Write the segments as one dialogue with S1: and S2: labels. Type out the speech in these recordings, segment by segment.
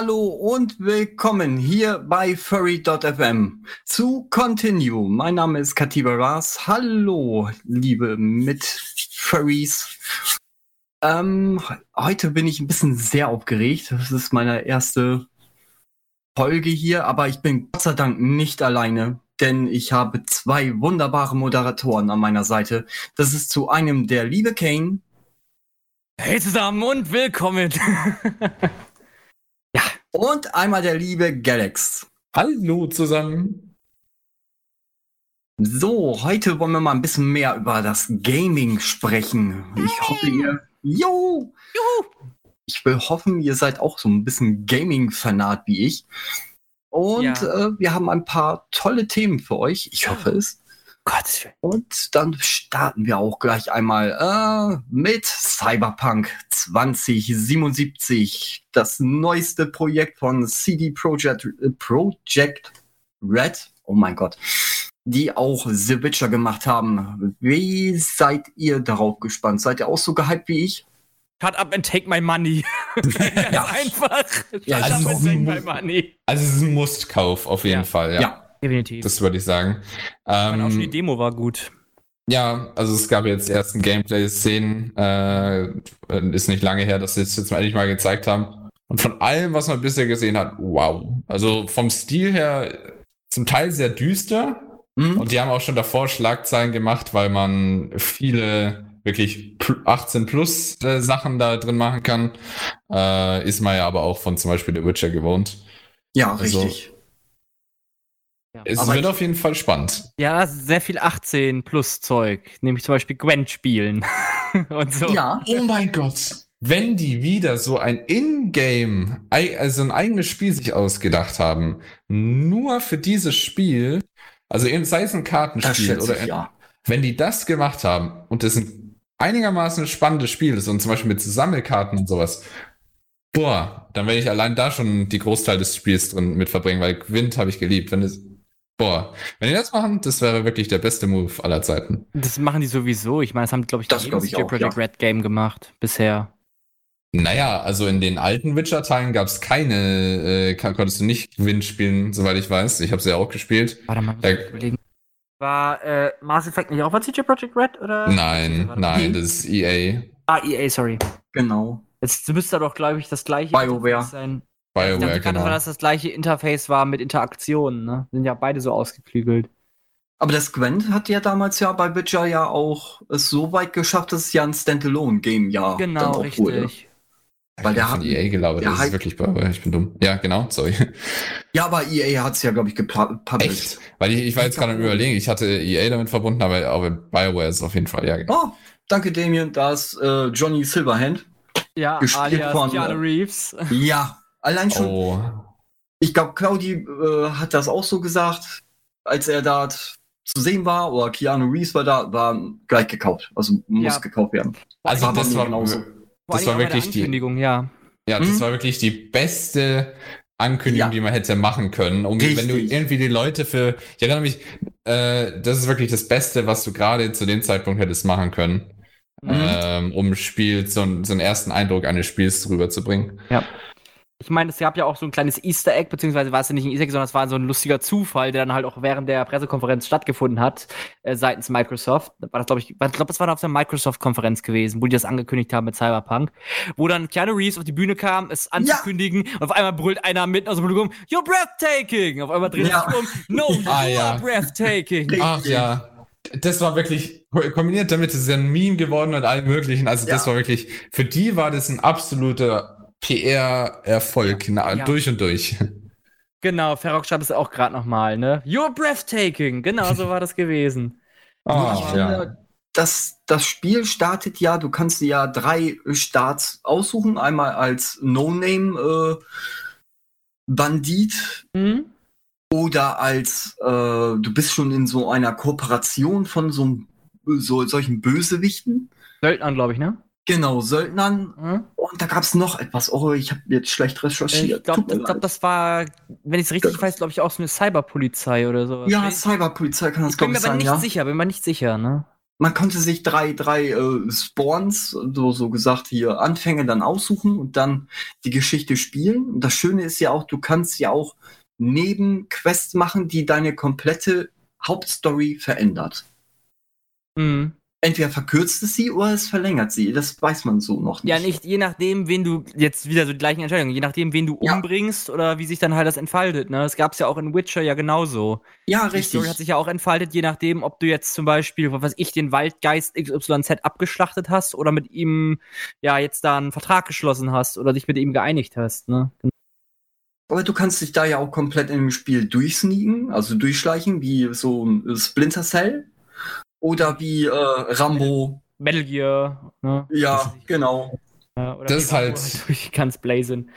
S1: Hallihallo und willkommen hier bei Furry.fm zu Continue. Mein Name ist Katiba Ras. Hallo, liebe Mit-Furries. Ähm, heute bin ich ein bisschen sehr aufgeregt. Das ist meine erste Folge hier, aber ich bin Gott sei Dank nicht alleine, denn ich habe zwei wunderbare Moderatoren an meiner Seite. Das ist zu einem der liebe Kane.
S2: Hey zusammen und willkommen.
S1: Und einmal der liebe Galax.
S3: Hallo zusammen.
S1: So, heute wollen wir mal ein bisschen mehr über das Gaming sprechen. Ich hoffe, ihr. Jo! Juhu! Ich will hoffen, ihr seid auch so ein bisschen Gaming-Fanat wie ich. Und ja. äh, wir haben ein paar tolle Themen für euch. Ich hoffe es. Gott. Und dann starten wir auch gleich einmal äh, mit Cyberpunk 2077, das neueste Projekt von CD Projekt, äh, Project Red. Oh mein Gott. Die auch The Witcher gemacht haben. Wie seid ihr darauf gespannt? Seid ihr auch so gehypt wie ich?
S2: Cut up and take my money. ja, einfach.
S3: Ja, also, es ist ein, also es ist ein Mustkauf auf jeden ja. Fall. Ja. ja. Definitiv. Das würde ich sagen.
S2: Ähm, auch schon die Demo war gut.
S3: Ja, also es gab jetzt ersten Gameplay-Szenen. Äh, ist nicht lange her, dass sie es jetzt mal endlich mal gezeigt haben. Und von allem, was man bisher gesehen hat, wow. Also vom Stil her zum Teil sehr düster. Mhm. Und die haben auch schon davor Schlagzeilen gemacht, weil man viele wirklich 18 plus äh, Sachen da drin machen kann. Äh, ist man ja aber auch von zum Beispiel The Witcher gewohnt.
S1: Ja, also, richtig.
S3: Ja. Es Aber wird auf jeden Fall spannend.
S2: Ja, sehr viel 18 plus Zeug, nämlich zum Beispiel Gwent spielen und so.
S3: Ja. Oh mein Gott. Wenn die wieder so ein Ingame, also ein eigenes Spiel sich ausgedacht haben, nur für dieses Spiel, also sei es ein Kartenspiel oder ich, ja. wenn die das gemacht haben und das ein einigermaßen spannendes Spiel ist und zum Beispiel mit Sammelkarten und sowas, boah, dann werde ich allein da schon die Großteil des Spiels drin mit verbringen, weil Gwent habe ich geliebt. Wenn es Boah, wenn die das machen, das wäre wirklich der beste Move aller Zeiten.
S2: Das machen die sowieso. Ich meine, das haben, glaube ich, das
S1: glaub ich auch,
S2: Project ja. Red Game gemacht bisher.
S3: Naja, also in den alten Witcher-Teilen gab es keine, äh, konntest du nicht Wind spielen, soweit ich weiß. Ich habe sie ja auch gespielt. Warte mal, da,
S2: überlegen. War äh, Mass Effect nicht auch bei CJ Project Red? Oder?
S3: Nein, nein, das ist EA.
S2: Ah, EA, sorry.
S1: Genau.
S2: Jetzt müsste doch, glaube ich, das gleiche
S1: BioWare
S2: sein. BioWare, ich dachte genau. dass das gleiche Interface war mit Interaktionen, ne? Sind ja beide so ausgeklügelt.
S1: Aber das Gwent hat ja damals ja bei Witcher ja auch es so weit geschafft, dass es ja ein Standalone-Game ja
S2: genau, dann auch richtig. wurde.
S3: Weil der hat EA gelabert, das ist wirklich BioWare, ich bin dumm. Ja, genau, sorry.
S1: Ja, aber EA hat es ja, glaube ich, gepublished. Echt?
S3: Weil ich, ich war jetzt gerade am überlegen, ich hatte EA damit verbunden, aber, aber BioWare ist auf jeden Fall, ja,
S1: genau. Oh, danke Damien, da ist äh, Johnny Silverhand.
S2: Ja, gespielt alias von, Keanu Reeves.
S1: Ja, Allein schon. Oh. Ich glaube, Claudi äh, hat das auch so gesagt, als er da zu sehen war, oder Keanu Reeves war da, war gleich gekauft. Also muss ja. gekauft werden.
S3: Also war das war, genauso. das war wirklich die
S2: Ankündigung, ja.
S3: Ja, das mhm. war wirklich die beste Ankündigung, ja. die man hätte machen können. Um, wenn du irgendwie die Leute für. Ich erinnere mich, äh, das ist wirklich das Beste, was du gerade zu dem Zeitpunkt hättest machen können. Mhm. Ähm, um Spiel, so, so einen ersten Eindruck eines Spiels rüberzubringen.
S2: Ja ich meine, es gab ja auch so ein kleines Easter Egg, beziehungsweise war es ja nicht ein Easter Egg, sondern es war so ein lustiger Zufall, der dann halt auch während der Pressekonferenz stattgefunden hat, äh, seitens Microsoft. War das, glaube ich, ich glaube, das war auf der Microsoft-Konferenz gewesen, wo die das angekündigt haben mit Cyberpunk, wo dann Keanu Reeves auf die Bühne kam, es anzukündigen, ja. und auf einmal brüllt einer mitten aus dem Publikum, You're breathtaking! Auf einmal dreht ja. sich um, No, ah, you ja. are breathtaking!
S3: Ach ja. Das war wirklich kombiniert damit, ist ja ein Meme geworden und allem möglichen. Also das war wirklich, für die war das ein absoluter PR-Erfolg, ja. ja. durch und durch.
S2: Genau, Ferrox schreibt es auch gerade nochmal, ne? You're breathtaking. Genau so war das gewesen.
S1: Oh, ja. Das, das Spiel startet ja, du kannst dir ja drei Starts aussuchen. Einmal als No-Name-Bandit äh, mhm. oder als äh, du bist schon in so einer Kooperation von so, so solchen Bösewichten.
S2: Söldnern, glaube ich, ne?
S1: Genau, Söldnern. Mhm. Und da gab es noch etwas. Oh, ich habe jetzt schlecht recherchiert.
S2: Ich glaube, glaub, das war, wenn ich es richtig das weiß, glaube ich auch so eine Cyberpolizei oder so.
S1: Ja, Cyberpolizei kann das,
S2: glaube ich, sein. Bin mir aber nicht sicher, bin mir nicht sicher, ne?
S1: man konnte sich drei, drei äh, Spawns, so, so gesagt hier, Anfänge dann aussuchen und dann die Geschichte spielen. Und das Schöne ist ja auch, du kannst ja auch Nebenquests machen, die deine komplette Hauptstory verändert. Mhm entweder verkürzt es sie oder es verlängert sie. Das weiß man so noch nicht.
S2: Ja, nicht je nachdem, wen du jetzt wieder so die gleichen Entscheidungen, je nachdem, wen du ja. umbringst oder wie sich dann halt das entfaltet. Ne? Das gab es ja auch in Witcher ja genauso.
S1: Ja, richtig. Die
S2: Story hat sich ja auch entfaltet, je nachdem, ob du jetzt zum Beispiel, was weiß ich, den Waldgeist XYZ abgeschlachtet hast oder mit ihm ja jetzt da einen Vertrag geschlossen hast oder dich mit ihm geeinigt hast. Ne?
S1: Aber du kannst dich da ja auch komplett in dem Spiel durchsneaken, also durchschleichen, wie so ein Splinter Cell. Oder wie äh, Rambo.
S2: Metal Gear.
S1: Ne? Ja, genau.
S3: oder das ist halt.
S2: Durch ganz blazen.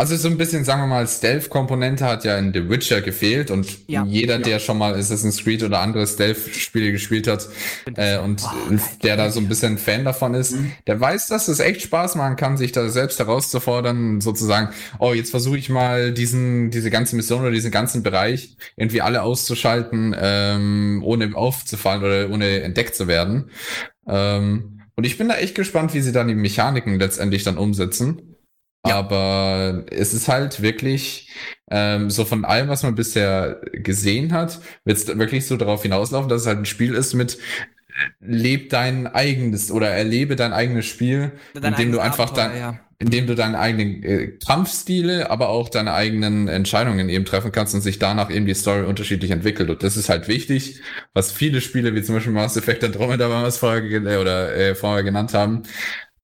S3: Also so ein bisschen, sagen wir mal, Stealth-Komponente hat ja in The Witcher gefehlt und ja, jeder, ja. der schon mal Assassin's Creed oder andere Stealth-Spiele gespielt hat äh, und oh, der da so ein bisschen Fan davon ist, mhm. der weiß, dass es echt Spaß machen kann, sich da selbst herauszufordern, sozusagen, oh, jetzt versuche ich mal diesen, diese ganze Mission oder diesen ganzen Bereich irgendwie alle auszuschalten, ähm, ohne aufzufallen oder ohne entdeckt zu werden. Ähm, und ich bin da echt gespannt, wie sie dann die Mechaniken letztendlich dann umsetzen. Ja. Aber es ist halt wirklich ähm, so von allem, was man bisher gesehen hat, wird es wirklich so darauf hinauslaufen, dass es halt ein Spiel ist mit äh, leb dein eigenes oder erlebe dein eigenes Spiel, dein indem du einfach dann, ja. indem du deine eigenen äh, Kampfstile, aber auch deine eigenen Entscheidungen eben treffen kannst und sich danach eben die Story unterschiedlich entwickelt. Und das ist halt wichtig, was viele Spiele wie zum Beispiel Mass Effect Andromeda, wenn wir es vorher oder äh, vorher genannt haben,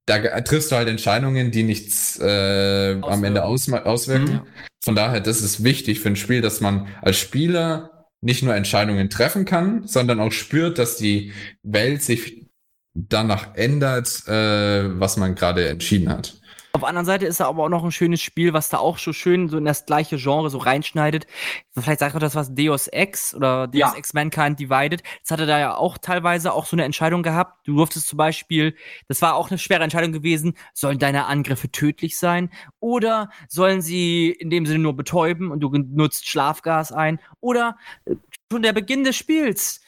S3: da triffst du halt Entscheidungen, die nichts äh, am Ende aus, auswirken. Mhm. Von daher, das ist wichtig für ein Spiel, dass man als Spieler nicht nur Entscheidungen treffen kann, sondern auch spürt, dass die Welt sich danach ändert, äh, was man gerade entschieden hat.
S2: Auf der anderen Seite ist da aber auch noch ein schönes Spiel, was da auch so schön so in das gleiche Genre so reinschneidet. Vielleicht sagt man das was Deus Ex oder Deus ja. Ex Mankind Divided. Das hatte da ja auch teilweise auch so eine Entscheidung gehabt. Du durftest zum Beispiel, das war auch eine schwere Entscheidung gewesen, sollen deine Angriffe tödlich sein oder sollen sie in dem Sinne nur betäuben und du nutzt Schlafgas ein oder äh, schon der Beginn des Spiels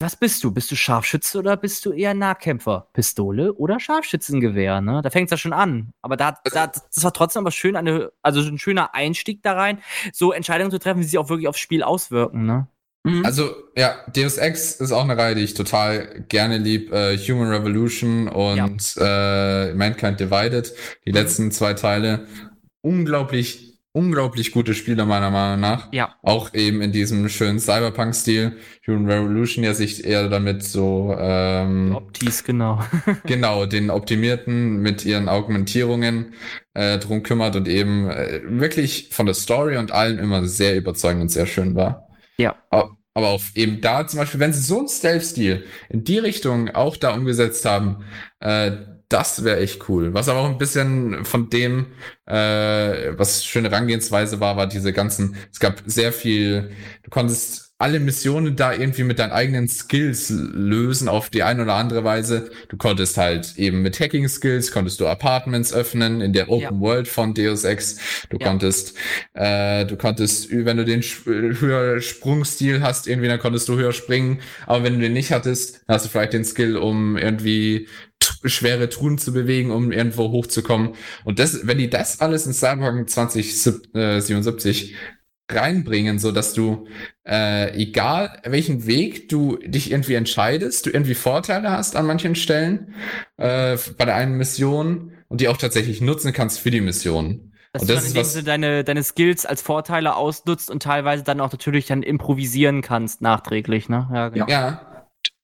S2: was bist du? Bist du Scharfschütze oder bist du eher Nahkämpfer? Pistole oder Scharfschützengewehr, ne? Da fängt es ja schon an. Aber da, da, das war trotzdem aber schön, eine, also ein schöner Einstieg da rein, so Entscheidungen zu treffen, wie sie auch wirklich aufs Spiel auswirken, ne?
S3: Mhm. Also, ja, Deus Ex ist auch eine Reihe, die ich total gerne lieb. Äh, Human Revolution und ja. äh, Mankind Divided, die mhm. letzten zwei Teile. Unglaublich unglaublich gute Spiele meiner Meinung nach.
S2: Ja.
S3: Auch eben in diesem schönen Cyberpunk-Stil. Human Revolution ja sich eher damit so ähm,
S2: Optis, genau.
S3: genau, den Optimierten mit ihren Augmentierungen äh, drum kümmert und eben äh, wirklich von der Story und allen immer sehr überzeugend und sehr schön war.
S2: Ja.
S3: Aber auch eben da zum Beispiel, wenn sie so einen Stealth-Stil in die Richtung auch da umgesetzt haben, äh, das wäre echt cool. Was aber auch ein bisschen von dem, äh, was schöne Herangehensweise war, war diese ganzen, es gab sehr viel, du konntest alle Missionen da irgendwie mit deinen eigenen Skills lösen auf die eine oder andere Weise. Du konntest halt eben mit Hacking-Skills, konntest du Apartments öffnen in der Open ja. World von Deus Ex. Du ja. konntest, äh, du konntest, wenn du den höher Sprungstil hast, irgendwie, dann konntest du höher springen. Aber wenn du den nicht hattest, dann hast du vielleicht den Skill, um irgendwie schwere Truhen zu bewegen, um irgendwo hochzukommen. Und das, wenn die das alles in Cyberpunk 2077 reinbringen, so dass du äh, egal welchen Weg du dich irgendwie entscheidest, du irgendwie Vorteile hast an manchen Stellen äh, bei der einen Mission und die auch tatsächlich nutzen kannst für die Mission.
S2: Dass und das du dann ist, was deine, deine Skills als Vorteile ausnutzt und teilweise dann auch natürlich dann improvisieren kannst nachträglich, ne?
S3: Ja, genau. ja.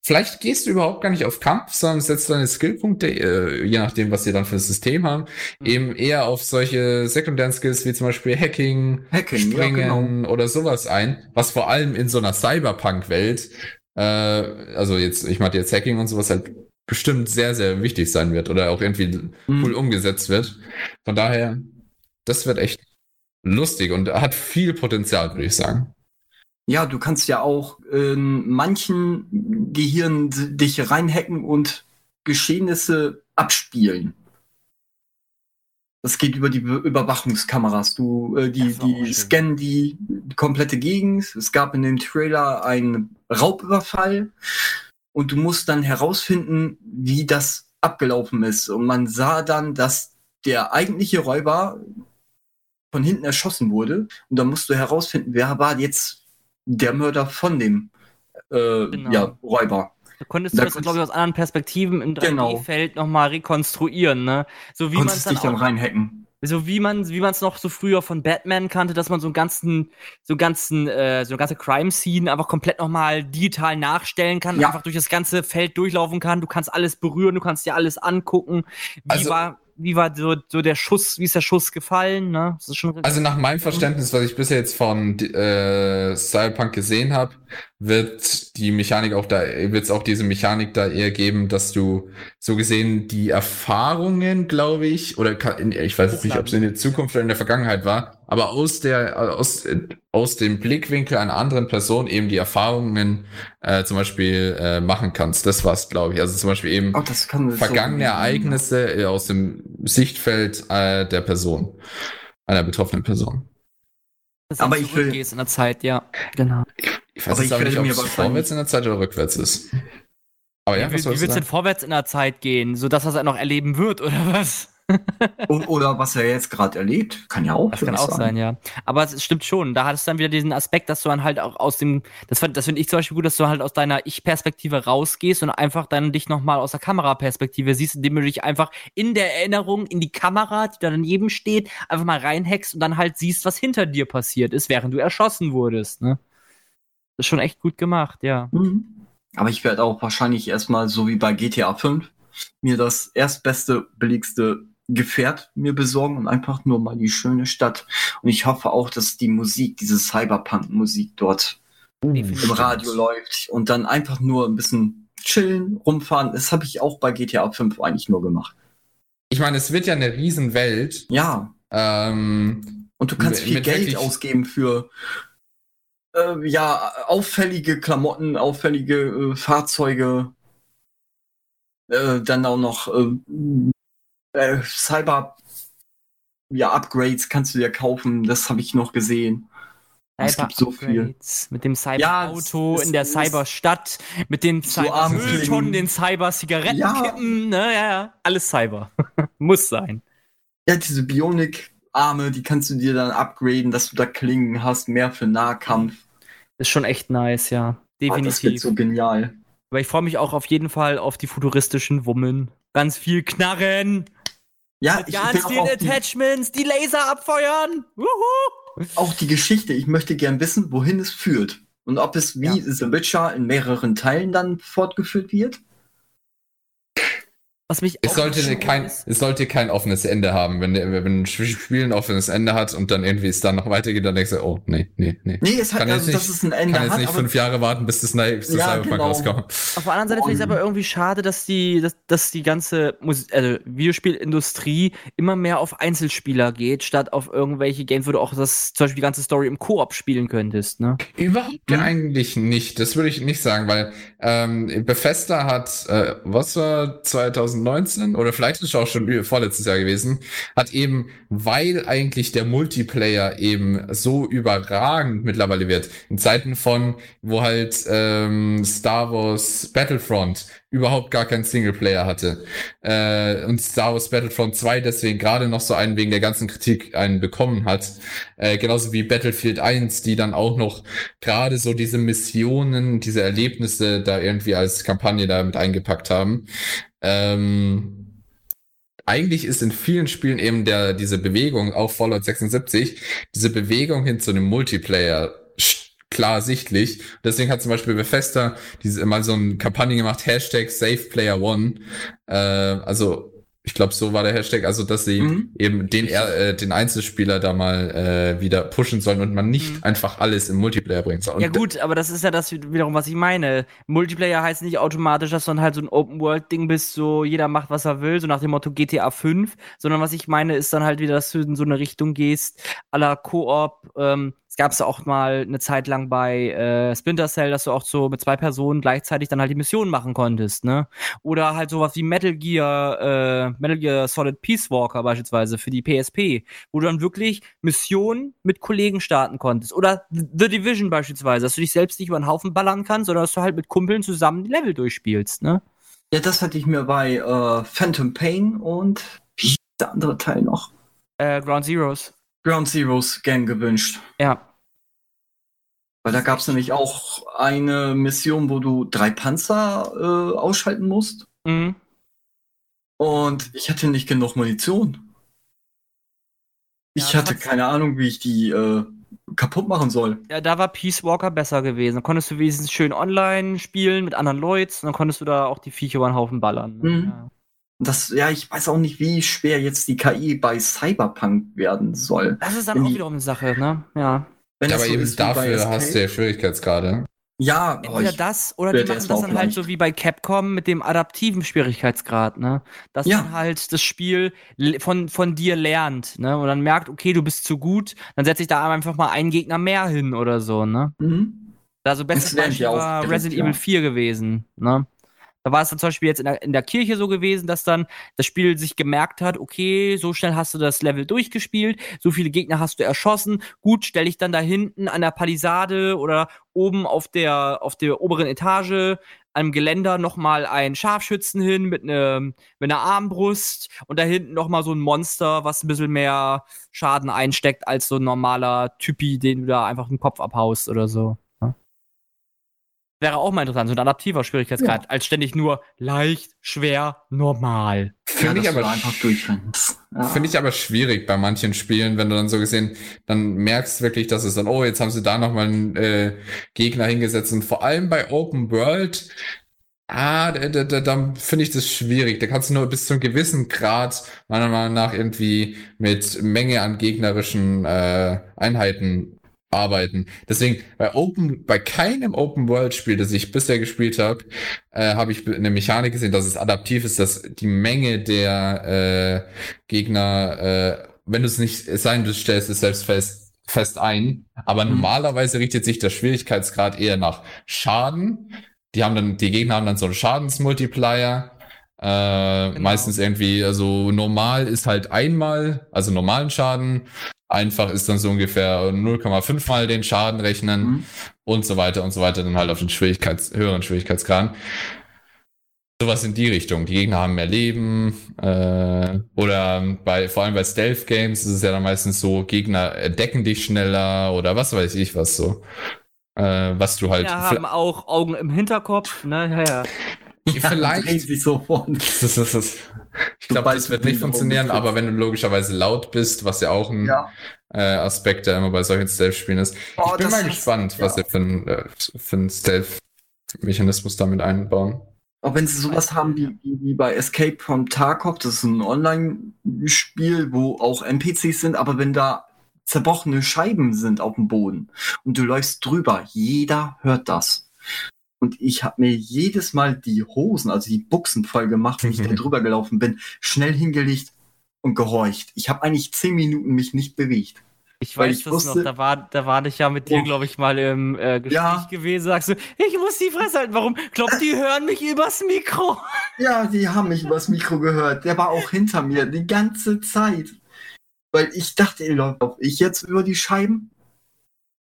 S3: Vielleicht gehst du überhaupt gar nicht auf Kampf, sondern setzt deine Skillpunkte, äh, je nachdem, was sie dann für ein System haben, mhm. eben eher auf solche sekundären Skills wie zum Beispiel Hacking, Hacking Springen ja, genau. oder sowas ein, was vor allem in so einer Cyberpunk-Welt, äh, also jetzt, ich meine jetzt Hacking und sowas halt bestimmt sehr, sehr wichtig sein wird oder auch irgendwie mhm. cool umgesetzt wird. Von daher, das wird echt lustig und hat viel Potenzial, würde ich sagen.
S1: Ja, du kannst ja auch in manchen Gehirn dich reinhacken und Geschehnisse abspielen. Das geht über die Überwachungskameras. Du, äh, die, die scannen die komplette Gegend. Es gab in dem Trailer einen Raubüberfall. und du musst dann herausfinden, wie das abgelaufen ist. Und man sah dann, dass der eigentliche Räuber von hinten erschossen wurde. Und dann musst du herausfinden, wer war jetzt der Mörder von dem äh, genau. ja, Räuber.
S2: Da konntest du da das, glaube ich, aus anderen Perspektiven im 3D-Feld genau. nochmal rekonstruieren, ne?
S1: So wie man es dann, dann reinhacken
S2: so wie man wie man es noch so früher von Batman kannte, dass man so einen ganzen so einen ganzen äh, so eine ganze Crime Scene einfach komplett nochmal digital nachstellen kann, ja. einfach durch das ganze Feld durchlaufen kann. Du kannst alles berühren, du kannst dir alles angucken. Wie also, war wie war so, so der Schuss, wie ist der Schuss gefallen? Ne?
S3: also nach meinem Verständnis, was ich bisher jetzt von äh, Cyberpunk gesehen habe, wird die Mechanik auch da, wird es auch diese Mechanik da eher geben, dass du so gesehen die Erfahrungen, glaube ich, oder kann, ich weiß jetzt nicht, ob es in der Zukunft oder in der Vergangenheit war, aber aus der, aus, aus dem Blickwinkel einer anderen Person eben die Erfahrungen äh, zum Beispiel äh, machen kannst. Das war's, glaube ich. Also zum Beispiel eben oh, vergangene so Ereignisse äh, aus dem Sichtfeld äh, der Person, einer betroffenen Person.
S2: Aber ich will in der Zeit, ja, genau.
S3: Ich weiß aber nicht, ob es vorwärts in der Zeit oder rückwärts ist.
S2: Aber ja, ja wie, wie wird es denn vorwärts in der Zeit gehen, sodass er es noch erleben wird, oder was?
S1: Oder was er jetzt gerade erlebt, kann ja auch
S2: Das kann auch sein. sein, ja. Aber es stimmt schon. Da hat es dann wieder diesen Aspekt, dass du dann halt auch aus dem, das, das finde ich zum Beispiel gut, dass du halt aus deiner Ich-Perspektive rausgehst und einfach dann dich nochmal aus der Kameraperspektive siehst, indem du dich einfach in der Erinnerung in die Kamera, die da daneben steht, einfach mal reinhackst und dann halt siehst, was hinter dir passiert ist, während du erschossen wurdest. Ne? Das ist schon echt gut gemacht, ja. Mhm.
S1: Aber ich werde auch wahrscheinlich erstmal, so wie bei GTA 5, mir das erstbeste, billigste Gefährt mir besorgen und einfach nur mal die schöne Stadt. Und ich hoffe auch, dass die Musik, diese Cyberpunk-Musik dort uh, im Radio läuft und dann einfach nur ein bisschen chillen, rumfahren. Das habe ich auch bei GTA 5 eigentlich nur gemacht.
S3: Ich meine, es wird ja eine Riesenwelt.
S1: Ja. Ähm, und du kannst viel Geld ausgeben für äh, ja auffällige Klamotten, auffällige äh, Fahrzeuge. Äh, dann auch noch äh, Cyber ja, Upgrades kannst du dir kaufen, das habe ich noch gesehen.
S2: es gibt so viel. Mit dem Cyber-Auto ja, in der Cyberstadt, mit den Cyber-Mülltonnen, den Cyber-Zigarettenkippen, ja. ne, ja, ja, alles Cyber. Muss sein.
S1: Ja, diese Bionik-Arme, die kannst du dir dann upgraden, dass du da Klingen hast, mehr für Nahkampf.
S2: Ist schon echt nice, ja. Definitiv. Oh, das wird
S1: so genial.
S2: Aber ich freue mich auch auf jeden Fall auf die futuristischen Wummen. Ganz viel Knarren. Ja, Mit ich ganz vielen Attachments, die, die Laser abfeuern. Wuhu.
S1: Auch die Geschichte. Ich möchte gern wissen, wohin es führt. Und ob es wie ja. The Witcher in mehreren Teilen dann fortgeführt wird.
S3: Was mich es sollte kein, ist. es sollte kein offenes Ende haben. Wenn, wenn ein Spiel ein offenes Ende hat und dann irgendwie es dann noch weitergeht, dann denkst du, oh, nee, nee, nee.
S1: Nee, es hat, kann also, nicht, dass es ein Ende
S3: kann jetzt nicht fünf Jahre warten, bis das, bis das ja, genau. rauskommt.
S2: Auf der anderen Seite finde ich es aber irgendwie schade, dass die, dass, dass die ganze Mus also Videospielindustrie immer mehr auf Einzelspieler geht, statt auf irgendwelche Games, wo du auch das, zum Beispiel die ganze Story im Koop spielen könntest, ne?
S3: Überhaupt hm? eigentlich nicht. Das würde ich nicht sagen, weil ähm, Bethesda hat, äh, was war 2000 2019 oder vielleicht ist es auch schon vorletztes Jahr gewesen, hat eben, weil eigentlich der Multiplayer eben so überragend mittlerweile wird, in Zeiten von, wo halt ähm, Star Wars Battlefront überhaupt gar keinen Singleplayer hatte. Äh, und Star Wars Battlefront 2 deswegen gerade noch so einen wegen der ganzen Kritik einen bekommen hat. Äh, genauso wie Battlefield 1, die dann auch noch gerade so diese Missionen, diese Erlebnisse da irgendwie als Kampagne da mit eingepackt haben. Ähm, eigentlich ist in vielen Spielen eben der, diese Bewegung, auch Fallout 76, diese Bewegung hin zu einem Multiplayer klar sichtlich. Deswegen hat zum Beispiel Bethesda diese mal so eine Kampagne gemacht, Hashtag SafePlayerOne. Äh, also ich glaube, so war der Hashtag, also dass sie mhm. eben den, äh, den Einzelspieler da mal äh, wieder pushen sollen und man nicht mhm. einfach alles im Multiplayer bringen soll.
S2: ja gut, aber das ist ja das wiederum, was ich meine. Multiplayer heißt nicht automatisch, dass du dann halt so ein Open-World-Ding bist, so jeder macht, was er will, so nach dem Motto GTA 5, sondern was ich meine, ist dann halt wieder, dass du in so eine Richtung gehst, aller Koop, ähm, Es gab es auch mal eine Zeit lang bei äh, Splinter Cell, dass du auch so mit zwei Personen gleichzeitig dann halt die Mission machen konntest, ne? Oder halt sowas wie Metal Gear, äh, Metal Gear Solid Peace Walker beispielsweise für die PSP, wo du dann wirklich Missionen mit Kollegen starten konntest. Oder The Division beispielsweise, dass du dich selbst nicht über den Haufen ballern kannst, sondern dass du halt mit Kumpeln zusammen die Level durchspielst, ne?
S1: Ja, das hatte ich mir bei äh, Phantom Pain und wie der andere Teil noch?
S2: Äh, Ground Zeroes.
S1: Ground Zeroes Gang gewünscht.
S2: Ja.
S1: Weil da gab es nämlich auch eine Mission, wo du drei Panzer äh, ausschalten musst.
S2: Mhm.
S1: Und ich hatte nicht genug Munition. Ich
S2: Ja,
S1: hatte keine Ahnung, wie ich die äh, kaputt machen soll.
S2: Ja, da war Peace Walker besser gewesen. Da konntest du wenigstens schön online spielen mit anderen Leuten und dann konntest du da auch die Viecher über den Haufen ballern.
S1: Mhm.
S2: Ja.
S1: Das, ja, ich weiß auch nicht, wie schwer jetzt die KI bei Cyberpunk werden soll.
S2: Das ist dann
S1: Wenn
S2: auch wiederum eine Sache, ne? Ja.
S1: Wenn
S3: Ja, aber
S1: so
S3: eben dafür hast du ja Schwierigkeitsgrade.
S1: Ja,
S2: Entweder
S1: ich,
S2: das oder die machen das dann halt so wie bei Capcom mit dem adaptiven Schwierigkeitsgrad, ne? Dass
S1: Ja.
S2: dann halt das Spiel von, von dir lernt, ne? Und dann merkt, okay, du bist zu gut, dann setze ich da einfach mal einen Gegner mehr hin oder so, ne?
S1: mhm.
S2: Also bestes Beispiel war Resident
S1: ja.
S2: Evil 4 gewesen, ne? Da war es dann zum Beispiel jetzt in der, in der Kirche so gewesen, dass dann das Spiel sich gemerkt hat, okay, so schnell hast du das Level durchgespielt, so viele Gegner hast du erschossen, gut, stelle ich dann da hinten an der Palisade oder oben auf der, auf der oberen Etage am Geländer nochmal einen Scharfschützen hin mit, ne, mit einer Armbrust und da hinten nochmal so ein Monster, was ein bisschen mehr Schaden einsteckt als so ein normaler Typi, den du da einfach den Kopf abhaust oder so. Wäre auch mal interessant, so ein adaptiver Schwierigkeitsgrad, als ständig nur leicht, schwer, normal.
S3: Finde ich
S1: dass du
S3: aber
S1: einfach durchrennst. Ja.
S3: Finde ich aber schwierig bei manchen Spielen, wenn du dann so gesehen, dann merkst wirklich, dass es dann, oh, jetzt haben sie da nochmal einen äh, Gegner hingesetzt. Und vor allem bei Open World, ah, da, da, da, da finde ich das schwierig. Da kannst du nur bis zu einem gewissen Grad, meiner Meinung nach, irgendwie mit Menge an gegnerischen äh, Einheiten arbeiten. Deswegen bei Open, bei keinem Open World Spiel, das ich bisher gespielt habe, äh, habe ich eine Mechanik gesehen, dass es adaptiv ist, dass die Menge der äh, Gegner, äh, wenn du es nicht es sei denn, du stellst es selbst fest, fest ein. Aber
S1: Mhm.
S3: normalerweise richtet sich der Schwierigkeitsgrad eher nach Schaden. Die haben dann, die Gegner haben dann so einen Schadensmultiplier. Äh,
S2: Genau.
S3: Meistens irgendwie, also normal ist halt einmal, also normalen Schaden. Einfach ist dann so ungefähr 0,5 mal den Schaden rechnen
S1: Mhm.
S3: und so weiter und so weiter, dann halt auf den Schwierigkeits höheren Schwierigkeitsgrad. Sowas in die Richtung. Die Gegner haben mehr Leben. Äh, oder bei, vor allem bei Stealth Games ist es ja dann meistens so, Gegner entdecken dich schneller oder was weiß ich was so. Äh, was du halt.
S2: Ja, haben auch Augen im Hinterkopf, ne? Ja, ja.
S1: Ja,
S3: vielleicht.
S1: sich sofort.
S3: Das ist, das ist, ich glaube, das wird nicht funktionieren, aber wenn du logischerweise laut bist, was ja auch ein
S1: Ja.
S3: äh, Aspekt, der immer bei solchen Stealth-Spielen ist.
S1: Oh,
S3: ich bin mal gespannt, was
S1: ja.
S3: sie für einen äh, Stealth-Mechanismus damit einbauen.
S1: Auch wenn sie sowas haben wie, wie, wie bei Escape from Tarkov, das ist ein Online-Spiel, wo auch NPCs sind, aber wenn da zerbrochene Scheiben sind auf dem Boden und du läufst drüber, jeder hört das. Und ich habe mir jedes Mal die Hosen, also die Buchsen voll gemacht, wenn ich da drüber gelaufen bin, schnell hingelegt und gehorcht. Ich habe eigentlich zehn Minuten mich nicht bewegt.
S2: Ich weiß
S1: ich
S2: das
S1: wusste-
S2: noch, da war, da war ich ja mit dir,
S1: Oh.
S2: glaube ich, mal im äh, Gespräch
S1: Ja.
S2: gewesen. Sagst du, ich muss die Fresse halten. Warum? Glaubt, die hören mich übers Mikro.
S1: Ja, die haben mich übers Mikro gehört. Der war auch hinter mir die ganze Zeit. Weil ich dachte, auf ich jetzt über die Scheiben?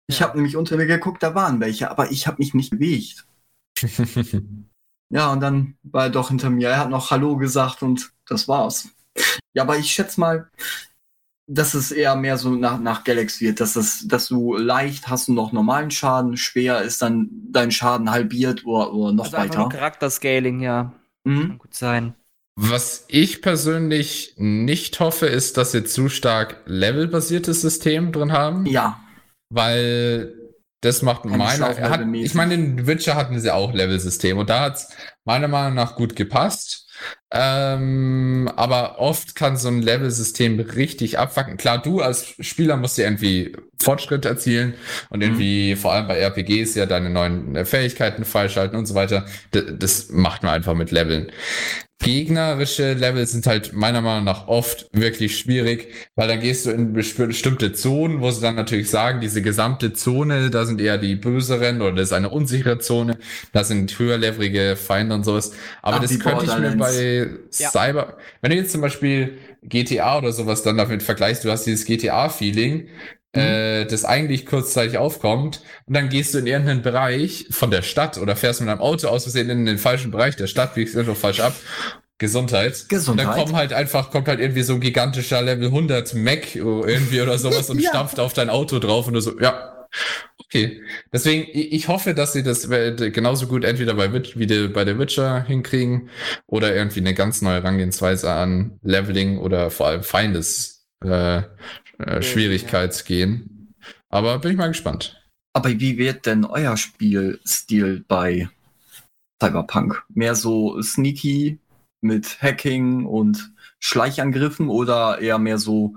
S1: Ich
S2: Ja.
S1: habe nämlich unter mir geguckt, da waren welche, aber ich habe mich nicht bewegt. Ja, und dann war er doch hinter mir. Er hat noch Hallo gesagt und das war's. Ja, aber ich schätze mal, dass es eher mehr so nach, nach Galax wird, dass, es, dass du leicht hast du noch normalen Schaden, schwer ist dann dein Schaden halbiert oder, oder noch
S2: Also
S1: weiter.
S2: Charakterscaling, ja.
S1: Mhm.
S2: Kann gut sein.
S3: Was ich persönlich nicht hoffe, ist, dass sie zu stark levelbasiertes System drin haben,
S1: Ja,
S3: weil das macht
S1: Keine
S3: meiner, hat, ich meine, in Witcher hatten sie auch Levelsystem und da hat's meiner Meinung nach gut gepasst. Ähm, aber oft kann so ein Levelsystem richtig abfacken. Klar, du als Spieler musst ja irgendwie Fortschritt erzielen und irgendwie vor allem bei RPGs ja deine neuen äh, Fähigkeiten freischalten und so weiter. D das macht man einfach mit Leveln. Gegnerische Level sind halt meiner Meinung nach oft wirklich schwierig, weil dann gehst du in bestimmte Zonen, wo sie dann natürlich sagen, diese gesamte Zone, da sind eher die böseren oder das ist eine unsichere Zone, da sind höherlevelige Feinde und sowas. Aber Ach, das könnte ich mir bei ja. Cyber, wenn du jetzt zum Beispiel GTA oder sowas dann damit vergleichst, du hast dieses GTA-Feeling. Äh, das eigentlich kurzzeitig aufkommt und dann gehst du in irgendeinen Bereich von der Stadt oder fährst mit deinem Auto aus Versehen in den falschen Bereich der Stadt, biegst einfach falsch ab. Gesundheit. Gesundheit. Und dann kommt halt einfach, kommt halt irgendwie so ein gigantischer Level 100 Mac irgendwie oder sowas und ja. stampft auf dein Auto drauf und du so, ja, Okay, deswegen, ich hoffe, dass sie das genauso gut entweder bei, wie bei der Witcher hinkriegen oder irgendwie eine ganz neue Herangehensweise an Leveling oder vor allem Feindes äh, äh, Schwierigkeit gehen. Aber bin ich mal gespannt.
S1: Aber wie wird denn euer Spielstil bei Cyberpunk? Mehr so sneaky mit Hacking und Schleichangriffen oder eher mehr so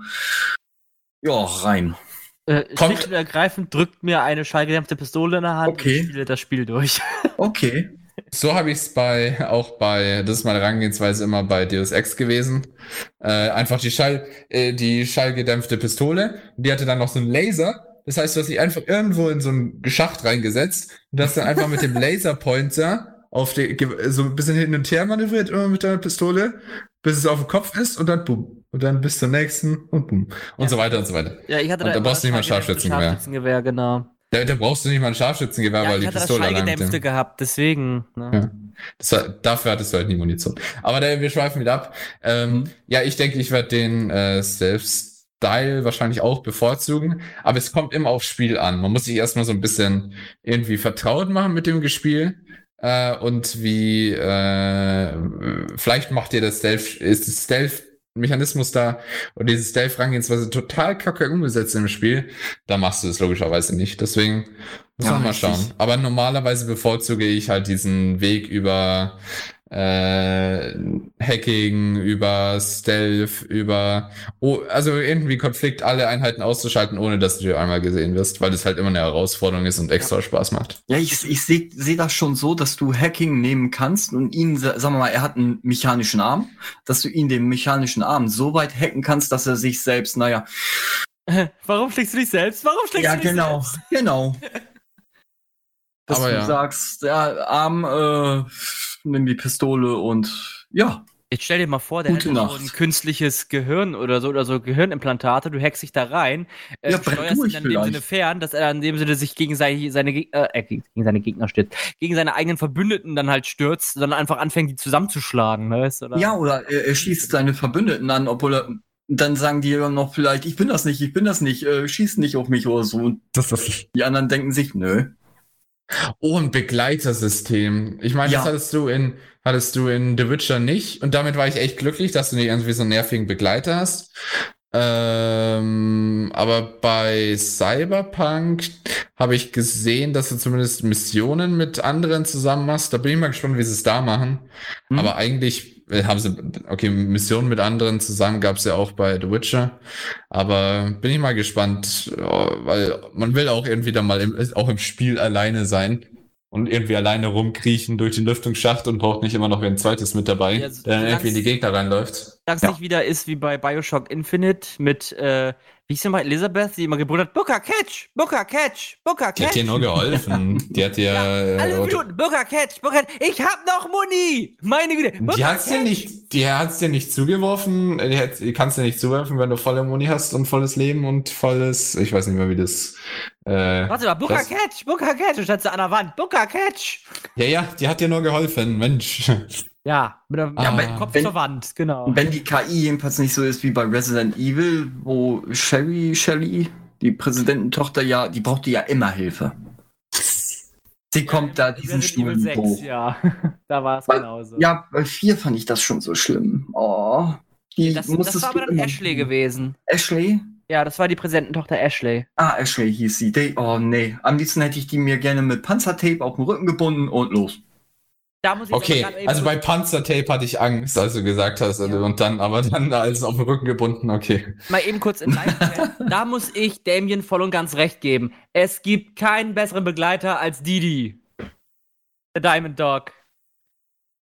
S1: ja, rein?
S2: Äh, schlicht und ergreifend drückt mir eine schallgedämpfte Pistole in der Hand
S1: okay.
S2: und spiele das Spiel durch.
S1: Okay.
S3: So habe ich es bei, auch bei, das ist meine Herangehensweise immer bei Deus Ex gewesen. Äh, einfach die Schall, äh, die schallgedämpfte Pistole. Die hatte dann noch so einen Laser. Das heißt, du hast dich einfach irgendwo in so ein Geschacht reingesetzt und hast dann einfach mit dem Laserpointer auf die, so ein bisschen hin und her manövriert, immer mit deiner Pistole, bis es auf dem Kopf ist und dann boom und dann bis zur nächsten und boom. Und ja. so weiter und so weiter.
S2: Ja, ich hatte
S3: und
S2: da,
S3: da brauchst du nicht mal Scharfschützengewehr.
S2: Scharfschützengewehr, genau.
S3: Da, da brauchst du nicht mal ein Scharfschützengewehr, ja, weil die Pistole
S2: mit dem... gehabt, deswegen. Ne?
S3: Ja. Das war, dafür hattest du halt nie Munition. Aber da, wir schweifen wieder ab. Ähm, mhm. Ja, ich denke, ich werde den äh, Stealth-Style wahrscheinlich auch bevorzugen. Aber es kommt immer aufs Spiel an. Man muss sich erstmal so ein bisschen irgendwie vertraut machen mit dem Gespiel. Äh, und wie äh, vielleicht macht dir das Stealth, ist das Stealth Mechanismus da und diese Stealth-Rangehensweise total kacke umgesetzt im Spiel, da machst du es logischerweise nicht. Deswegen muss man mal schauen. Aber normalerweise bevorzuge ich halt diesen Weg über äh, Hacking, über Stealth, über oh, also irgendwie Konflikt, alle Einheiten auszuschalten, ohne dass du einmal gesehen wirst, weil es halt immer eine Herausforderung ist und extra Spaß macht.
S1: Ja, ich, ich sehe seh das schon so, dass du Hacking nehmen kannst und ihn, sagen wir mal, er hat einen mechanischen Arm, dass du ihn den mechanischen Arm so weit hacken kannst, dass er sich selbst, naja.
S2: Warum schlägst du dich selbst? Warum schlägst
S1: ja,
S2: du dich
S1: genau,
S2: selbst?
S1: Ja, genau, genau. Dass Aber du ja. sagst, ja, Arm, äh, nimm die Pistole und ja.
S2: Jetzt stell dir mal vor, der
S1: Gute
S2: hat so ein künstliches Gehirn oder so oder so Gehirnimplantate, du hackst dich da rein,
S1: äh, ja, steuerst ihn
S2: in dem Sinne fern, dass er in dem Sinne sich gegen seine, seine, äh, gegen seine Gegner stürzt, gegen seine eigenen Verbündeten dann halt stürzt, sondern einfach anfängt, die zusammenzuschlagen, weißt
S1: oder? Ja, oder er, er schießt seine Verbündeten an, obwohl er dann sagen die dann noch vielleicht, ich bin das nicht, ich bin das nicht, äh, schieß nicht auf mich oder so.
S3: Das, das
S1: die anderen denken sich, nö.
S3: Oh, ein Begleitersystem. Ich meine, ja. das hattest du in, hattest du in The Witcher nicht. Und damit war ich echt glücklich, dass du nicht irgendwie so einen nervigen Begleiter hast. Ähm, aber bei Cyberpunk habe ich gesehen, dass du zumindest Missionen mit anderen zusammen machst. Da bin ich mal gespannt, wie sie es da machen. Hm. Aber eigentlich haben sie, okay, Missionen mit anderen zusammen gab es ja auch bei The Witcher. Aber bin ich mal gespannt, weil man will auch irgendwie da mal im, auch im Spiel alleine sein und irgendwie alleine rumkriechen durch den Lüftungsschacht und braucht nicht immer noch ein zweites mit dabei, ja, der dann irgendwie in die Gegner reinläuft.
S2: Dass ja. nicht wieder ist wie bei Bioshock Infinite mit äh, wie ist denn mal Elisabeth, die immer gebrüllt hat, Booker, catch, Booker, catch, Booker, catch.
S3: Die hat dir nur geholfen. Die hat dir... ja,
S2: äh, alle Minuten, Booker, catch, Booker, ich hab noch Muni! Meine Güte,
S3: Booker, Die hat's catch. dir nicht, die hat's dir nicht zugeworfen, die, hat, die kannst dir nicht zuwerfen, wenn du volle Muni hast und volles Leben und volles, ich weiß nicht mehr, wie das...
S2: Äh, Warte mal, Booker, das, catch, Booker, catch, und stand an der Wand, Booker, catch.
S3: Ja, ja, die hat dir nur geholfen, Mensch.
S2: Ja, mit dem
S1: ah.
S2: Kopf wenn, zur Wand, genau.
S1: Wenn die KI jedenfalls nicht so ist wie bei Resident Evil, wo Sherry, Shelly, die Präsidententochter ja, die brauchte ja immer Hilfe. Sie kommt da diesen Stuhl 6, hoch.
S2: Ja, da war es genauso.
S1: Ja, bei 4 fand ich das schon so schlimm. Oh.
S2: Die das, das war aber dann Ashley gewesen.
S1: Ashley?
S2: Ja, das war die Präsidententochter Ashley.
S1: Ah, Ashley hieß sie. Die, oh nee. Am liebsten hätte ich die mir gerne mit Panzertape auf den Rücken gebunden und los
S3: okay, also bei Panzertape hatte ich Angst, als du gesagt hast, ja. und dann, aber dann alles auf den Rücken gebunden, okay.
S2: Mal eben kurz in Da muss ich Damien voll und ganz recht geben. Es gibt keinen besseren Begleiter als Didi. Der Diamond Dog.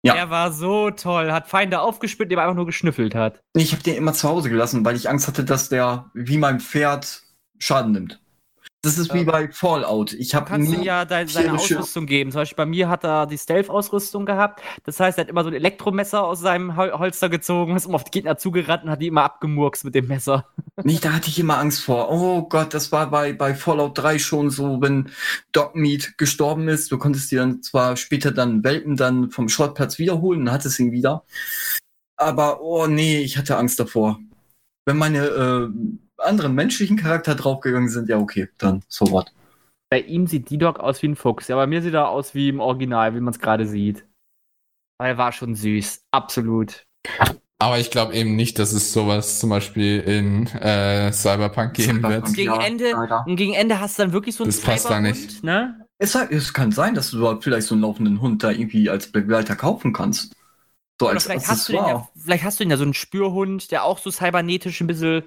S2: Ja. Er war so toll, hat Feinde aufgespürt, dem einfach nur geschnüffelt hat.
S1: Ich habe den immer zu Hause gelassen, weil ich Angst hatte, dass der wie mein Pferd Schaden nimmt. Das ist wie bei Fallout. Ich habe
S2: kannst ihm ja deine, seine Ausrüstung geben. Zum Beispiel bei mir hat er die Stealth-Ausrüstung gehabt. Das heißt, er hat immer so ein Elektromesser aus seinem Hol Holster gezogen, ist immer auf die Gegner zugerannt und hat die immer abgemurkst mit dem Messer.
S1: Nicht, da hatte ich immer Angst vor. Oh Gott, das war bei, bei Fallout 3 schon so, wenn Dogmeat gestorben ist. Du konntest dir dann zwar später dann Welpen dann vom Schrottplatz wiederholen und hattest ihn wieder. Aber oh nee, ich hatte Angst davor. Wenn meine äh, anderen menschlichen Charakter draufgegangen sind, ja, okay, dann so what.
S2: Bei ihm sieht D-Dog aus wie ein Fuchs. Ja, bei mir sieht er aus wie im Original, wie man es gerade sieht. Weil er war schon süß. Absolut.
S3: Aber ich glaube eben nicht, dass es sowas zum Beispiel in äh, Cyberpunk geben wird.
S2: Und gegen, Ende, und gegen Ende hast du dann wirklich so
S3: einen Das passt da nicht.
S1: Ne? Es, es, kann sein, dass du vielleicht so einen laufenden Hund da irgendwie als Begleiter kaufen kannst.
S2: So als vielleicht, hast du ja, vielleicht hast du ja so einen Spürhund, der auch so cybernetisch ein bisschen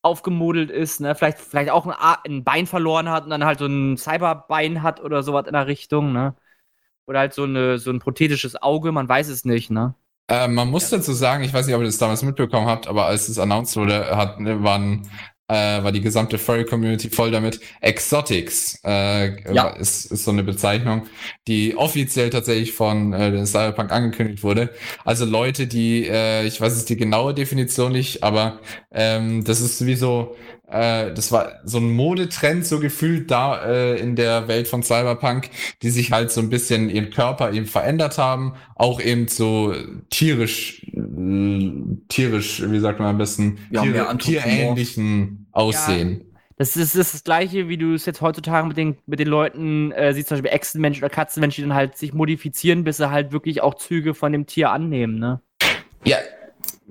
S2: aufgemodelt ist, ne? Vielleicht, vielleicht auch ein, ein Bein verloren hat und dann halt so ein Cyberbein hat oder sowas in der Richtung, ne? Oder halt so, eine, so ein prothetisches Auge, man weiß es nicht, ne?
S3: Äh, man muss ja. dazu sagen, ich weiß nicht, ob ihr das damals mitbekommen habt, aber als es announced wurde, hat, ne, waren äh, war die gesamte Furry-Community voll damit. Exotics äh, ja. ist, ist so eine Bezeichnung, die offiziell tatsächlich von äh, Cyberpunk angekündigt wurde. Also Leute, die, äh, ich weiß es die genaue Definition nicht, aber ähm, das ist wie so äh, das war so ein Modetrend, so gefühlt da äh, in der Welt von Cyberpunk, die sich halt so ein bisschen ihren Körper eben verändert haben, auch eben so tierisch, äh, tierisch, wie sagt man am besten, ja, Tier, tierähnlichen Aussehen. Ja.
S2: Das ist, das ist, das gleiche, wie du es jetzt heutzutage mit den, mit den Leuten äh, siehst, zum Beispiel Echsenmenschen oder Katzenmenschen, die dann halt sich modifizieren, bis sie halt wirklich auch Züge von dem Tier annehmen, ne?
S3: Ja,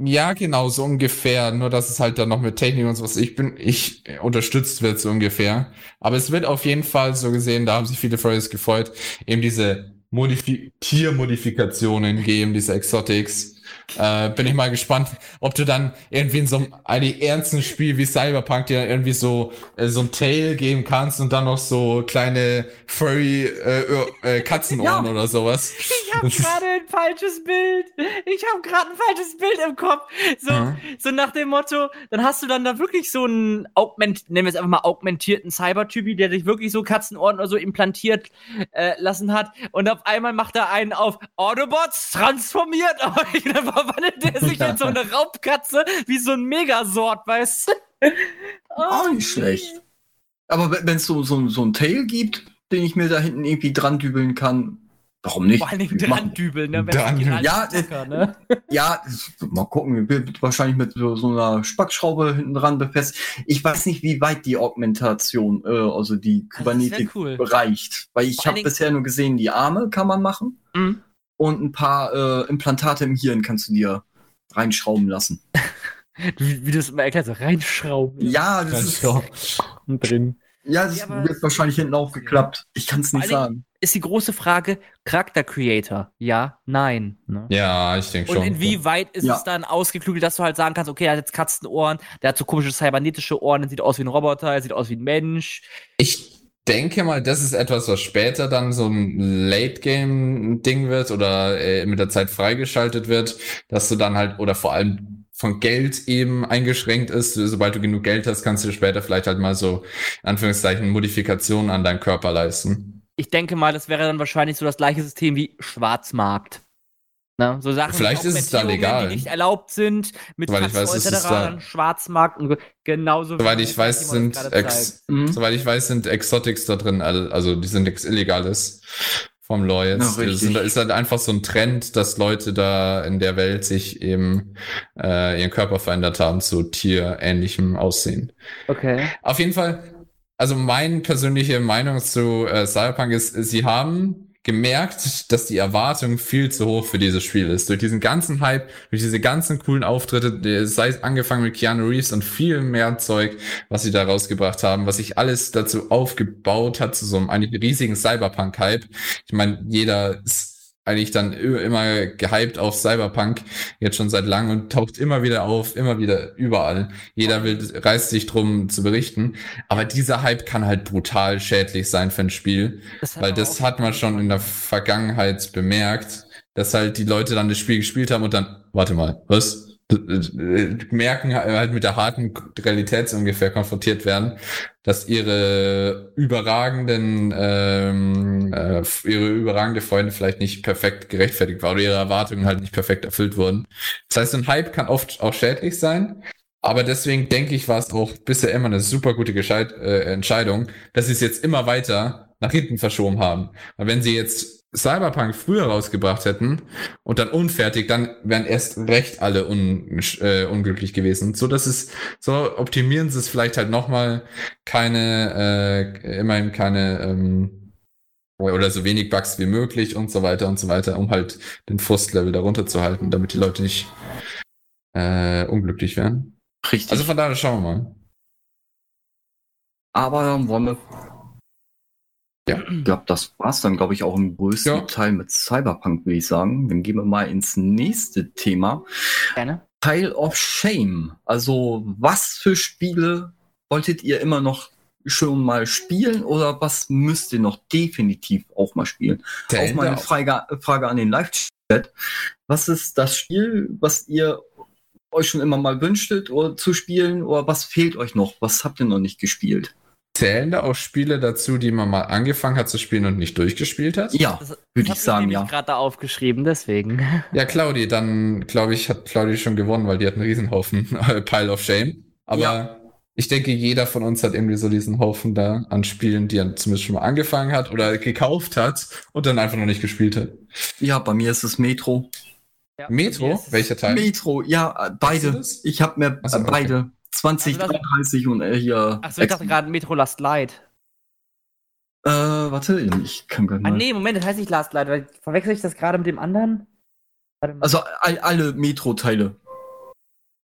S3: ja, genau, so ungefähr. Nur, dass es halt dann noch mit Technik und sowas, ich bin, ich unterstützt wird, so ungefähr. Aber es wird auf jeden Fall so gesehen, da haben sich viele Furries gefreut, eben diese Modif Tiermodifikationen geben, diese Exotics äh, bin ich mal gespannt, ob du dann irgendwie in so einem ernsten Spiel wie Cyberpunk dir irgendwie so äh, so ein Tail geben kannst und dann noch so kleine furry äh, äh, Katzenohren ja. oder sowas.
S2: Ich habe gerade ein falsches Bild. Ich habe gerade ein falsches Bild im Kopf. So, mhm. so nach dem Motto, dann hast du dann da wirklich so einen augment, nennen wir es einfach mal augmentierten Cybertypi, der sich wirklich so Katzenohren oder so implantiert äh, lassen hat und auf einmal macht er einen auf Autobots transformiert. verwandelt der sich in so eine Raubkatze wie so ein Megasort, weißt du?
S1: Oh, Auch nicht schlecht. Aber wenn es so, so, so ein Tail gibt, den ich mir da hinten irgendwie dran dübeln kann, warum nicht?
S2: Vor allem dran dübeln, ne?
S1: Dran ja, Zucker, ne? ja, mal gucken, wird wahrscheinlich mit so, so, einer Spackschraube hinten dran befestigt. Ich weiß nicht, wie weit die Augmentation, äh, also die Kybernetik cool. reicht. Weil ich habe bisher nur gesehen, die Arme kann man machen. Mhm und ein paar äh, Implantate im Hirn kannst du dir reinschrauben lassen.
S2: wie, wie du es immer erklärst, reinschrauben.
S1: Ja, das ist drin. Ja, das ja, wird wahrscheinlich hinten auch geklappt. Ich kann es nicht sagen.
S2: Ist die große Frage, Charakter Creator? Ja, nein. Ne?
S3: Ja, ich denke schon.
S2: Und inwieweit ist ja. es dann ausgeklügelt, dass du halt sagen kannst, okay, er hat jetzt Katzenohren, der hat so komische cybernetische Ohren, der sieht aus wie ein Roboter, er sieht aus wie ein Mensch.
S3: Ich denke mal, das ist etwas, was später dann so ein Late-Game-Ding wird oder äh, mit der Zeit freigeschaltet wird, dass du dann halt, oder vor allem von Geld eben eingeschränkt ist. Sobald du genug Geld hast, kannst du später vielleicht halt mal so, in Anführungszeichen, Modifikationen an deinem Körper leisten.
S2: Ich denke mal, das wäre dann wahrscheinlich so das gleiche System wie Schwarzmarkt. Ne? So Sachen,
S3: Vielleicht ist es da legal.
S2: die nicht erlaubt sind, mit
S3: Soweit ich weiß, ist es da.
S2: Schwarzmarkt und genauso.
S3: Soweit ich weiß, sind Ex mhm. soweit ich weiß, sind Exotics da drin, also die sind nichts Illegales vom Law jetzt. Ja, das ist halt einfach so ein Trend, dass Leute da in der Welt sich eben äh, ihren Körper verändert haben zu tierähnlichem Aussehen.
S2: Okay.
S3: Auf jeden Fall, also meine persönliche Meinung zu äh, Cyberpunk ist, sie haben gemerkt, dass die Erwartung viel zu hoch für dieses Spiel ist. Durch diesen ganzen Hype, durch diese ganzen coolen Auftritte, sei es angefangen mit Keanu Reeves und viel mehr Zeug, was sie da rausgebracht haben, was sich alles dazu aufgebaut hat, zu so einem, riesigen Cyberpunk-Hype. Ich meine, jeder ist eigentlich dann immer gehypt auf Cyberpunk, jetzt schon seit langem und taucht immer wieder auf, immer wieder überall. Jeder will, reißt sich drum zu berichten. Aber dieser Hype kann halt brutal schädlich sein für ein Spiel, das weil das hat man schon in der Vergangenheit bemerkt, dass halt die Leute dann das Spiel gespielt haben und dann, warte mal, was? Merken halt mit der harten Realität ungefähr konfrontiert werden, dass ihre überragenden ähm, äh, ihre überragende Freunde vielleicht nicht perfekt gerechtfertigt war oder ihre Erwartungen halt nicht perfekt erfüllt wurden. Das heißt, ein Hype kann oft auch schädlich sein, aber deswegen denke ich, war es auch bisher immer eine super gute Gescheit äh, Entscheidung, dass sie es jetzt immer weiter nach hinten verschoben haben. Weil wenn sie jetzt Cyberpunk früher rausgebracht hätten und dann unfertig, dann wären erst recht alle un, äh, unglücklich gewesen. So dass es, so optimieren sie es vielleicht halt nochmal keine, äh, immerhin keine, ähm, oder so wenig Bugs wie möglich und so weiter und so weiter, um halt den Frustlevel darunter zu halten, damit die Leute nicht äh, unglücklich werden.
S1: Richtig.
S3: Also von daher schauen wir mal.
S1: Aber dann wollen wir
S3: Ja.
S1: Ich glaube, das war's dann, glaube ich, auch im größten
S3: Ja.
S1: Teil mit Cyberpunk, würde ich sagen. Dann gehen wir mal ins nächste Thema.
S2: Gerne.
S1: Pile of Shame. Also, was für Spiele wolltet ihr immer noch schon mal spielen oder was müsst ihr noch definitiv auch mal spielen? auch
S3: Zählen
S1: mal
S3: da
S1: eine Frage, Frage an den Live-Chat. Was ist das Spiel, was ihr euch schon immer mal wünschtet oder zu spielen oder was fehlt euch noch? Was habt ihr noch nicht gespielt?
S3: Zählen da auch Spiele dazu, die man mal angefangen hat zu spielen und nicht durchgespielt hat?
S1: Ja,
S2: Das,
S1: würde ich sagen, ja.
S2: Ich gerade da aufgeschrieben, deswegen.
S3: Ja, Claudi, dann glaube ich, hat Claudi schon gewonnen, weil die hat einen Riesenhaufen Pile of Shame. Aber
S1: Ja.
S3: ich denke, jeder von uns hat irgendwie so diesen Haufen da an Spielen, die er zumindest schon mal angefangen hat oder gekauft hat und dann einfach noch nicht gespielt hat.
S1: Ja, bei mir ist es Metro.
S2: Ja,
S3: Metro? Welcher Teil?
S1: Metro, ja, äh, beide. Ich habe mir
S3: so,
S1: äh,
S3: okay.
S1: Beide. 20,
S2: Also das-
S1: 33 und äh, hier.
S2: Achso, ich dachte gerade Metro Last Light.
S1: Äh, warte, ich kann gar
S2: Ah,
S1: nicht.
S2: nee, Moment, das heißt nicht Last Light. weil- Verwechsel ich das gerade mit dem anderen? Warte mal.
S1: Also all, alle Metro-Teile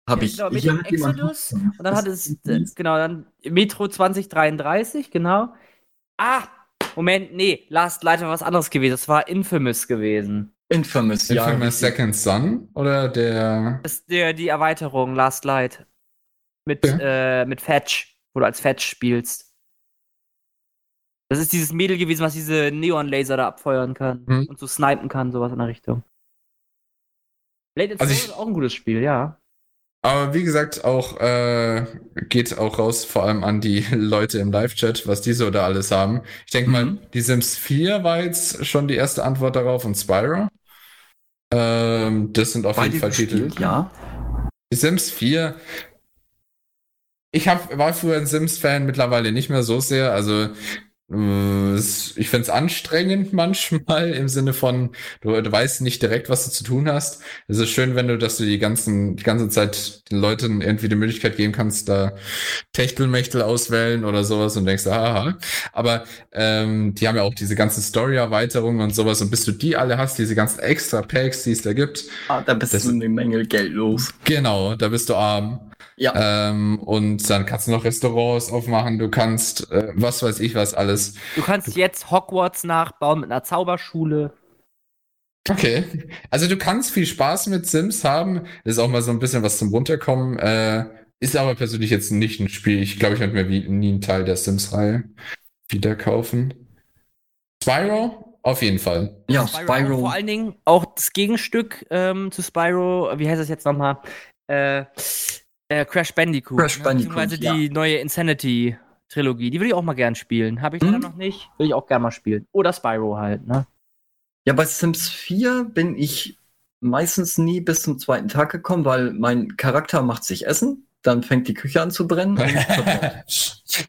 S1: habe
S2: Ja,
S1: ich.
S2: genau,
S1: ich
S2: Metro
S1: jemand-
S2: Exodus Und dann hat es, äh, genau, dann Metro 2033, genau. Ah, Moment, nee, Last Light war was anderes gewesen. Das war Infamous gewesen.
S1: Infamous, ja.
S3: Infamous Second Son oder der.
S2: Das ist der, die Erweiterung Last Light. Mit, äh, mit Fetch, wo du als Fetch spielst. Das ist dieses Mädel gewesen, was diese Neon-Laser da abfeuern kann.
S3: Hm.
S2: Und so snipen kann, sowas in der Richtung. Blade and
S3: Also
S2: Soul
S3: ich-
S2: ist auch ein gutes Spiel, ja.
S3: Aber wie gesagt, auch äh, geht auch raus vor allem an die Leute im Live-Chat, was die so da alles haben. Ich denke mal,
S1: Mhm.
S3: die Sims 4 war jetzt schon die erste Antwort darauf und Spyro. Ähm, das sind auf
S1: Beide
S3: jeden Fall Titel.
S1: gespielt, ja.
S3: Die Sims 4. Ich hab, war früher ein Sims-Fan, mittlerweile nicht mehr so sehr. Also äh, es- ich find's anstrengend manchmal im Sinne von, du, du weißt nicht direkt, was du zu tun hast. Es ist schön, wenn du, dass du die ganzen, die ganze Zeit den Leuten irgendwie die Möglichkeit geben kannst, da Techtelmechtel auswählen oder sowas und denkst, aha. Aber ähm, die haben ja auch diese ganzen Story-Erweiterungen und sowas. Und bis du die alle hast, diese ganzen extra Packs, die es da gibt,
S1: Ah, da bist
S3: Das-
S1: du eine Menge Geld los.
S3: genau, da bist du arm.
S1: Ja.
S3: Ähm, und dann kannst du noch Restaurants aufmachen, du kannst, äh, was weiß ich was alles.
S2: Du kannst jetzt Hogwarts nachbauen mit einer Zauberschule.
S3: Okay. Also du kannst viel Spaß mit Sims haben. Das ist auch mal so ein bisschen was zum Runterkommen. Äh, ist aber persönlich jetzt nicht ein Spiel. Ich glaube, ich werde mir wie, nie einen Teil der Sims-Reihe wieder kaufen. Spyro? Auf jeden Fall.
S1: Ja,
S2: Spyro. Vor
S1: Spyro.
S2: allen Dingen auch das Gegenstück ähm, zu Spyro, wie heißt das jetzt nochmal? Äh, äh, Crash Bandicoot.
S1: Crash Bandicoot,
S2: Beziehungsweise die neue Insanity-Trilogie. Die würde ich auch mal gern spielen. Habe ich leider
S1: Hm?
S2: noch nicht. Will ich auch gern mal spielen. Oder Spyro halt, ne?
S1: Ja, bei Sims 4 bin ich meistens nie bis zum zweiten Tag gekommen, weil mein Charakter macht sich Essen, dann fängt die Küche an zu brennen.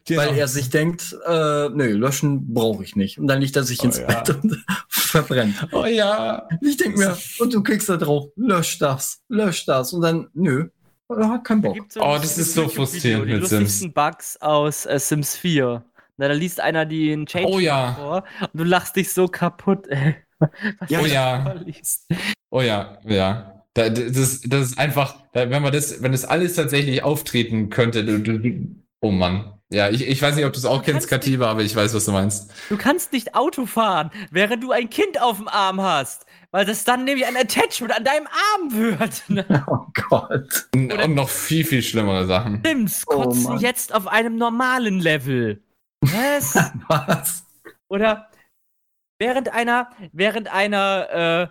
S3: Genau.
S1: weil er sich denkt, äh, nö, löschen brauche ich nicht. Und dann legt er sich
S3: Oh
S1: ins
S3: ja.
S1: Bett und verbrennt.
S3: Oh ja.
S1: Ich denke mir, und du klickst da drauf, lösch das, lösch das. Und dann, nö, er hat keinen
S2: Da
S1: Bock.
S2: gibt's
S3: Oh, das ist so frustrierend
S2: Die
S3: mit
S2: lustigsten Bugs aus äh, Sims 4. Na, da liest einer den Change
S3: Oh ja.
S2: vor und du lachst dich so kaputt, ey. Was
S1: Ja,
S2: du
S3: oh ja. Oh ja, ja. Da, das, das ist einfach, da, wenn man das, wenn das alles tatsächlich auftreten könnte, du, du, du- oh Mann. Ja, ich, ich weiß nicht, ob du es auch
S2: Du
S3: kennst, Kativa, aber ich weiß, was du meinst.
S2: Du kannst nicht Auto fahren, während du ein Kind auf dem Arm hast, weil das dann nämlich ein Attachment an deinem Arm wird. Ne?
S1: Oh Gott.
S3: Und
S2: Oder-
S3: noch viel, viel schlimmere Sachen.
S2: Sims
S1: Oh
S2: kotzen
S1: Mann.
S2: jetzt auf einem normalen Level. Was?
S1: Was?
S2: Oder während einer, während einer, äh,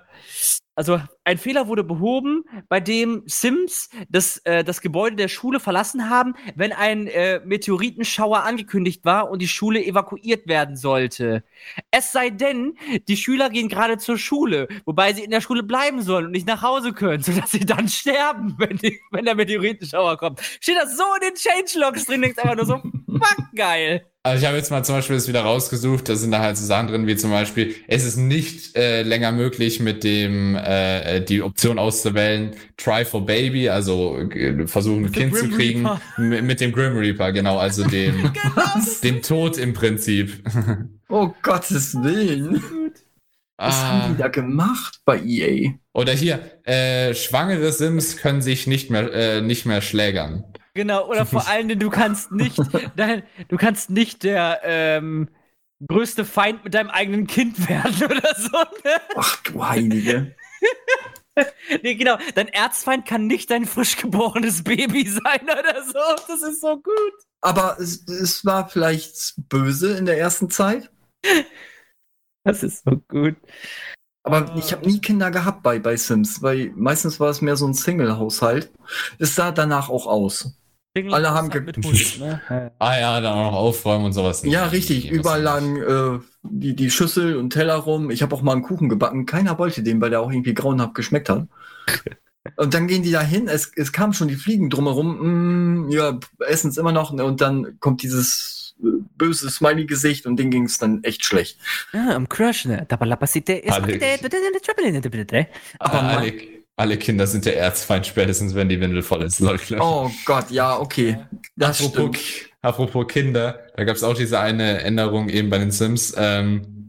S2: also ein Fehler wurde behoben, bei dem Sims das, äh, das Gebäude der Schule verlassen haben, wenn ein äh, Meteoritenschauer angekündigt war und die Schule evakuiert werden sollte. Es sei denn, die Schüler gehen gerade zur Schule, wobei sie in der Schule bleiben sollen und nicht nach Hause können, sodass sie dann sterben, wenn, die, wenn der Meteoritenschauer kommt. Steht das so in den Changelogs drin, denkst einfach nur so, fuck geil.
S3: Also ich habe jetzt mal zum Beispiel das wieder rausgesucht, da sind da halt so Sachen drin, wie zum Beispiel, es ist nicht äh, länger möglich, mit dem äh, die Option auszuwählen, try for baby, also äh, versuchen ein Kind zu kriegen, mit, dem Grim Reaper, genau, also dem, dem Tod im Prinzip.
S1: Oh Gottes Willen. Was
S3: Ah.
S1: haben die da gemacht bei EA?
S3: Oder hier, äh, schwangere Sims können sich nicht mehr, äh, nicht mehr schlägern.
S2: Genau, oder vor allen Dingen, du kannst nicht, dein, du kannst nicht der ähm, größte Feind mit deinem eigenen Kind werden oder so. Ne?
S1: Ach du Heilige.
S2: Nee, genau, dein Erzfeind kann nicht dein frisch geborenes Baby sein oder so. Das ist so gut.
S1: Aber es, es war vielleicht böse in der ersten Zeit.
S2: Das ist so gut.
S1: Aber ich habe nie Kinder gehabt bei, bei Sims, weil meistens war es mehr so ein Single-Haushalt. Es sah danach auch aus. Alle haben ge-
S2: mit Hund, ne?
S3: Ah ja, dann auch noch aufräumen und sowas.
S1: Ja, richtig. Überall lagen äh, die, die Schüssel und Teller rum. Ich habe auch mal einen Kuchen gebacken. Keiner wollte den, weil der auch irgendwie grauenhaft geschmeckt hat. Und dann gehen die da hin. Es, es kamen schon die Fliegen drumherum. Mm, ja, essen es immer noch. Und dann kommt dieses äh, böse Smiley-Gesicht und denen ging es dann echt schlecht.
S2: Ja, am Crush, ne?
S1: Aber
S3: alle, Kinder sind der Erzfeind, spätestens wenn die Windel voll ist. Leute.
S1: Oh Gott, ja, okay. Das
S3: apropos,
S1: stimmt.
S3: apropos Kinder, da gab es auch diese eine Änderung eben bei den Sims. Ähm,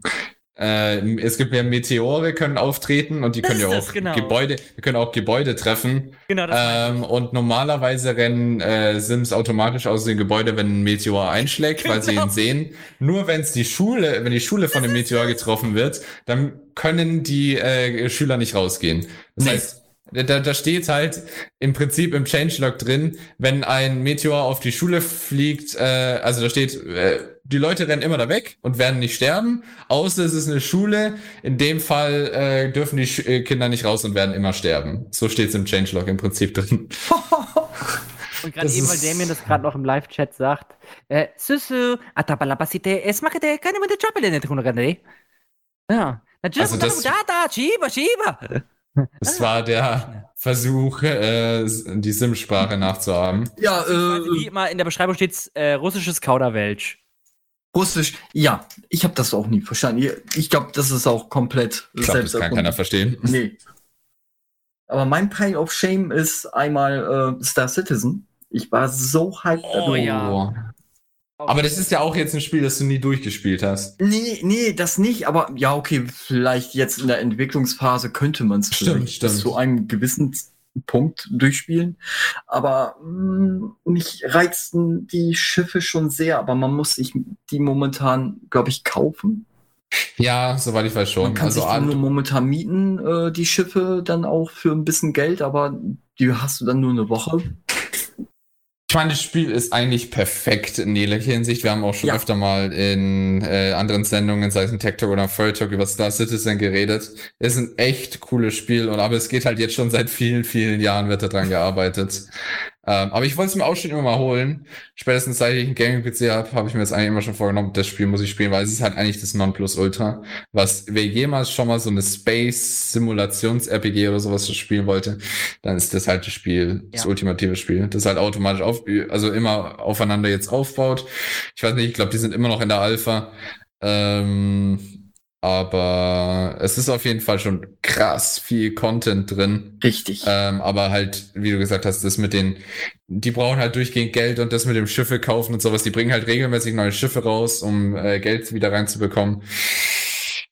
S3: äh, es gibt ja Meteore können auftreten und die
S2: Das
S3: können ja auch
S2: genau.
S3: Gebäude, die können auch Gebäude treffen.
S2: Genau, das
S3: Ähm, und normalerweise rennen äh, Sims automatisch aus dem Gebäude, wenn ein Meteor einschlägt, weil sie
S2: Genau.
S3: ihn sehen. Nur wenn es die Schule, wenn die Schule von dem Meteor getroffen wird, dann können die äh, Schüler nicht rausgehen. Das
S1: Nee.
S3: heißt, da, da steht halt im Prinzip im Changelog drin, wenn ein Meteor auf die Schule fliegt, äh, also da steht, äh, die Leute rennen immer da weg und werden nicht sterben, außer es ist eine Schule. In dem Fall äh, dürfen die Sch äh, Kinder nicht raus und werden immer sterben. So steht es im Changelog im Prinzip drin.
S2: Und gerade eben, weil Damien das gerade noch im Live-Chat sagt, äh, Susu, atabalapacite, es macht der keine mit der Chapel nicht runtergehen. Ja.
S3: Also das-
S2: da, da, Shiba, Shiba.
S3: Es war der Versuch, äh, die Sim-Sprache nachzuahmen.
S1: Ja,
S2: Wie
S1: äh,
S2: immer in der Beschreibung steht äh, russisches Kauderwelsch.
S1: Russisch, ja, ich habe das auch nie verstanden. Ich glaube, das ist auch komplett
S3: Ich glaube, das kann keiner verstehen.
S1: Nee. Aber mein Pile of Shame ist einmal äh, Star Citizen. Ich war so hyped.
S2: Oh,
S1: darüber.
S2: ja.
S3: Aber das ist ja auch jetzt ein Spiel, das du nie durchgespielt hast.
S1: Nee, nee, das nicht, aber ja, okay, vielleicht jetzt in der Entwicklungsphase könnte man es bis zu einem gewissen Punkt durchspielen. Aber mh, mich reizten die Schiffe schon sehr, aber man muss sich die momentan, glaube ich, kaufen.
S3: Ja, soweit ich weiß schon.
S1: Man kann
S3: Also
S1: sich nur momentan mieten, äh, die Schiffe dann auch für ein bisschen Geld, aber die hast du dann nur eine Woche.
S3: Ich meine, das Spiel ist eigentlich perfekt in jeglicher Hinsicht. Wir haben auch schon
S1: Ja.
S3: öfter mal in äh, anderen Sendungen, sei es in Tech Talk oder Furry Talk, über Star Citizen geredet. Es ist ein echt cooles Spiel und aber es geht halt jetzt schon seit vielen, vielen Jahren wird daran gearbeitet. Ähm, aber ich wollte es mir auch schon immer mal holen. Spätestens seit ich einen Gaming-PC habe, habe ich mir das eigentlich immer schon vorgenommen, das Spiel muss ich spielen, weil es ist halt eigentlich das Nonplusultra. Was, wer jemals schon mal so eine Space-Simulations-RPG oder sowas spielen wollte, dann ist das halt das Spiel, das
S2: Ja.
S3: ultimative Spiel, das halt automatisch auf, also immer aufeinander jetzt aufbaut. Ich weiß nicht, ich glaube, die sind immer noch in der Alpha. Ähm, aber es ist auf jeden Fall schon krass viel Content drin.
S1: Richtig.
S3: Ähm, aber halt, wie du gesagt hast, das mit den, die brauchen halt durchgehend Geld und das mit dem Schiffe kaufen und sowas. Die bringen halt regelmäßig neue Schiffe raus, um äh, Geld wieder reinzubekommen.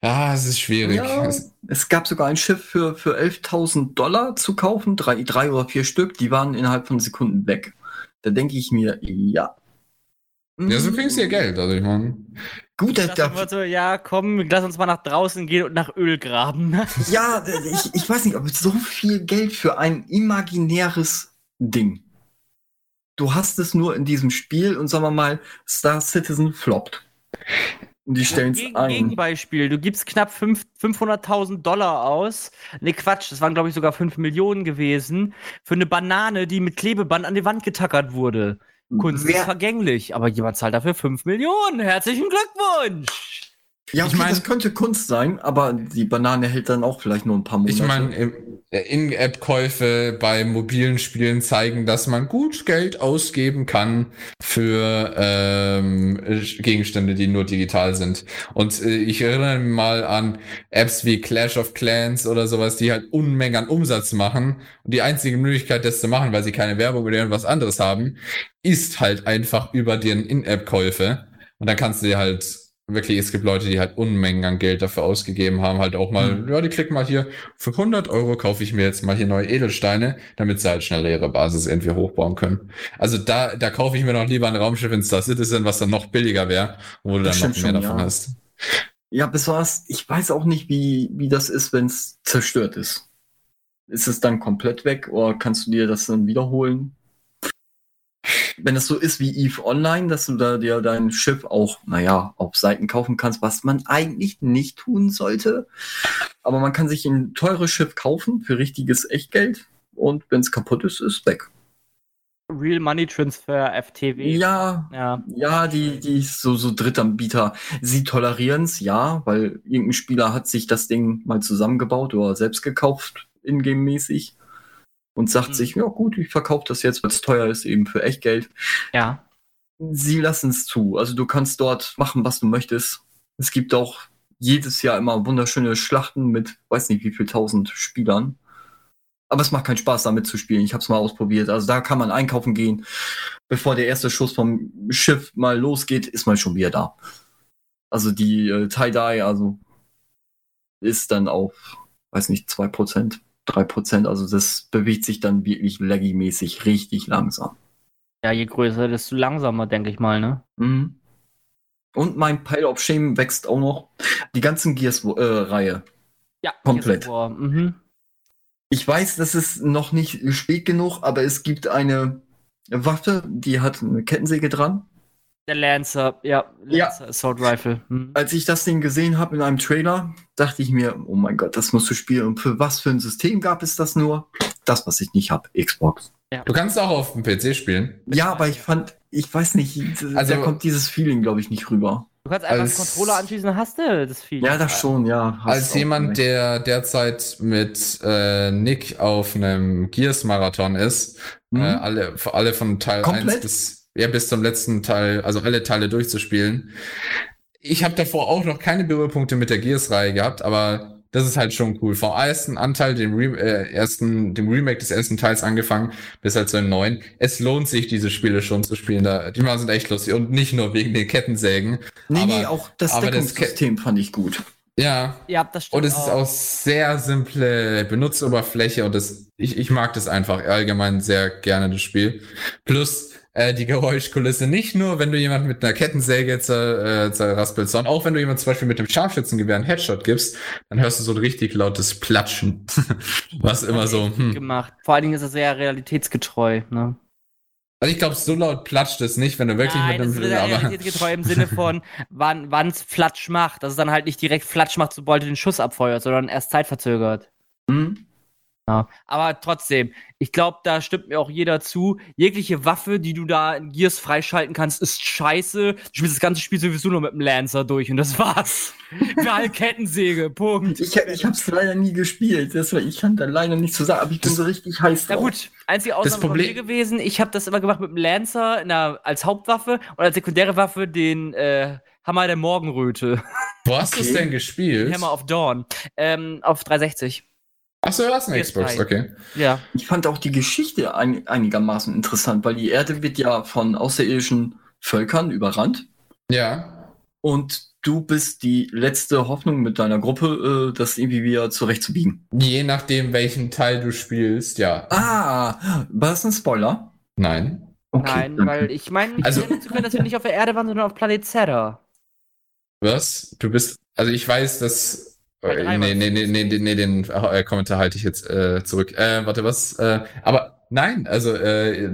S3: Ja, es ist schwierig.
S1: Ja,
S3: Es,
S1: gab sogar ein Schiff für, für 11.000 Dollar zu kaufen, drei, drei oder vier Stück, die waren innerhalb von Sekunden weg. Da denke ich mir, ja.
S3: ja, so kriegst du ja Geld. Also ich meine,
S1: Gut, da, da,
S2: so, ja, komm, lass uns mal nach draußen gehen und nach Öl graben. ne?
S1: ja, ich, ich weiß nicht, aber so viel Geld für ein imaginäres Ding. Du hast es nur in diesem Spiel und sagen wir mal, Star Citizen floppt. Und die stellen es ein.
S2: Gegenbeispiel, du gibst knapp fünf- 500.000 Dollar aus. Ne, Quatsch, das waren, glaube ich, sogar 5 Millionen gewesen. Für eine Banane, die mit Klebeband an die Wand getackert wurde. Kunst ist
S1: Wer,
S2: vergänglich, aber jemand zahlt dafür 5 Millionen. Herzlichen Glückwunsch!
S1: Ja,
S3: Ich
S1: okay,
S3: mein-
S1: das könnte Kunst sein, aber die Banane hält dann auch vielleicht nur ein paar Monate.
S3: Ich meine, In-App-Käufe bei mobilen Spielen zeigen, dass man gut Geld ausgeben kann für ähm, Gegenstände, die nur digital sind. Und äh, ich erinnere mich mal an Apps wie Clash of Clans oder sowas, die halt Unmengen an Umsatz machen. Und die einzige Möglichkeit, das zu machen, weil sie keine Werbung oder irgendwas anderes haben, ist halt einfach über den In-App-Käufe. Und dann kannst du dir halt wirklich, es gibt Leute, die halt Unmengen an Geld dafür ausgegeben haben, halt auch mal,
S1: Mhm.
S3: ja, die klicken mal hier, für 100 Euro kaufe ich mir jetzt mal hier neue Edelsteine, damit sie halt schneller ihre Basis irgendwie hochbauen können. Also da, da kaufe ich mir noch lieber ein Raumschiff in Star Citizen, was dann noch billiger wäre, wo du
S1: Das
S3: dann noch mehr
S1: schon,
S3: davon
S1: ja.
S3: hast.
S1: Ja, besonders, ich weiß auch nicht, wie, wie das ist, wenn es zerstört ist. Ist es dann komplett weg oder kannst du dir das dann wiederholen? Wenn es so ist wie EVE Online, dass du da dir dein Schiff auch, naja, auf Seiten kaufen kannst, was man eigentlich nicht tun sollte. Aber man kann sich ein teures Schiff kaufen für richtiges Echtgeld und wenn es kaputt ist, ist es weg.
S2: Real Money Transfer, FTW.
S1: Ja,
S2: Ja.
S1: Ja, die, die so, so Drittanbieter, sie tolerieren es, ja, weil irgendein Spieler hat sich das Ding mal zusammengebaut oder selbst gekauft, ingame-mäßig. Und sagt
S2: Hm.
S1: sich, ja gut, ich verkaufe das jetzt, weil es teuer ist, eben für Echtgeld.
S2: Ja.
S1: Sie lassen es zu. Also du kannst dort machen, was du möchtest. Es gibt auch jedes Jahr immer wunderschöne Schlachten mit, weiß nicht wie viel tausend Spielern. Aber es macht keinen Spaß, damit zu spielen. Ich habe es mal ausprobiert. Also da kann man einkaufen gehen. Bevor der erste Schuss vom Schiff mal losgeht, ist man schon wieder da. Also die äh, Tie-Dye, also ist dann auf, weiß nicht, 2%, 3%. Also das bewegt sich dann wirklich laggy-mäßig richtig langsam.
S2: Ja, je größer, desto langsamer, denke ich mal, ne?
S1: Mhm. Und mein Pile of Shame wächst auch noch. Die ganzen Gears-Reihe.
S2: Ja,
S1: Komplett.
S2: Gears Mhm.
S1: Ich weiß, das ist noch nicht spät genug, aber es gibt eine Waffe, die hat eine Kettensäge dran.
S2: Der Lancer, ja,
S1: Ja.
S2: Lancer Assault Rifle. Mhm.
S1: Als ich das Ding gesehen habe in einem Trailer, dachte ich mir, oh mein Gott, das musst du spielen. Und für was für ein System gab es das nur? Das, was ich nicht habe, Xbox.
S3: Du kannst auch auf dem PC spielen.
S1: Ja, aber ich fand, ich weiß nicht,
S3: Also-
S1: da kommt dieses Feeling, glaube ich, nicht rüber.
S2: Du kannst einfach
S3: Als-
S2: einen Controller anschließen, dann hast du das Feed.
S1: Ja, das schon, ja.
S3: Als jemand, der derzeit mit äh, Nick auf einem Gears-Marathon ist,
S1: Mhm.
S3: äh, alle, alle von Teil
S1: Komplett?
S3: 1 bis, ja, bis zum letzten Teil, also alle Teile durchzuspielen. Ich habe davor auch noch keine Berührpunkte mit der Gears-Reihe gehabt, aber das ist halt schon cool. Vom ersten Anteil, dem, Re äh, ersten, dem Remake des ersten Teils angefangen, bis halt zu den neuen. Es lohnt sich, diese Spiele schon zu spielen. Da, die mal sind echt lustig und nicht nur wegen den Kettensägen.
S1: Nee,
S3: aber,
S1: nee, auch das
S3: aber das
S1: Deckungssystem fand ich gut.
S3: Ja,
S2: ja das stimmt.
S3: und es ist auch sehr simple Benutzeroberfläche und das, ich, ich mag das einfach allgemein sehr gerne, das Spiel. Plus äh, die Geräuschkulisse, nicht nur, wenn du jemand mit einer Kettensäge zer, äh, zerraspelst, sondern auch wenn du jemand zum Beispiel mit dem Scharfschützengewehr einen Headshot gibst, dann hörst du so ein richtig lautes Platschen. Was immer so, hm.
S2: gemacht. Vor allen Dingen ist es sehr realitätsgetreu, ne?
S3: Also ich glaube, so laut platscht es nicht, wenn du wirklich
S2: Nein, das
S3: mit
S2: ist
S3: einem,
S2: sehr
S3: aber
S2: realitätsgetreu im Sinne von, wann wann's Flatsch macht. Dass es dann halt nicht direkt Flatsch macht, sobald du den Schuss abfeuerst, sondern erst zeitverzögert.
S1: Hm?
S2: Ja. Aber trotzdem, ich glaube, da stimmt mir auch jeder zu. Jegliche Waffe, die du da in Gears freischalten kannst, ist scheiße. Du spielst das ganze Spiel sowieso nur mit dem Lancer durch und das war's. Für halt Kettensäge, Punkt.
S1: Ich, ich habe es leider nie gespielt, deswegen ich kann da leider nicht zu sagen, aber ich bin so richtig heiß
S2: Na
S1: drauf.
S2: gut, einzige Ausnahme von
S3: Problem-
S2: mir gewesen, ich habe das immer gemacht mit dem Lancer in der, als Hauptwaffe und als sekundäre Waffe den äh, Hammer der Morgenröte.
S3: wo hast du es
S1: Okay.
S3: denn gespielt?
S2: Hammer of Dawn. Ähm, auf 360.
S3: Achso, du hast eine
S2: PS3.
S3: Xbox, okay.
S2: Ja.
S1: Ich fand auch die Geschichte ein, einigermaßen interessant, weil die Erde wird ja von außerirdischen Völkern überrannt
S3: Ja.
S1: und du bist die letzte Hoffnung mit deiner Gruppe, äh, das irgendwie wieder zurechtzubiegen.
S3: Je nachdem, welchen Teil du spielst, ja.
S1: Ah, war das ein Spoiler?
S3: Nein.
S2: Nein,
S1: danke.
S2: weil ich meine,
S3: Also-
S2: also, zu können, dass wir nicht auf der Erde waren, sondern auf Planet Zera.
S3: Was? Du bist, also ich weiß, dass. Äh, nee, nee, nee, nee, nee, nee, den äh, Kommentar halte ich jetzt äh, zurück. Äh, warte, was? Äh, aber nein, also äh,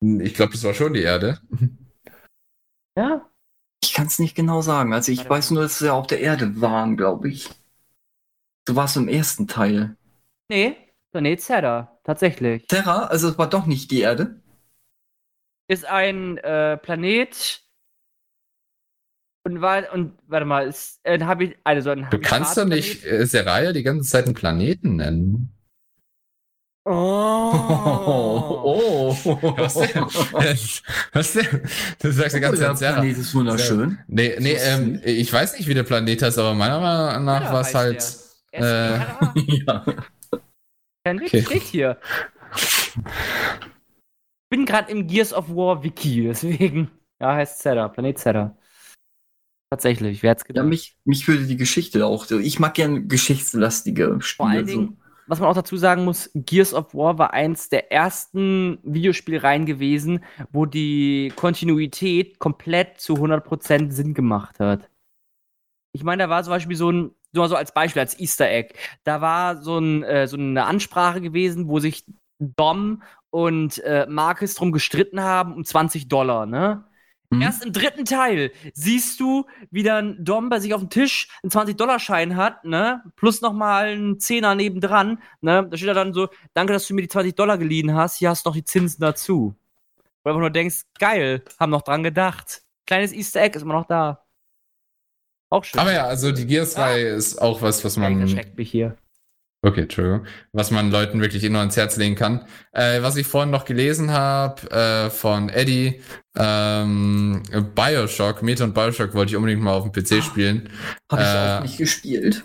S3: ich glaube, das war schon die Erde.
S2: Ja.
S1: Ich kann es nicht genau sagen. Also ich
S2: Warte
S1: weiß nur, dass sie auf der Erde waren, glaube ich. Du warst im ersten Teil.
S2: Nee, Planet Zedda, tatsächlich.
S1: Terra, also es war doch nicht die Erde.
S2: Ist ein äh, Planet. Und war, und warte mal, ist äh, ein Habi also ein
S3: Du kannst doch nicht äh, Seraya die ganze Zeit einen Planeten nennen.
S2: Oh.
S1: oh.
S3: Was denn? Was denn? Du sagst die ganze
S1: der
S3: Zeit Serra.
S1: Planet ist wunderschön.
S3: Nee, nee, ähm, ich weiß nicht, wie der Planet heißt, aber meiner Meinung nach
S2: Ja,
S3: war es halt. Äh,
S1: ja.
S2: Witz,
S3: okay.
S2: steht hier. bin gerade im Gears of War Wiki, deswegen. Ja, heißt Zedda, Planet Zedda. Tatsächlich, wer hat's
S1: ja,
S2: gedacht?
S1: mich, mich würde die Geschichte auch. Ich mag gern geschichtslastige Spiele.
S2: Vor allen Dingen, was man auch dazu sagen muss, Gears of War war eins der ersten Videospielreihen gewesen, wo die Kontinuität komplett zu 100% Sinn gemacht hat. Ich meine, da war zum Beispiel so ein, nur so als Beispiel, als Easter Egg, da war so, ein, äh, so eine Ansprache gewesen, wo sich Dom und äh, Marcus drum gestritten haben um 20 Dollar, ne?
S1: Mhm.
S2: Erst im dritten Teil siehst du, wie dann Dom bei sich auf dem Tisch einen 20-Dollar-Schein hat, ne? Plus nochmal einen Zehner nebendran, ne? Da steht er dann so, danke, dass du mir die 20 Dollar geliehen hast, hier hast du noch die Zinsen dazu. Wo du einfach nur denkst, geil, haben noch dran gedacht. Kleines Easter Egg ist immer noch da. Auch schön.
S3: aber ja, also die Gears-Reihe ist auch was, was man.
S2: erschreckt mich hier.
S3: Okay, Entschuldigung. Was man Leuten wirklich nur ans Herz legen kann. Äh, was ich vorhin noch gelesen habe äh, von Eddie, ähm, Bioshock, Meta und Bioshock wollte ich unbedingt mal auf dem PC spielen.
S1: Habe ich
S3: äh,
S1: auch nicht gespielt.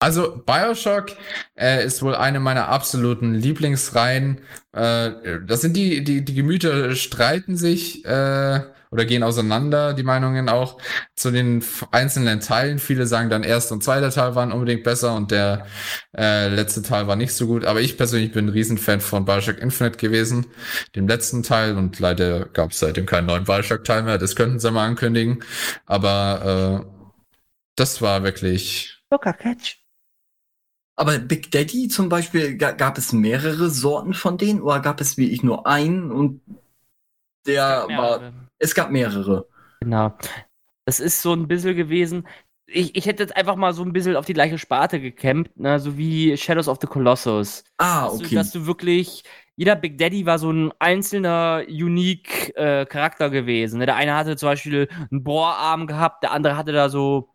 S3: Also Bioshock äh, ist wohl eine meiner absoluten Lieblingsreihen. Äh, das sind die, die, die Gemüter streiten sich äh, oder gehen auseinander, die Meinungen auch zu den einzelnen Teilen. Viele sagen dann erster und zweiter Teil waren unbedingt besser und der äh, letzte Teil war nicht so gut. Aber ich persönlich bin ein Riesenfan von Bioshock Infinite gewesen, dem letzten Teil und leider gab es seitdem keinen neuen Bioshock-Teil mehr. Das könnten sie mal ankündigen. Aber äh, das war wirklich
S2: Locker Catch.
S1: Aber Big Daddy zum Beispiel, ga, gab es mehrere Sorten von denen oder gab es wie ich nur einen und der war. Es gab mehrere.
S2: Genau. Das ist so ein bisschen gewesen. Ich, ich hätte jetzt einfach mal so ein bisschen auf die gleiche Sparte gekämpft, ne? so wie Shadows of the Colossus.
S1: Ah,
S2: dass, du,
S1: okay.
S2: dass du wirklich, jeder Big Daddy war so ein einzelner, unique äh, Charakter gewesen. Ne? Der eine hatte zum Beispiel einen Bohrarm gehabt, der andere hatte da so,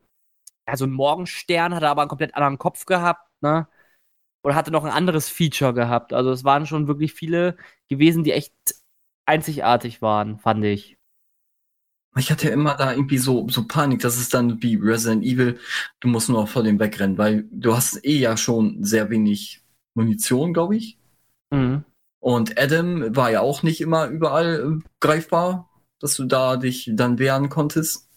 S2: ja, so einen Morgenstern, hatte aber einen komplett anderen Kopf gehabt, ne? Oder hatte noch ein anderes Feature gehabt. Also es waren schon wirklich viele gewesen, die echt einzigartig waren, fand ich.
S1: Ich hatte immer da irgendwie so, so Panik, dass es dann wie Resident Evil, du musst nur vor dem wegrennen, weil du hast eh ja schon sehr wenig Munition, glaube ich.
S2: Mhm.
S1: Und Adam war ja auch nicht immer überall äh, greifbar, dass du da dich dann wehren konntest.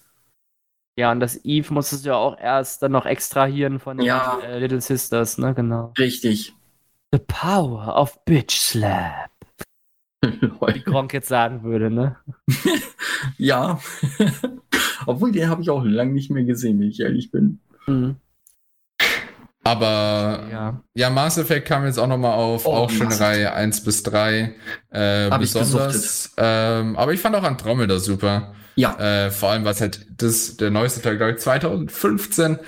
S2: Ja, und das Eve musstest du ja auch erst dann noch extrahieren von den
S1: Ja.
S2: äh, Little Sisters, ne, genau.
S1: Richtig.
S2: The power of Bitch Slap. Wie Gronk jetzt sagen würde, ne?
S1: ja. Obwohl, den habe ich auch lange nicht mehr gesehen, wenn ich ehrlich bin.
S2: Mhm.
S3: Aber
S2: Ja.
S3: ja, Mass Effect kam jetzt auch nochmal auf,
S1: Oh,
S3: auch
S1: Mass
S3: Reihe 1 bis 3. Äh,
S1: Hab ich
S3: besonders. Ähm, aber ich fand auch Andromeda super.
S1: Ja.
S3: Äh, vor allem, was halt das, der neueste Teil, glaube ich, 2015.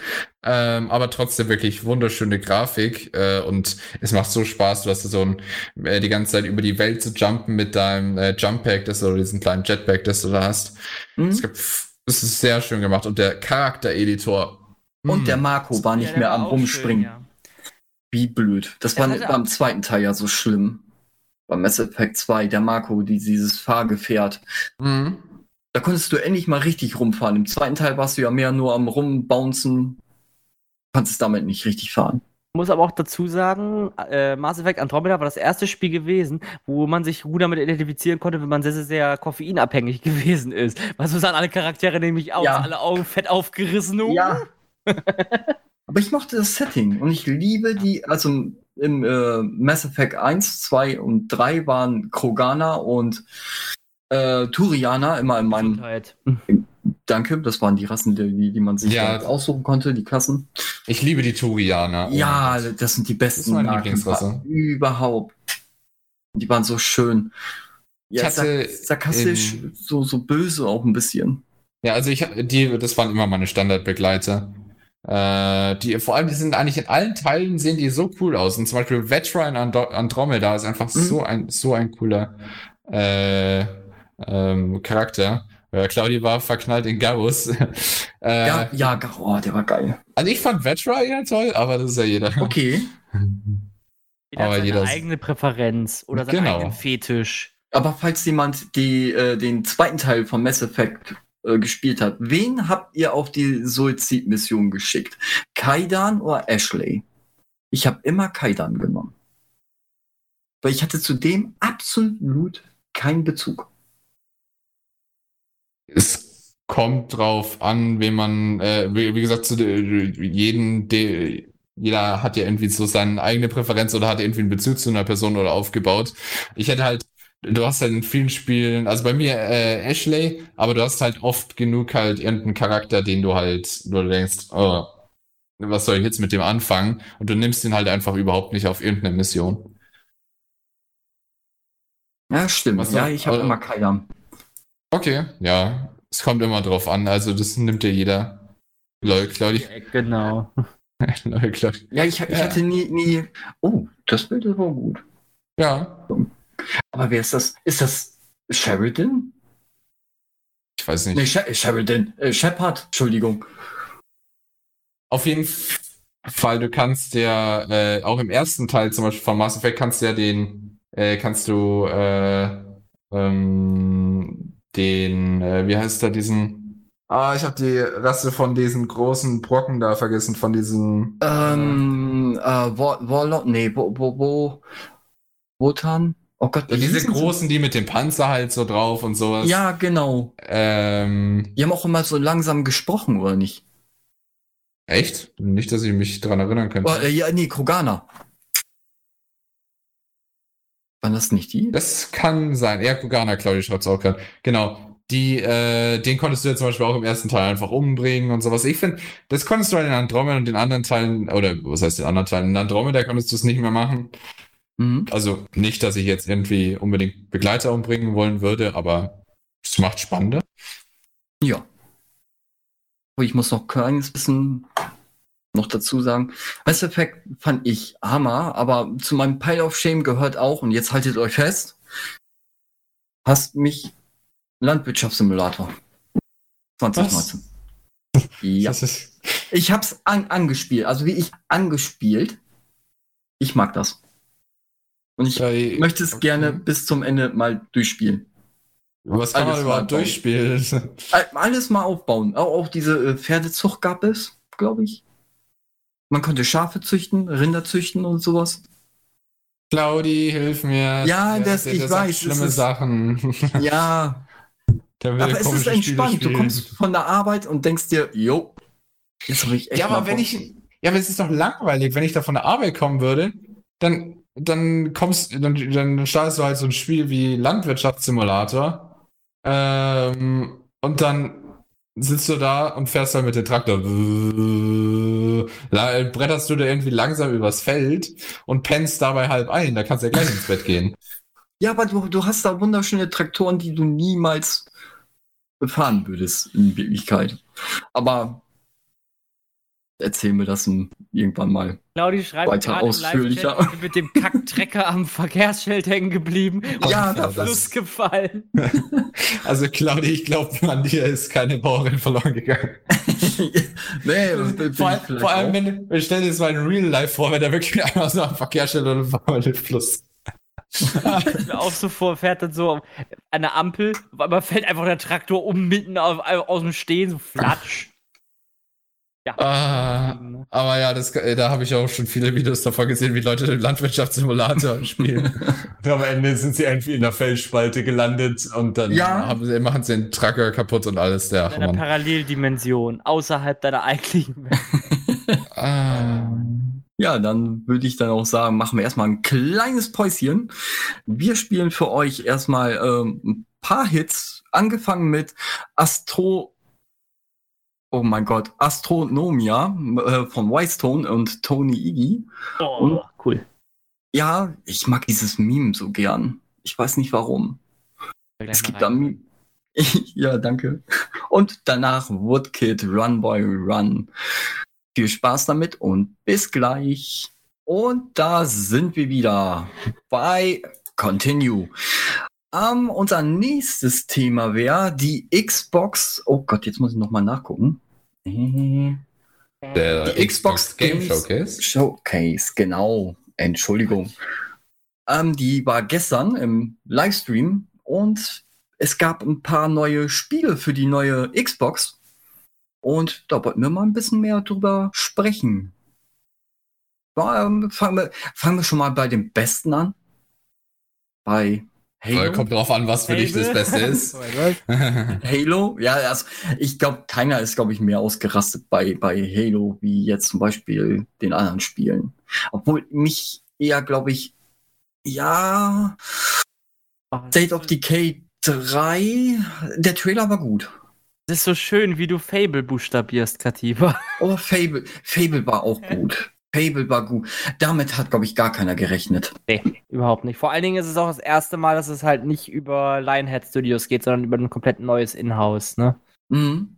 S3: Ähm, aber trotzdem wirklich wunderschöne Grafik. Äh, und es macht so Spaß, du hast so ein, äh, die ganze Zeit über die Welt zu jumpen mit deinem äh, Jump-Pack, das oder diesen kleinen Jetpack, das du da hast.
S1: Mhm.
S3: Es, gibt, es ist sehr schön gemacht. Und der Charaktereditor.
S1: Und
S3: mm,
S1: der Marco war nicht
S2: Ja,
S1: mehr
S2: war
S1: am Rumspringen.
S2: schön, ja.
S1: Wie blöd. Das
S2: Der
S1: war
S2: hatte-
S1: beim zweiten Teil ja so schlimm. Beim Mass Effect 2, der Marco, die, dieses Fahrgefährt.
S3: Mhm.
S1: Da konntest du endlich mal richtig rumfahren. Im zweiten Teil warst du ja mehr nur am Rumbouncen. Konntest damit nicht richtig fahren.
S2: Muss aber auch dazu sagen, äh, Mass Effect Andromeda war das erste Spiel gewesen, wo man sich gut damit identifizieren konnte, wenn man sehr, sehr, sehr koffeinabhängig gewesen ist. Was so sahen alle Charaktere nämlich aus,
S1: Ja.
S2: alle Augen fett aufgerissen. uh.
S1: Aber ich mochte das Setting und ich liebe die, also im äh, Mass Effect 1, 2 und 3 waren Kroganer und äh, Turianer immer in meinem.
S2: Gesundheit.
S1: Danke, das waren die Rassen, die, die man sich
S3: Ja.
S1: aussuchen konnte, die Klassen.
S3: Ich liebe die Turianer.
S1: Ja,
S3: Und-
S1: das sind die
S3: Das
S1: besten
S3: Lieblingsrasse.
S1: überhaupt. Die waren so schön. Ja,
S3: Ich hatte
S1: sark- sarkastisch,
S3: in-
S1: so, so böse auch ein bisschen.
S3: Ja, also ich die, das waren immer meine Standardbegleiter. Äh, die, vor allem, die sind eigentlich in allen Teilen sehen die so cool aus. Und zum Beispiel Veteran Andromeda ist einfach mhm. so ein, so ein cooler äh, ähm, Charakter. Äh, Claudia war verknallt in Garus.
S1: äh, ja, ja, oh, der war geil.
S3: Also ich fand Vetra eher toll, aber das ist ja jeder.
S1: Okay.
S2: Jeder aber hat seine eigene Präferenz oder seinen genau. eigenen Fetisch.
S1: Aber falls jemand die, äh, den zweiten Teil von Mass Effect äh, gespielt hat, wen habt ihr auf die Suizidmission geschickt? Kaidan oder Ashley? Ich habe immer Kaidan genommen. Weil ich hatte zu dem absolut keinen Bezug.
S3: Es kommt drauf an, wen man, äh, wie, wie, gesagt, zu jeden, de, jeder hat ja irgendwie so seine eigene Präferenz oder hat irgendwie einen Bezug zu einer Person oder aufgebaut. Ich hätte halt du hast halt in vielen Spielen, also bei mir äh, Ashley, aber du hast halt oft genug halt irgendeinen Charakter, den du halt, du denkst, oh, was soll ich jetzt mit dem anfangen? Und du nimmst ihn halt einfach überhaupt nicht auf irgendeine Mission.
S1: Ja, stimmt. Was ja, ich habe immer keiner.
S3: Okay, ja. Es kommt immer drauf an. Also das nimmt dir jeder. Leute, Claudia.
S2: Genau.
S1: ja, ich, ich ja. hatte nie, nie. Oh, das Bild ist aber gut.
S3: Ja.
S1: Aber wer ist das? Ist das Sheridan?
S3: Ich weiß nicht.
S1: Nee, Sh Sheridan. Äh, Shepard, Entschuldigung.
S3: Auf jeden Fall, du kannst ja äh, auch im ersten Teil zum Beispiel von Mass Effect kannst du ja den, äh, kannst du äh, ähm, den, äh, wie heißt da diesen, ah, ich habe die Rasse von diesen großen Brocken da vergessen, von diesen.
S1: Ähm, äh, Warlock, nee, Bo, Bo, Bo, Wotan?
S3: Oh Gott, ja, diese großen, die mit dem Panzer halt so drauf und sowas.
S1: Ja, genau.
S3: Ähm,
S1: die haben auch immer so langsam gesprochen, oder nicht?
S3: Echt? Nicht, dass ich mich dran erinnern könnte.
S1: Oh, äh, ja, nee, Krogana. Waren das nicht die?
S3: Das kann sein. Ja, Krogana, Claudia schreibt es auch gerade. Genau. Die, äh, den konntest du ja zum Beispiel auch im ersten Teil einfach umbringen und sowas. Ich finde, das konntest du halt in Andromeda und den anderen Teilen, oder was heißt den anderen Teilen? In Andromeda konntest du es nicht mehr machen. Mhm. Also nicht, dass ich jetzt irgendwie unbedingt Begleiter umbringen wollen würde, aber es macht spannender.
S1: Ja. Ich muss noch ein kleines bisschen noch dazu sagen. Mass Effect fand ich Hammer, aber zu meinem Pile of Shame gehört auch, und jetzt haltet euch fest, hast mich Landwirtschaftssimulator 2019. Was? Ja. Ich hab's an, angespielt, also wie ich angespielt. Ich mag das. Und ich ja, möchte es okay. gerne bis zum Ende mal durchspielen.
S3: Was kann alles man überhaupt durchspielen?
S1: Alles mal aufbauen. Auch, auch diese äh, Pferdezucht gab es, glaube ich. Man konnte Schafe züchten, Rinder züchten und sowas.
S3: Claudi, hilf mir.
S1: Ja, das, der, der ich weiß.
S3: Schlimme ist,
S1: Sachen. Ja. aber es ist entspannt. Du kommst von der Arbeit und denkst dir, jo,
S3: jetzt habe ich echt. Ja, aber wenn ich. Ja, aber es ist doch langweilig, wenn ich da von der Arbeit kommen würde, dann dann kommst, dann, dann startest du halt so ein Spiel wie Landwirtschaftssimulator. Ähm, und dann sitzt du da und fährst halt mit dem Traktor. Bretterst du da irgendwie langsam übers Feld und pennst dabei halb ein. Da kannst du ja gleich ins Bett gehen.
S1: Ja, aber du, du hast da wunderschöne Traktoren, die du niemals befahren würdest in Wirklichkeit. Aber erzählen wir das irgendwann mal.
S2: Claudi schreibt
S1: weiter ausführlicher.
S2: mit dem Kacktrecker am Verkehrsschild hängen geblieben und
S1: ja,
S2: da Fluss gefallen.
S3: Also Claudi, ich glaube, an dir ist keine Bauerin verloren gegangen. nee, vor, vor allem, wenn du stell dir das mal in Real Life vor, wenn der wirklich einmal so am Verkehrsschild oder den Fluss.
S2: mir auch so vor, fährt dann so an der Ampel, aber fällt einfach der Traktor um mitten auf, aus dem Stehen, so flatsch.
S3: Ja. Ah, aber ja, das, äh, da habe ich auch schon viele Videos davon gesehen, wie Leute den Landwirtschaftssimulator spielen. und am Ende sind sie irgendwie in der Felsspalte gelandet und dann ja. haben sie, machen sie den Tracker kaputt und alles. Der,
S2: in einer Paralleldimension, außerhalb deiner eigentlichen Welt.
S1: ah. Ja, dann würde ich dann auch sagen, machen wir erstmal ein kleines Päuschen. Wir spielen für euch erstmal ähm, ein paar Hits, angefangen mit Astro oh mein Gott, Astronomia äh, von Whitestone und Tony Iggy.
S2: Oh, und, cool.
S1: Ja, ich mag dieses Meme so gern. Ich weiß nicht warum. Es gibt da ja, danke. Und danach Woodkid Run Boy Run. Viel Spaß damit und bis gleich. Und da sind wir wieder bei Continue. Um, unser nächstes Thema wäre die Xbox. Oh Gott, jetzt muss ich nochmal nachgucken.
S3: Der
S1: Die
S3: Xbox Game Showcase.
S1: Showcase, genau. Entschuldigung. Ähm, die war gestern im Livestream und es gab ein paar neue Spiele für die neue Xbox. Und da wollten wir mal ein bisschen mehr drüber sprechen. Ähm, fangen, wir, fangen wir schon mal bei dem Besten an. Bei Halo.
S3: Kommt drauf an, was für dich das Beste ist.
S1: Halo, ja, also ich glaube, keiner ist, glaube ich, mehr ausgerastet bei, bei Halo wie jetzt zum Beispiel den anderen Spielen. Obwohl mich eher, glaube ich, ja, State of Decay 3, der Trailer war gut.
S2: Das ist so schön, wie du Fable buchstabierst, Katiba.
S1: Oh, Fable, Fable war auch gut. Fable war gut. Damit hat, glaube ich, gar keiner gerechnet.
S2: Nee, überhaupt nicht. Vor allen Dingen ist es auch das erste Mal, dass es halt nicht über Lionhead Studios geht, sondern über ein komplett neues Inhouse, ne?
S1: Mhm.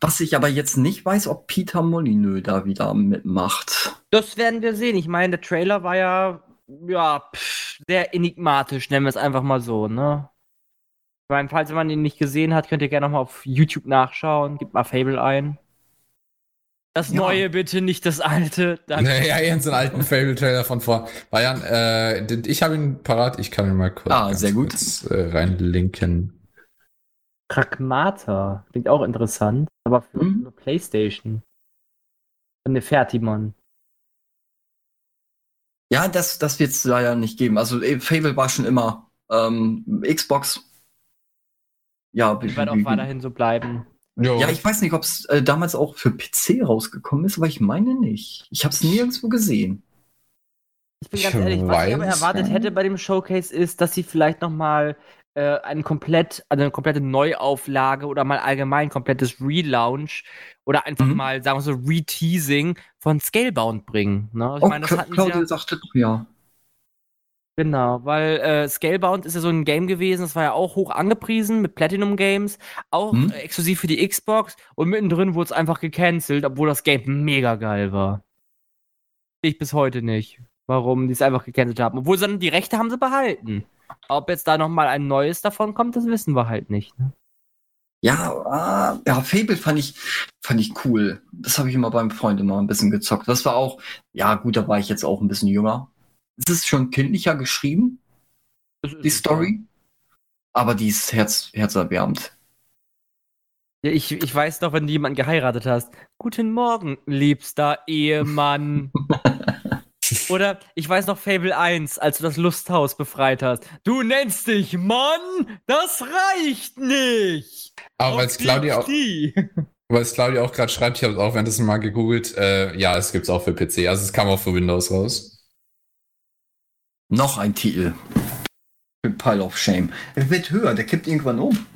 S1: Was ich aber jetzt nicht weiß, ob Peter Molyneux da wieder mitmacht.
S2: Das werden wir sehen. Ich meine, der Trailer war ja, ja, pff, sehr enigmatisch, nennen wir es einfach mal so, ne? Ich meine, falls man ihn nicht gesehen hat, könnt ihr gerne nochmal auf YouTube nachschauen. Gebt mal Fable ein. Das
S1: Ja.
S2: Neue bitte, nicht das Alte. Danke.
S3: Naja, ja, so einen alten Fable-Trailer von vor. Bayern, äh, den- ich habe ihn parat, ich kann ihn mal kurz,
S1: Ah, sehr gut.
S3: kurz äh, reinlinken.
S2: Pragmata. Klingt auch interessant. Aber für
S1: Mhm.
S2: eine Playstation. Von der Fertimon.
S1: Ja, das, das wird es leider nicht geben. Also äh, Fable war schon immer ähm, Xbox. Ja, wie-
S2: Wird auch weiterhin so bleiben.
S3: Jo.
S1: ja, ich weiß nicht, ob es äh, damals auch für PC rausgekommen ist, aber ich meine nicht. Ich habe es nirgendwo gesehen.
S2: Ich bin ganz
S3: Ich
S2: ehrlich, was ich aber erwartet hätte bei dem Showcase ist, dass sie vielleicht noch mal äh, ein komplett, also eine komplette Neuauflage oder mal allgemein komplettes Relaunch oder einfach
S1: Mhm.
S2: mal, sagen wir so, Reteasing von Scalebound bringen. Ne? Ich
S1: Oh,
S2: meine, das
S1: Cla-
S2: hatten sie
S1: Claudia
S2: ja,
S1: sagte doch ja.
S2: Genau, weil äh, Scalebound ist ja so ein Game gewesen, das war ja auch hoch angepriesen mit Platinum Games, auch äh, exklusiv für die Xbox und mittendrin wurde es einfach gecancelt, obwohl das Game mega geil war. Ich bis heute nicht, warum die es einfach gecancelt haben. Obwohl sie dann die Rechte haben sie behalten. Ob jetzt da nochmal ein neues davon kommt, das wissen wir halt nicht. Ne?
S1: Ja, ah, ja, Fable fand ich, fand ich cool. Das habe ich immer beim Freund immer ein bisschen gezockt. Das war auch, ja gut, da war ich jetzt auch ein bisschen jünger. Es ist schon kindlicher geschrieben, die Story. Aber die ist herz, herzerwärmend.
S2: Ja, ich, ich weiß doch, wenn du jemanden geheiratet hast. Guten Morgen, liebster Ehemann. Oder ich weiß noch Fable 1, als du das Lusthaus befreit hast. Du nennst dich Mann? Das reicht nicht!
S3: Aber weil es Claudia, auch- weil es Claudia auch gerade schreibt, ich habe es auch währenddessen mal gegoogelt, äh, ja, es gibt's auch für PC. Also es kam auch für Windows raus.
S1: Noch ein Titel. Pile of Shame. Der wird höher, der kippt irgendwann um.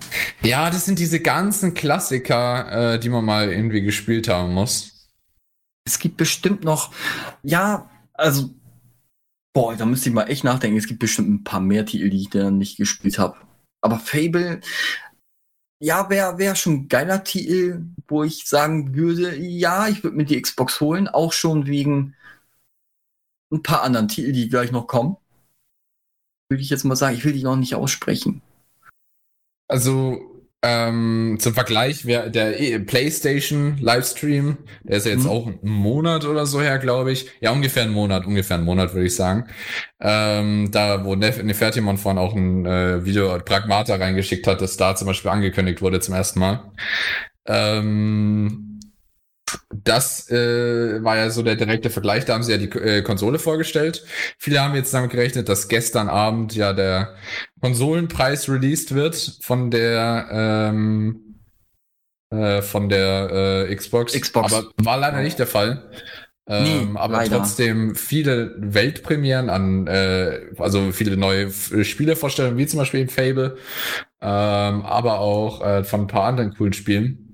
S3: Ja, das sind diese ganzen Klassiker, äh, die man mal irgendwie gespielt haben muss.
S1: Es gibt bestimmt noch, ja, also, boah, da müsste ich mal echt nachdenken. Es gibt bestimmt ein paar mehr Titel, die ich dann nicht gespielt habe. Aber Fable, ja, wäre wär schon ein geiler Titel, wo ich sagen würde, ja, ich würde mir die Xbox holen, auch schon wegen ein paar anderen Titel, die gleich noch kommen. Würde ich jetzt mal sagen, ich will die noch nicht aussprechen.
S3: Also ähm, zum Vergleich, wer, der E- PlayStation Livestream, der ist ja jetzt
S1: Mhm.
S3: auch einen Monat oder so her, glaube ich. Ja, ungefähr einen Monat, ungefähr einen Monat, würde ich sagen. Ähm, da, wo Nef Nefertimon vorhin auch ein äh, Video Pragmata reingeschickt hat, das da zum Beispiel angekündigt wurde zum ersten Mal. Ähm, das äh, war ja so der direkte Vergleich. Da haben sie ja die äh, Konsole vorgestellt. Viele haben jetzt damit gerechnet, dass gestern Abend ja der Konsolenpreis released wird von der ähm, äh, von der äh, Xbox.
S1: Xbox.
S3: Aber war leider nicht der Fall. Ähm,
S1: Nee,
S3: aber
S1: leider.
S3: trotzdem viele Weltpremieren an, äh, also viele neue F- Spielevorstellungen, wie zum Beispiel in Fable, ähm, aber auch äh, von ein paar anderen coolen Spielen.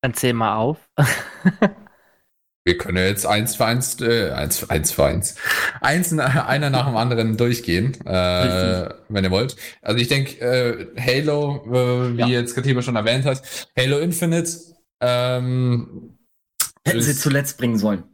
S2: Dann zähl mal auf.
S3: wir können jetzt eins für eins, äh, eins, eins für eins, eins einer nach dem anderen durchgehen, äh, wenn ihr wollt. Also ich denke, äh, Halo, äh, wie ja. jetzt Katiba schon erwähnt hat, Halo Infinite, ähm,
S1: hätten sie zuletzt bringen sollen.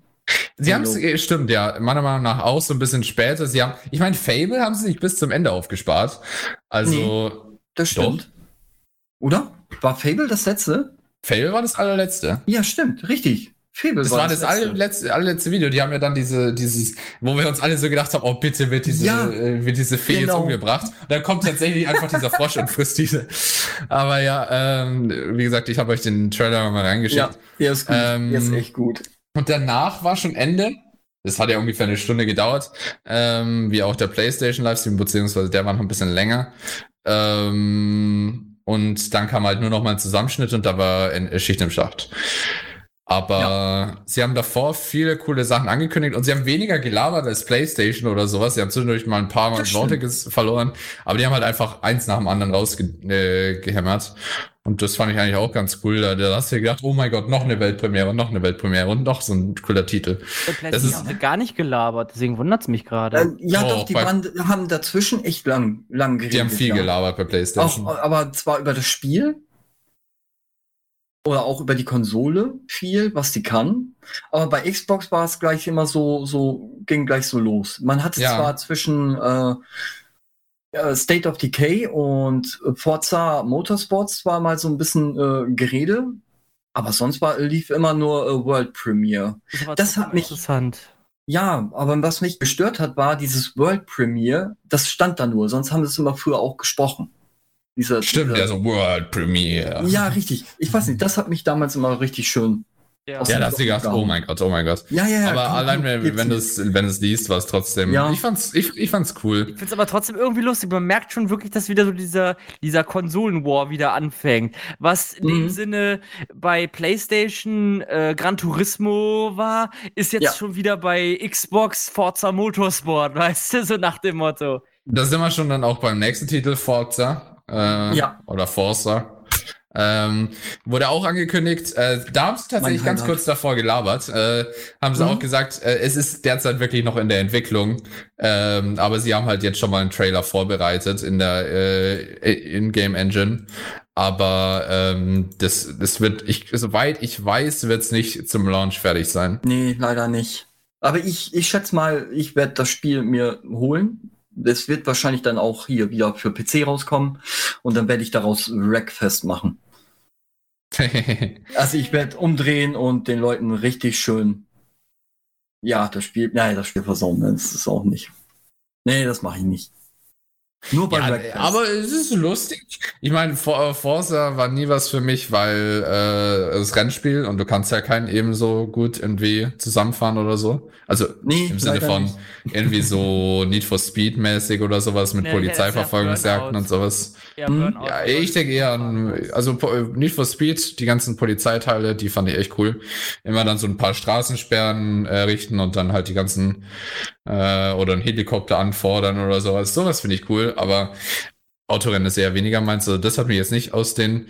S3: Sie haben es, äh, stimmt, ja, meiner Meinung nach auch so ein bisschen später. Sie haben, ich meine, Fable haben sie nicht bis zum Ende aufgespart. Also. Nee,
S1: das stimmt. Doch. Oder? War Fable das letzte?
S3: Fable war das allerletzte.
S1: Ja, stimmt, richtig.
S3: Fable das war, das, das allerletzte, allerletzte Video. Die haben ja dann diese, dieses, wo wir uns alle so gedacht haben, oh bitte wird diese, ja, äh, wird diese Fee genau. jetzt umgebracht. Und dann kommt tatsächlich einfach dieser Frosch und frisst diese. Aber ja, ähm, wie gesagt, ich habe euch den Trailer mal reingeschickt. Ja,
S1: der ist gut. Ähm, der ist echt gut.
S3: Und danach war schon Ende. Das hat ja ungefähr eine Stunde gedauert, ähm, wie auch der PlayStation Livestream, beziehungsweise der war noch ein bisschen länger. Ähm, und dann kam halt nur noch mal ein Zusammenschnitt und da war in, Schicht im Schacht. Aber ja. sie haben davor viele coole Sachen angekündigt und sie haben weniger gelabert als PlayStation oder sowas. Sie haben zwischendurch mal ein paar Mal Worte verloren, aber die haben halt einfach eins nach dem anderen rausgehämmert. Äh, und das fand ich eigentlich auch ganz cool. Da, da hast du gedacht, oh mein Gott, noch eine Weltpremiere und noch eine Weltpremiere und noch so ein cooler Titel.
S2: Das ist gar nicht gelabert, deswegen wundert es mich gerade.
S1: Äh, ja, oh, doch, die waren, haben dazwischen echt lang, lang
S3: geredet. Die haben viel ja. gelabert bei PlayStation.
S1: Auch, aber zwar über das Spiel, oder auch über die Konsole viel, was die kann. Aber bei Xbox war es gleich immer so, so, ging gleich so los. Man hatte ja. zwar zwischen äh, State of Decay und Forza Motorsports zwar mal so ein bisschen äh, Gerede, aber sonst war, lief immer nur äh, World Premiere. Das, das hat mich interessant. Ja, aber was mich gestört hat, war dieses World Premiere, das stand da nur, sonst haben sie es immer früher auch gesprochen.
S3: Dieser, Stimmt, dieser, ja, so World Premiere.
S1: Ja, richtig. Ich weiß nicht, das hat mich damals immer richtig schön.
S3: Ja, ja da hast du gedacht, oh mein Gott, oh mein Gott.
S1: Ja, ja, ja.
S3: Aber komm, allein, komm, wenn, wenn du es wenn du's liest, war es trotzdem. Ja. Ich fand's, ich, ich fand's cool.
S2: Ich find's aber trotzdem irgendwie lustig. Man merkt schon wirklich, dass wieder so dieser, dieser Konsolen-War wieder anfängt. Was in mhm. dem Sinne bei PlayStation äh, Gran Turismo war, ist jetzt ja. schon wieder bei Xbox Forza Motorsport, weißt du, so nach dem Motto.
S3: Da sind wir schon dann auch beim nächsten Titel, Forza äh, ja. oder Forza. Ähm, wurde auch angekündigt, äh, da haben sie tatsächlich ganz kurz davor gelabert, äh, haben sie mhm. auch gesagt, äh, es ist derzeit wirklich noch in der Entwicklung, ähm, aber sie haben halt jetzt schon mal einen Trailer vorbereitet in der äh, In-Game Engine. Aber ähm, das, das wird, ich, soweit ich weiß, wird es nicht zum Launch fertig sein.
S1: Nee, leider nicht. Aber ich, ich schätze mal, ich werde das Spiel mir holen es wird wahrscheinlich dann auch hier wieder für PC rauskommen und dann werde ich daraus Rackfest machen. also ich werde umdrehen und den Leuten richtig schön ja, das Spiel, nein, das Spiel versauen, das ist auch nicht. Nee, das mache ich nicht.
S3: Nur bei ja, Aber es ist lustig. Ich meine, Forza war nie was für mich, weil äh, das Rennspiel und du kannst ja keinen ebenso gut irgendwie zusammenfahren oder so. Also nee, im Sinne von nicht. irgendwie so Need for Speed mäßig oder sowas mit nee, Polizeiverfolgungsjagden und sowas. Ja, hm? ja ich denke eher an, also Need for Speed, die ganzen Polizeiteile, die fand ich echt cool. Immer dann so ein paar Straßensperren errichten und dann halt die ganzen äh, oder ein Helikopter anfordern oder sowas. Sowas finde ich cool, aber Autorennen ist eher weniger meins. Also das hat mich jetzt nicht aus den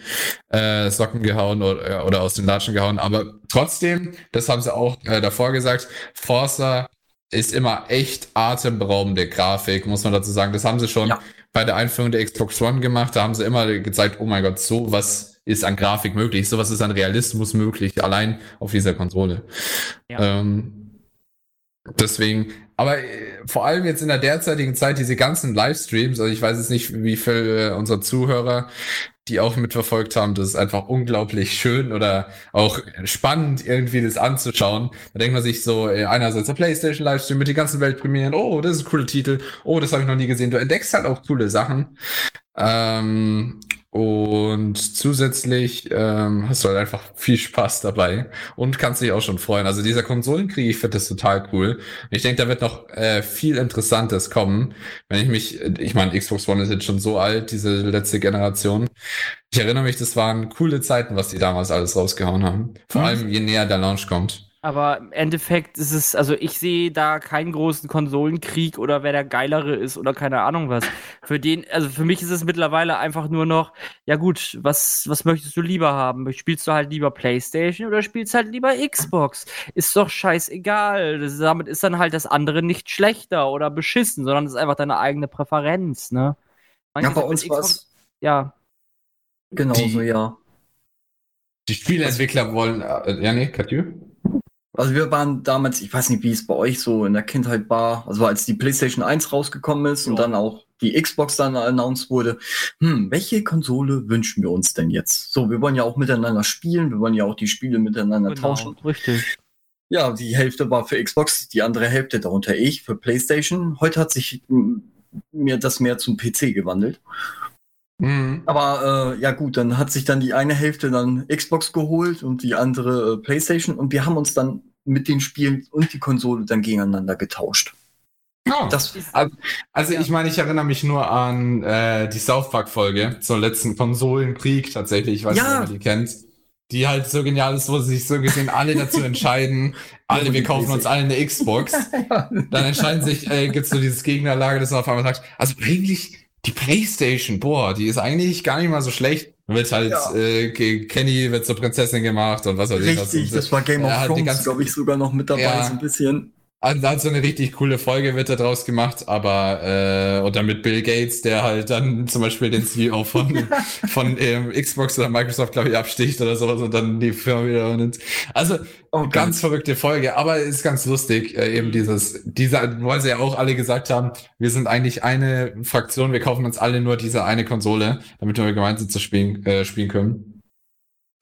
S3: äh, Socken gehauen oder, oder aus den Latschen gehauen. Aber trotzdem, das haben sie auch äh, davor gesagt, Forza ist immer echt atemberaubende Grafik, muss man dazu sagen. Das haben sie schon ja. Bei der Einführung der Xbox One gemacht. Da haben sie immer gezeigt, oh mein Gott, so was ist an Grafik möglich, sowas ist an Realismus möglich, allein auf dieser Konsole. Ja. Ähm, deswegen, aber äh, vor allem jetzt in der derzeitigen Zeit, diese ganzen Livestreams, also ich weiß jetzt nicht, wie viele äh, unserer Zuhörer die auch mitverfolgt haben, das ist einfach unglaublich schön oder auch spannend, irgendwie das anzuschauen. Da denkt man sich so, äh, einerseits der PlayStation Livestream mit den ganzen Weltpremieren, oh, das ist ein cooler Titel, oh, das habe ich noch nie gesehen. Du entdeckst halt auch coole Sachen. Ähm, und zusätzlich ähm, hast du halt einfach viel Spaß dabei und kannst dich auch schon freuen. Also dieser Konsolenkrieg, ich finde das total cool. Ich denke, da wird noch äh, viel Interessantes kommen. Wenn ich mich, ich meine, Xbox One ist jetzt schon so alt, diese letzte Generation. Ich erinnere mich, das waren coole Zeiten, was die damals alles rausgehauen haben. Vor mhm. allem, je näher der Launch kommt.
S2: Aber im Endeffekt ist es, also ich sehe da keinen großen Konsolenkrieg oder wer der geilere ist oder keine Ahnung was. Für den, also für mich ist es mittlerweile einfach nur noch, ja gut, was, was möchtest du lieber haben? Spielst du halt lieber Playstation oder spielst halt lieber Xbox? Ist doch scheißegal. Das, damit ist dann halt das andere nicht schlechter oder beschissen, sondern es ist einfach deine eigene Präferenz, ne?
S1: Manche ja, bei uns war
S2: Ja.
S1: Genauso, ja.
S3: Die Spieleentwickler wollen, äh, ja, nee, Katju?
S1: Also wir waren damals, ich weiß nicht, wie es bei euch so in der Kindheit war, also als die PlayStation 1 rausgekommen ist ja. und dann auch die Xbox dann announced wurde, hm, welche Konsole wünschen wir uns denn jetzt? So, wir wollen ja auch miteinander spielen, wir wollen ja auch die Spiele miteinander genau, tauschen.
S2: Richtig.
S1: Ja, die Hälfte war für Xbox, die andere Hälfte, darunter ich, für PlayStation. Heute hat sich mir das mehr zum PC gewandelt. Mhm. Aber äh, ja gut, dann hat sich dann die eine Hälfte dann Xbox geholt und die andere äh, PlayStation und wir haben uns dann mit den Spielen und die Konsole dann gegeneinander getauscht.
S3: Oh. Das, also ja. ich meine, ich erinnere mich nur an äh, die South Park Folge zur letzten Konsolenkrieg tatsächlich. Ich weiß ja. nicht, ob ihr die kennt. Die halt so genial ist, wo sie sich so gesehen alle dazu entscheiden, alle, wir kaufen uns alle eine Xbox. Dann entscheiden sich, äh, gibt's so dieses Gegnerlager, das auf einmal sagt, also eigentlich die Playstation, boah, die ist eigentlich gar nicht mal so schlecht. Wird halt, ja. äh, Kenny wird zur Prinzessin gemacht und was weiß
S1: ich. Richtig, das war Game of Thrones, glaube ich, sogar noch mit dabei, ja, so ein bisschen.
S3: Also, also eine richtig coole Folge wird da draus gemacht, aber äh, und dann mit Bill Gates, der halt dann zum Beispiel den CEO von, von ähm, Xbox oder Microsoft, glaube ich, absticht oder sowas und dann die Firma wieder nimmt. Also oh, ganz verrückte Folge, aber ist ganz lustig, äh, eben dieses, dieser, weil sie ja auch alle gesagt haben, wir sind eigentlich eine Fraktion, wir kaufen uns alle nur diese eine Konsole, damit wir gemeinsam zu spielen, äh, spielen können.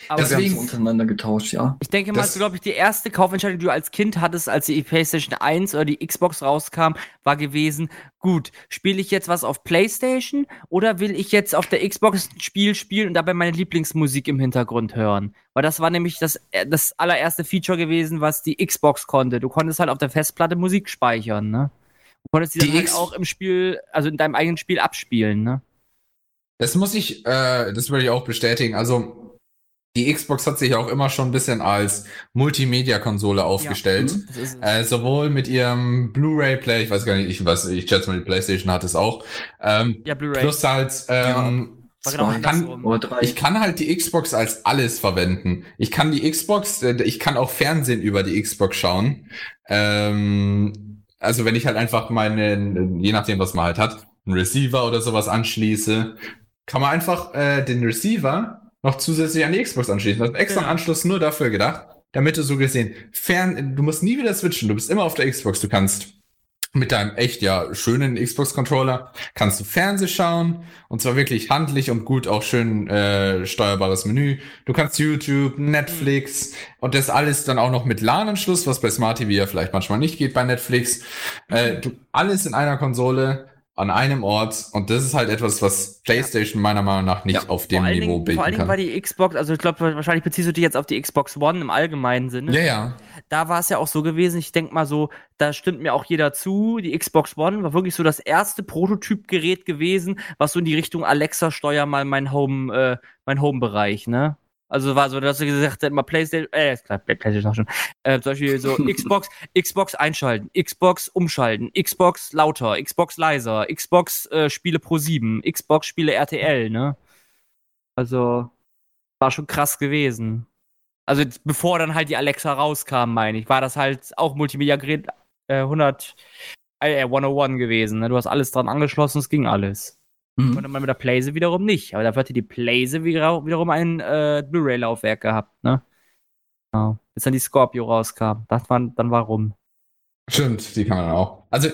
S1: Aber Deswegen, wir haben untereinander getauscht, ja.
S2: Ich denke mal, glaube ich, die erste Kaufentscheidung, die du als Kind hattest, als die PlayStation 1 oder die Xbox rauskam, war gewesen, gut, spiele ich jetzt was auf PlayStation oder will ich jetzt auf der Xbox ein Spiel spielen und dabei meine Lieblingsmusik im Hintergrund hören? Weil das war nämlich das, äh, das allererste Feature gewesen, was die Xbox konnte. Du konntest halt auf der Festplatte Musik speichern, ne? Du konntest die, die dann halt auch im Spiel, also in deinem eigenen Spiel abspielen, ne?
S3: Das muss ich, äh, das würde ich auch bestätigen. Also die Xbox hat sich auch immer schon ein bisschen als Multimedia-Konsole aufgestellt. Ja, äh, sowohl mit ihrem Blu-ray-Player, ich weiß gar nicht, ich weiß, ich schätze mal, die PlayStation hat es auch. Ähm, ja, Blu-ray. Plus halt, ähm, ja. Genau kann, ich kann halt die Xbox als alles verwenden. Ich kann die Xbox, äh, ich kann auch Fernsehen über die Xbox schauen. Ähm, also wenn ich halt einfach meine, je nachdem, was man halt hat, einen Receiver oder sowas anschließe, kann man einfach äh, den Receiver noch zusätzlich an die Xbox anschließen. Das ist extra ja. Anschluss nur dafür gedacht, damit du so gesehen fern, du musst nie wieder switchen, du bist immer auf der Xbox, du kannst mit deinem echt ja schönen Xbox-Controller kannst du Fernseh schauen und zwar wirklich handlich und gut auch schön äh, steuerbares Menü. Du kannst YouTube, Netflix und das alles dann auch noch mit LAN-Anschluss, was bei Smart TV ja vielleicht manchmal nicht geht bei Netflix. Äh, du, alles in einer Konsole an einem Ort und das ist halt etwas, was PlayStation meiner Meinung nach nicht ja, auf dem Niveau
S2: bilden Vor allen Dingen war die Xbox, also ich glaube, wahrscheinlich beziehst du dich jetzt auf die Xbox One im allgemeinen Sinne.
S3: Ja, ja.
S2: Da war es ja auch so gewesen, ich denke mal so, da stimmt mir auch jeder zu, die Xbox One war wirklich so das erste Prototypgerät gewesen, was so in die Richtung Alexa steuer mal mein Home, äh, mein Home-Bereich, ne? Also war so, dass du gesagt hast, immer PlayStation, äh, klar, PlayStation auch schon. Äh, zum Beispiel so Xbox, Xbox einschalten, Xbox umschalten, Xbox lauter, Xbox leiser, Xbox äh, Spiele Pro 7, Xbox Spiele RTL, ne? Also war schon krass gewesen. Also bevor dann halt die Alexa rauskam, meine ich, war das halt auch Multimedia-Gerät äh, 100, äh, 101 gewesen. Ne? Du hast alles dran angeschlossen, es ging alles. Mhm. Und dann mit der Playse wiederum nicht. Aber dafür hatte die Playse wiederum ein äh, Blu-ray-Laufwerk gehabt, ne? Genau. Bis dann die Scorpio rauskam. Das war dann warum.
S3: Stimmt, die kann man auch. Also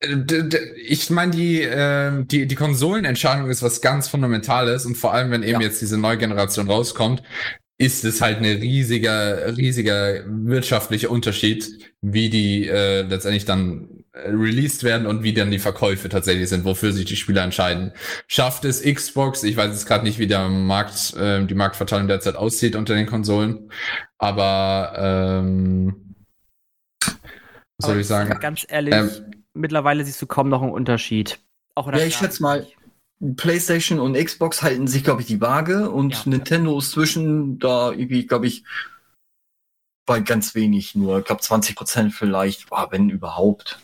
S3: äh, ich meine, die, äh, die, die Konsolenentscheidung ist was ganz Fundamentales und vor allem, wenn eben ja. jetzt diese neue Generation rauskommt, ist es halt ein riesiger, riesiger wirtschaftlicher Unterschied, wie die äh, letztendlich dann äh, released werden und wie dann die Verkäufe tatsächlich sind, wofür sich die Spieler entscheiden. Schafft es Xbox, ich weiß jetzt gerade nicht, wie der Markt, äh, die Marktverteilung derzeit aussieht unter den Konsolen, aber ähm, was soll ich sagen?
S2: Ganz ehrlich, ähm, mittlerweile siehst du kaum noch einen Unterschied.
S1: Auch ja, ich schätze mal, PlayStation und Xbox halten sich, glaube ich, die Waage und ja. Nintendo ist zwischen da irgendwie, glaube ich, bei ganz wenig nur. Ich glaube 20 Prozent vielleicht, boah, wenn überhaupt.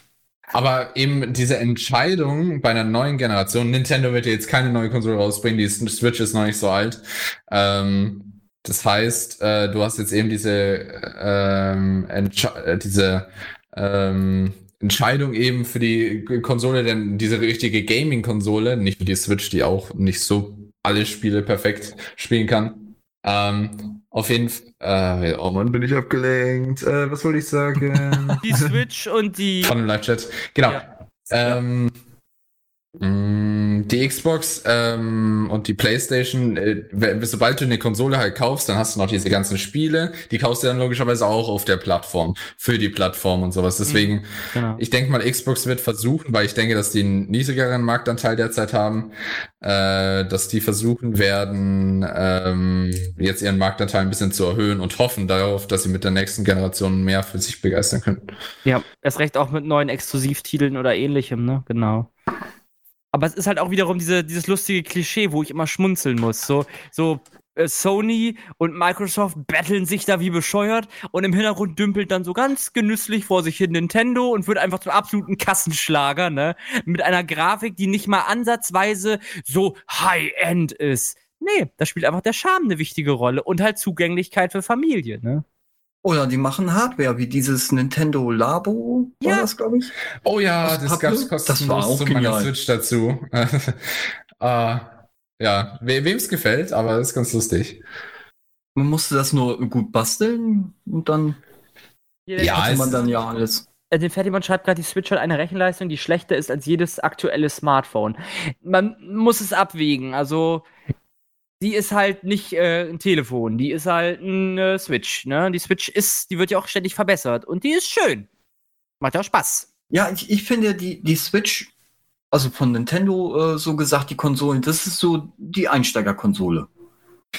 S3: Aber eben diese Entscheidung bei einer neuen Generation, Nintendo wird jetzt keine neue Konsole rausbringen, die Switch ist noch nicht so alt. Ähm, das heißt, äh, du hast jetzt eben diese, ähm, äh, diese ähm, Entscheidung eben für die Konsole, denn diese richtige Gaming-Konsole, nicht für die Switch, die auch nicht so alle Spiele perfekt spielen kann. Ähm, auf jeden Fall. Äh, oh Mann, bin ich abgelenkt. Äh, was wollte ich sagen?
S2: Die Switch und die.
S3: Von dem Live-Chat. Genau. Ja. Ähm, die Xbox ähm, und die PlayStation, äh, sobald du eine Konsole halt kaufst, dann hast du noch diese ganzen Spiele, die kaufst du dann logischerweise auch auf der Plattform, für die Plattform und sowas. Deswegen, mhm, genau. ich denke mal, Xbox wird versuchen, weil ich denke, dass die einen niedrigeren Marktanteil derzeit haben, äh, dass die versuchen werden, ähm, jetzt ihren Marktanteil ein bisschen zu erhöhen und hoffen darauf, dass sie mit der nächsten Generation mehr für sich begeistern können.
S2: Ja, erst recht auch mit neuen Exklusivtiteln oder ähnlichem, ne? Genau. Aber es ist halt auch wiederum diese, dieses lustige Klischee, wo ich immer schmunzeln muss. So, so äh, Sony und Microsoft betteln sich da wie bescheuert und im Hintergrund dümpelt dann so ganz genüsslich vor sich hin Nintendo und wird einfach zum absoluten Kassenschlager, ne? Mit einer Grafik, die nicht mal ansatzweise so High-End ist. Nee, da spielt einfach der Charme eine wichtige Rolle und halt Zugänglichkeit für Familie, ne?
S1: Oder die machen Hardware, wie dieses Nintendo Labo,
S2: ja.
S1: war das, glaube ich.
S3: Oh ja, das gab es kostenlos das war auch zu meiner Switch dazu. uh, ja, we wem es gefällt, aber ist ganz lustig.
S1: Man musste das nur gut basteln und dann
S2: ja, hatte man dann ja alles. Den Fertigmann schreibt gerade, die Switch hat eine Rechenleistung, die schlechter ist als jedes aktuelle Smartphone. Man muss es abwägen. Also die ist halt nicht äh, ein Telefon, die ist halt ein äh, Switch. Ne? Die Switch ist, die wird ja auch ständig verbessert und die ist schön. Macht ja auch Spaß.
S1: Ja, ich, ich finde die, die Switch, also von Nintendo äh, so gesagt, die Konsolen, das ist so die Einsteigerkonsole.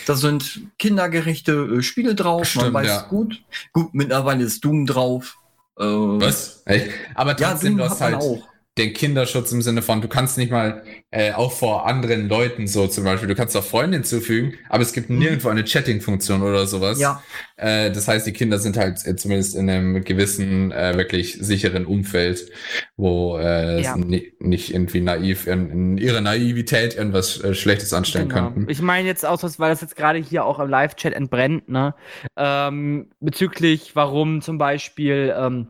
S1: Da sind kindergerechte äh, Spiele drauf, Stimmt, man weiß ja. gut. Gut, mittlerweile ist Doom drauf.
S3: Äh, Was? Echt? Aber trotzdem, ja, du hast halt. Auch den Kinderschutz im Sinne von, du kannst nicht mal äh, auch vor anderen Leuten so zum Beispiel, du kannst auch Freunde hinzufügen, aber es gibt mhm. nirgendwo eine Chatting-Funktion oder sowas.
S1: Ja.
S3: Äh, das heißt, die Kinder sind halt äh, zumindest in einem gewissen, äh, wirklich sicheren Umfeld, wo äh, ja. nicht irgendwie naiv, in, in ihrer Naivität irgendwas äh, Schlechtes anstellen genau. könnten.
S2: Ich meine jetzt aus, weil das jetzt gerade hier auch im Live-Chat entbrennt, ne? Ähm, bezüglich, warum zum Beispiel ähm,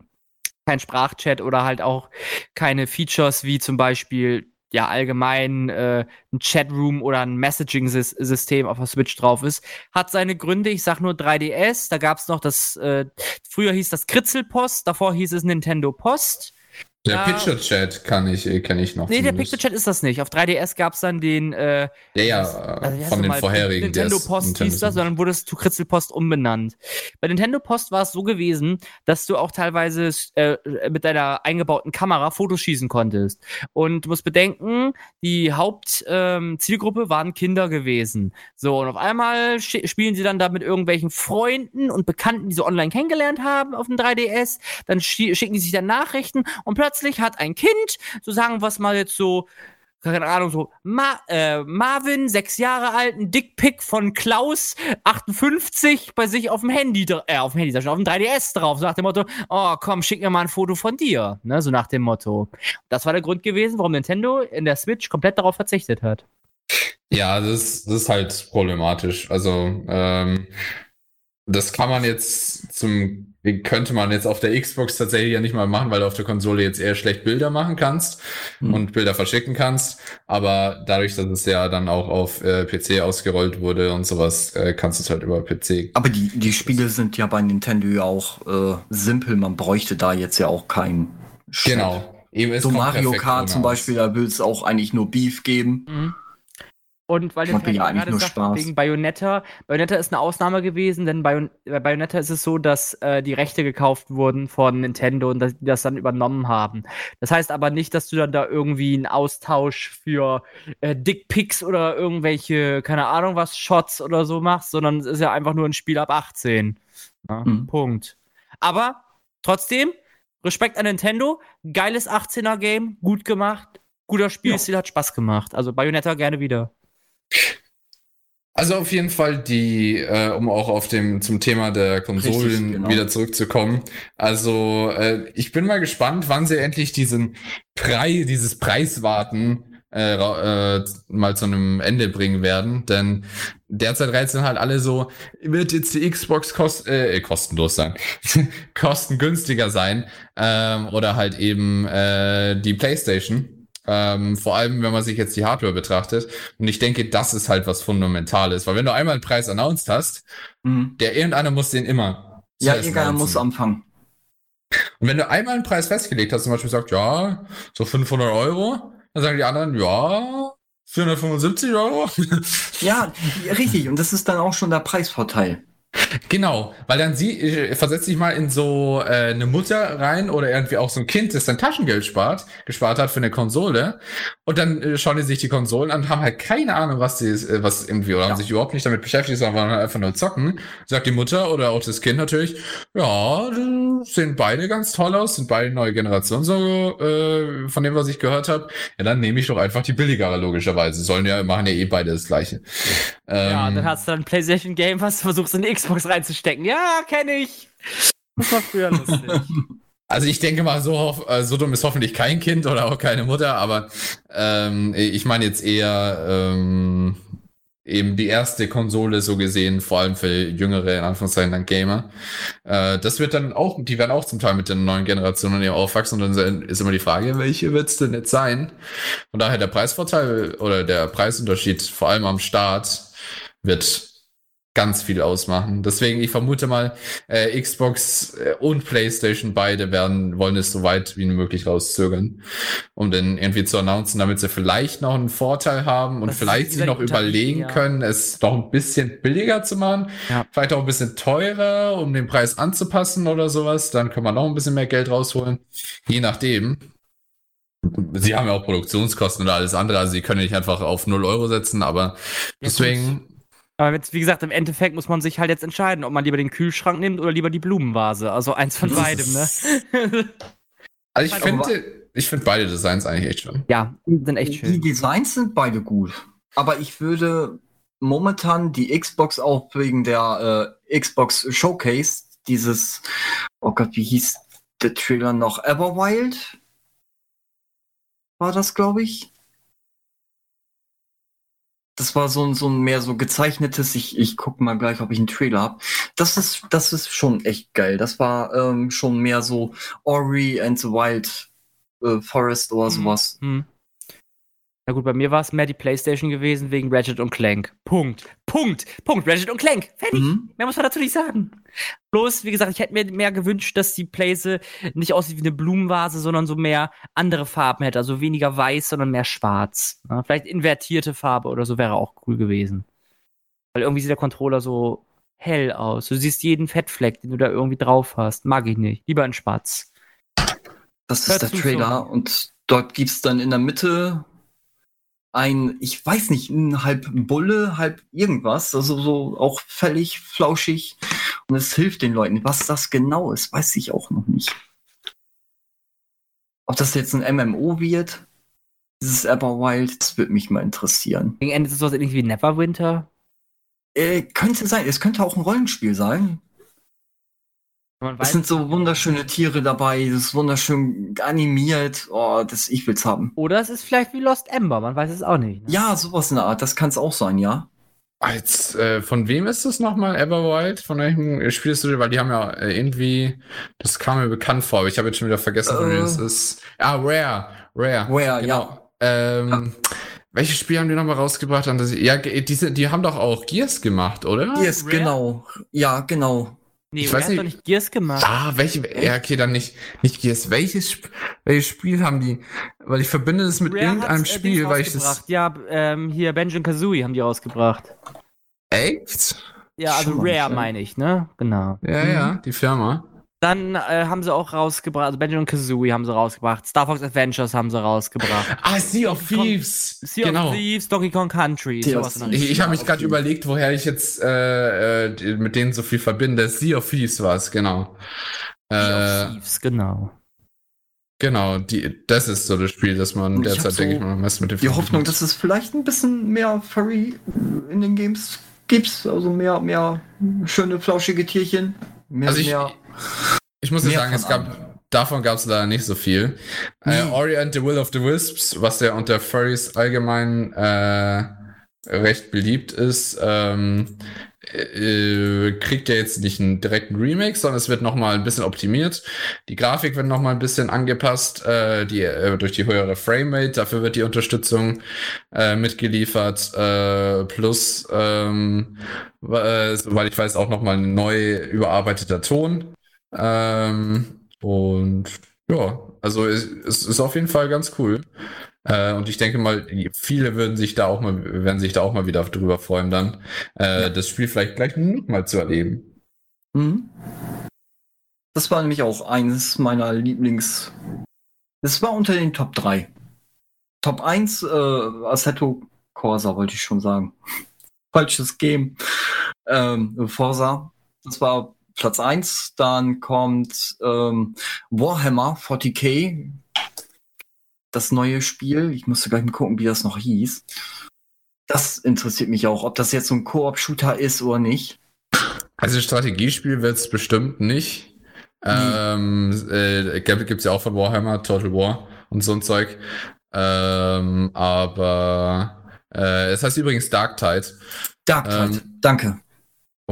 S2: kein Sprachchat oder halt auch keine Features wie zum Beispiel ja allgemein äh, ein Chatroom oder ein Messaging-System auf der Switch drauf ist, hat seine Gründe. Ich sag nur 3DS, da gab es noch das, äh, früher hieß das Kritzelpost, davor hieß es Nintendo Post.
S3: Der ja. Picture Chat kann ich, kann ich noch.
S2: Nee, zumindest. der Picture Chat ist das nicht. Auf 3DS gab es dann den. Äh,
S3: ja, ja, also, von den vorherigen.
S2: Nintendo Post Nintendo hieß das, sondern wurde es zu Kritzelpost umbenannt. Bei Nintendo Post war es so gewesen, dass du auch teilweise äh, mit deiner eingebauten Kamera Fotos schießen konntest. Und du musst bedenken, die Hauptzielgruppe ähm, waren Kinder gewesen. So, und auf einmal spielen sie dann da mit irgendwelchen Freunden und Bekannten, die sie online kennengelernt haben auf dem 3DS. Dann schicken die sich dann Nachrichten und plötzlich plötzlich hat ein Kind, so sagen wir es mal jetzt so, keine Ahnung, so Ma äh, Marvin, sechs Jahre alt, ein Dickpick von Klaus, 58, bei sich auf dem Handy, äh, auf dem Handy, auf dem 3DS drauf, so nach dem Motto, oh komm, schick mir mal ein Foto von dir, ne, so nach dem Motto. Das war der Grund gewesen, warum Nintendo in der Switch komplett darauf verzichtet hat.
S3: Ja, das, das ist halt problematisch. Also, ähm, das kann man jetzt zum könnte man jetzt auf der Xbox tatsächlich ja nicht mal machen, weil du auf der Konsole jetzt eher schlecht Bilder machen kannst mhm. und Bilder verschicken kannst. Aber dadurch, dass es ja dann auch auf äh, PC ausgerollt wurde und sowas, äh, kannst du es halt über PC.
S1: Aber die, die Spiele sind ja bei Nintendo ja auch äh, simpel. Man bräuchte da jetzt ja auch kein
S3: Chat. Genau.
S1: Eben so Mario Kart zum Beispiel, da will es auch eigentlich nur Beef geben. Mhm.
S2: Und weil
S1: Macht ja gerade sagt, Spaß.
S2: wegen Bayonetta, Bayonetta ist eine Ausnahme gewesen, denn bei Bayonetta ist es so, dass äh, die Rechte gekauft wurden von Nintendo und dass die das dann übernommen haben. Das heißt aber nicht, dass du dann da irgendwie einen Austausch für äh, Dickpics oder irgendwelche, keine Ahnung was, Shots oder so machst, sondern es ist ja einfach nur ein Spiel ab 18. Ja, mhm. Punkt. Aber trotzdem, Respekt an Nintendo, geiles 18er-Game, gut gemacht, guter Spielstil, ja. hat Spaß gemacht. Also Bayonetta gerne wieder.
S3: Also auf jeden Fall die, äh, um auch auf dem zum Thema der Konsolen
S1: Richtig, genau.
S3: wieder zurückzukommen. Also äh, ich bin mal gespannt, wann sie endlich diesen Preis, dieses Preiswarten äh, äh, mal zu einem Ende bringen werden. Denn derzeit reizen halt alle so, wird jetzt die Xbox kost äh, kostenlos sein, kostengünstiger sein ähm, oder halt eben äh, die PlayStation. Ähm, vor allem, wenn man sich jetzt die Hardware betrachtet. Und ich denke, das ist halt was Fundamentales. Weil wenn du einmal einen Preis announced hast,
S1: Mhm.
S3: der irgendeiner muss den immer.
S1: Ja, irgendeiner muss anfangen.
S3: Und wenn du einmal einen Preis festgelegt hast, zum Beispiel sagt, ja, so 500 Euro, dann sagen die anderen, ja, 475 Euro.
S1: Ja, richtig. Und das ist dann auch schon der Preisvorteil.
S3: Genau, weil dann sie, äh, versetz dich mal in so äh, eine Mutter rein oder irgendwie auch so ein Kind, das sein Taschengeld spart, gespart hat für eine Konsole und dann äh, schauen die sich die Konsolen an, haben halt keine Ahnung, was sie, äh, was irgendwie, oder haben
S1: Ja.
S3: sich überhaupt nicht damit beschäftigt, sondern wollen einfach nur zocken. Sagt die Mutter oder auch das Kind natürlich, ja, die sehen beide ganz toll aus, sind beide neue Generationen, so äh, von dem, was ich gehört habe. Ja, dann nehme ich doch einfach die billigere, logischerweise. Sollen ja, machen ja eh beide das gleiche.
S2: Ja,
S3: Ähm,
S2: dann hast du dann ein PlayStation Game, was du versuchst in die Xbox reinzustecken. Ja, kenne ich. Das war früher lustig.
S3: Also ich denke mal, so, äh, so dumm ist hoffentlich kein Kind oder auch keine Mutter, aber ähm, ich meine jetzt eher ähm, eben die erste Konsole so gesehen, vor allem für jüngere, in Anführungszeichen, dann Gamer. Äh, das wird dann auch, die werden auch zum Teil mit den neuen Generationen eben aufwachsen und dann ist immer die Frage, welche wird's denn jetzt sein? Von daher der Preisvorteil oder der Preisunterschied, vor allem am Start, wird ganz viel ausmachen. Deswegen, ich vermute mal, äh, Xbox äh, und PlayStation beide werden, wollen es so weit wie möglich rauszögern, um dann irgendwie zu announcen, damit sie vielleicht noch einen Vorteil haben und
S2: Das
S3: vielleicht sich noch überlegen
S2: ja.
S3: können, es noch ein bisschen billiger zu machen,
S2: Ja.
S3: vielleicht auch ein bisschen teurer, um den Preis anzupassen oder sowas. Dann kann man noch ein bisschen mehr Geld rausholen, je nachdem. Sie haben ja auch Produktionskosten oder alles andere, also sie können nicht einfach auf 0 Euro setzen, aber deswegen,
S2: Aber jetzt, wie gesagt, im Endeffekt muss man sich halt jetzt entscheiden, ob man lieber den Kühlschrank nimmt oder lieber die Blumenvase. Also eins von beidem, ne?
S3: Also ich finde, ich finde beide Designs eigentlich echt schön.
S2: ja, sind echt
S1: Die
S2: schön.
S1: Designs sind beide gut. Aber ich würde momentan die Xbox auch wegen der äh, Xbox Showcase, dieses, oh Gott, wie hieß der Trailer noch? Everwild? War das, glaube ich? Das war so ein, so ein mehr so gezeichnetes, ich, ich guck mal gleich, ob ich einen Trailer habe. Das ist, das ist schon echt geil. Das war ähm, schon mehr so Ori and the Wild äh, Forest oder sowas.
S2: Hm. Na gut, bei mir war es mehr die Playstation gewesen wegen Ratchet und Clank. Punkt. Punkt. Punkt. Ratchet und Clank. Fertig.
S1: Mhm.
S2: Mehr muss man dazu nicht sagen. Bloß, wie gesagt, ich hätte mir mehr gewünscht, dass die Playse nicht aussieht wie eine Blumenvase, sondern so mehr andere Farben hätte. Also weniger weiß, sondern mehr schwarz. Ja, vielleicht invertierte Farbe oder so wäre auch cool gewesen. Weil irgendwie sieht der Controller so hell aus. Du siehst jeden Fettfleck, den du da irgendwie drauf hast. Mag ich nicht. Lieber in schwarz.
S1: Das
S2: Hör
S1: ist der Trailer
S2: Sony.
S1: und dort gibt's dann in der Mitte ein, ich weiß nicht, ein halb Bulle, halb irgendwas, also so auch völlig flauschig und es hilft den Leuten. Was das genau ist, weiß ich auch noch nicht. Ob das jetzt ein MMO wird, dieses Everwild, das würde mich mal interessieren.
S2: Gegen Ende ist es sowas ähnlich wie Neverwinter.
S1: Äh, könnte sein, es könnte auch ein Rollenspiel sein.
S2: Man
S1: Es
S2: weiß,
S1: sind so wunderschöne Tiere dabei, das ist wunderschön animiert. Oh, das, ich will's haben.
S2: oder es ist vielleicht wie Lost Ember, man weiß es auch nicht. Ne?
S1: Ja, sowas in der Art, das kann es auch sein, ja.
S3: Als, äh, von wem ist das nochmal, Everwild? Von welchem spielst du, weil die haben ja äh, irgendwie, das kam mir bekannt vor, aber ich habe jetzt schon wieder vergessen, von
S1: Äh.
S3: wem das ist. Ah, Rare, Rare.
S1: Rare,
S3: genau. Ähm, Welches Spiel haben die nochmal rausgebracht? An das, ja, diese, die haben doch auch Gears gemacht, oder?
S1: Yes,
S2: Rare?
S1: genau. Ja, genau.
S2: Nee,
S3: Ich weiß
S2: hat
S3: nicht-
S2: doch nicht Gears gemacht.
S3: Ah, welche, ja, okay, dann nicht, nicht Gears. Welches, welches Spiel haben die? Weil ich verbinde das mit
S2: Rare
S3: irgendeinem
S2: äh,
S3: Spiel, weil ich das.
S2: Ja, ähm, hier Benjamin Kazooie haben die rausgebracht.
S3: Echt?
S2: Ja, also Rare meine ich, ne? Genau.
S3: Ja, ja, die Firma.
S2: Dann äh, haben sie auch rausgebracht, also Benjamin Kazooie haben sie rausgebracht, Star Fox Adventures haben sie rausgebracht.
S3: Ah, Sea of Thieves.
S2: Sea
S3: genau.
S2: of Thieves, Donkey Kong Country.
S3: Ich, ich habe mich gerade überlegt, woher ich jetzt äh, äh, mit denen so viel verbinde. Sea of Thieves war es, genau.
S2: Sea
S3: Äh,
S2: of Thieves, genau.
S3: Genau, die, das ist so das Spiel, das man
S1: ich
S3: derzeit,
S1: so
S3: denke ich mal, was mit dem
S1: Die Hoffnung, dass es vielleicht ein bisschen mehr Furry in den Games gibt. Also mehr, mehr schöne, flauschige Tierchen. Mehr,
S3: Also ich-
S1: mehr.
S3: Ich muss
S1: Mehr
S3: sagen, es gab, davon gab es leider nicht so viel. Äh,
S1: Nee.
S3: Ori and the Will of the Wisps, was ja unter Furries allgemein äh, recht beliebt ist, ähm, äh, kriegt ja jetzt nicht einen direkten Remake, sondern es wird nochmal ein bisschen optimiert. Die Grafik wird nochmal ein bisschen angepasst, äh, die, äh, durch die höhere Framerate. Dafür wird die Unterstützung äh, mitgeliefert. Äh, plus, ähm, äh, soweit ich weiß, auch nochmal ein neu überarbeiteter Ton. Ähm, und ja, also es, es ist auf jeden Fall ganz cool. Äh, und ich denke mal, viele würden sich da auch mal, werden sich da auch mal wieder drüber freuen, dann äh, das Spiel vielleicht gleich noch mal zu erleben.
S1: Mhm. Das war nämlich auch eines meiner Lieblings. Das war unter den Top 3. Top 1, äh, Assetto Corsa wollte ich schon sagen. Falsches Game. Ähm, Forsa. Das war Platz 1. Dann kommt ähm, Warhammer 40k. Das neue Spiel. Ich musste gleich mal gucken, wie das noch hieß. Das interessiert mich auch, ob das jetzt so ein Koop-Shooter ist oder nicht.
S3: Also Strategiespiel wird es bestimmt nicht. Ähm, äh, gibt es ja auch von Warhammer, Total War und so ein Zeug. Ähm, aber äh, es heißt übrigens Dark Tide.
S1: Dark Tide.
S3: Ähm,
S1: Danke.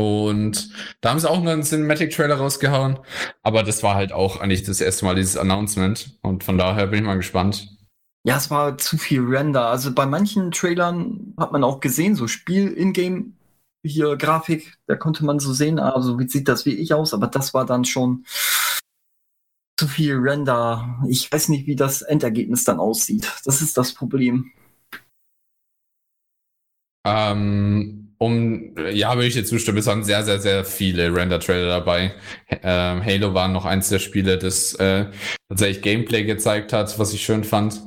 S3: Und da haben sie auch einen Cinematic-Trailer rausgehauen. Aber das war halt auch eigentlich das erste Mal dieses Announcement. Und von daher bin ich mal gespannt.
S1: Ja, es war zu viel Render. Also bei manchen Trailern hat man auch gesehen, so Spiel, Ingame, hier Grafik, da konnte man so sehen, also wie sieht das wie ich aus, aber das war dann schon zu viel Render. Ich weiß nicht, wie das Endergebnis dann aussieht. Das ist das Problem.
S3: Ähm, um, ja, würde ich dir zustimmen. Es waren sehr, sehr, sehr viele Render-Trailer dabei. Ähm, Halo war noch eins der Spiele, das äh, tatsächlich Gameplay gezeigt hat, was ich schön fand.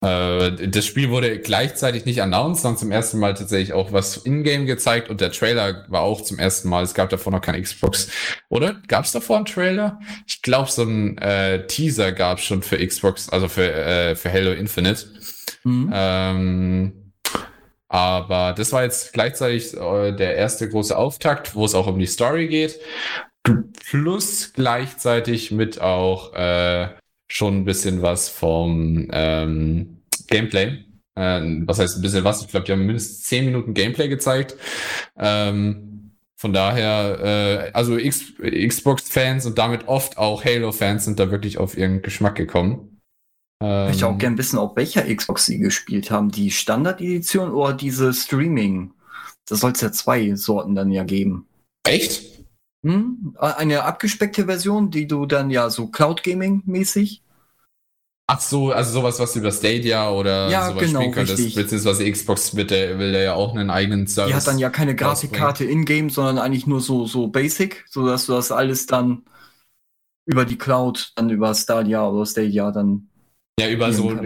S3: Äh, das Spiel wurde gleichzeitig nicht announced, sondern zum ersten Mal tatsächlich auch was in-game gezeigt und der Trailer war auch zum ersten Mal. Es gab davor noch kein Xbox. Oder? Gab es davor einen Trailer? Ich glaube, so ein äh, Teaser gab es schon für Xbox, also für, äh, für Halo Infinite.
S1: Mhm.
S3: Ähm, aber das war jetzt gleichzeitig äh, der erste große Auftakt, wo es auch um die Story geht. Plus gleichzeitig mit auch äh, schon ein bisschen was vom ähm, Gameplay. Äh, was heißt ein bisschen was? Ich glaube, die haben mindestens 10 Minuten Gameplay gezeigt. Ähm, von daher, äh, also Xbox-Fans und damit oft auch Halo-Fans sind da wirklich auf ihren Geschmack gekommen.
S1: Ich möchte auch
S3: Ähm,
S1: gern wissen, auf welcher Xbox sie gespielt haben. Die Standard-Edition oder diese Streaming? Da soll es ja zwei Sorten dann ja geben.
S3: Echt?
S1: Hm? Eine abgespeckte Version, die du dann ja so Cloud Gaming-mäßig
S3: Ach so, also sowas, was du über Stadia oder
S1: Ja,
S3: sowas
S1: genau,
S3: spielen könntest.
S1: richtig.
S3: Beziehungsweise Xbox will der, will der ja auch einen eigenen Service.
S1: Die hat dann ja keine Grafikkarte in-game, sondern eigentlich nur so, so basic, sodass du das alles dann über die Cloud, dann über Stadia oder Stadia dann.
S3: Ja über so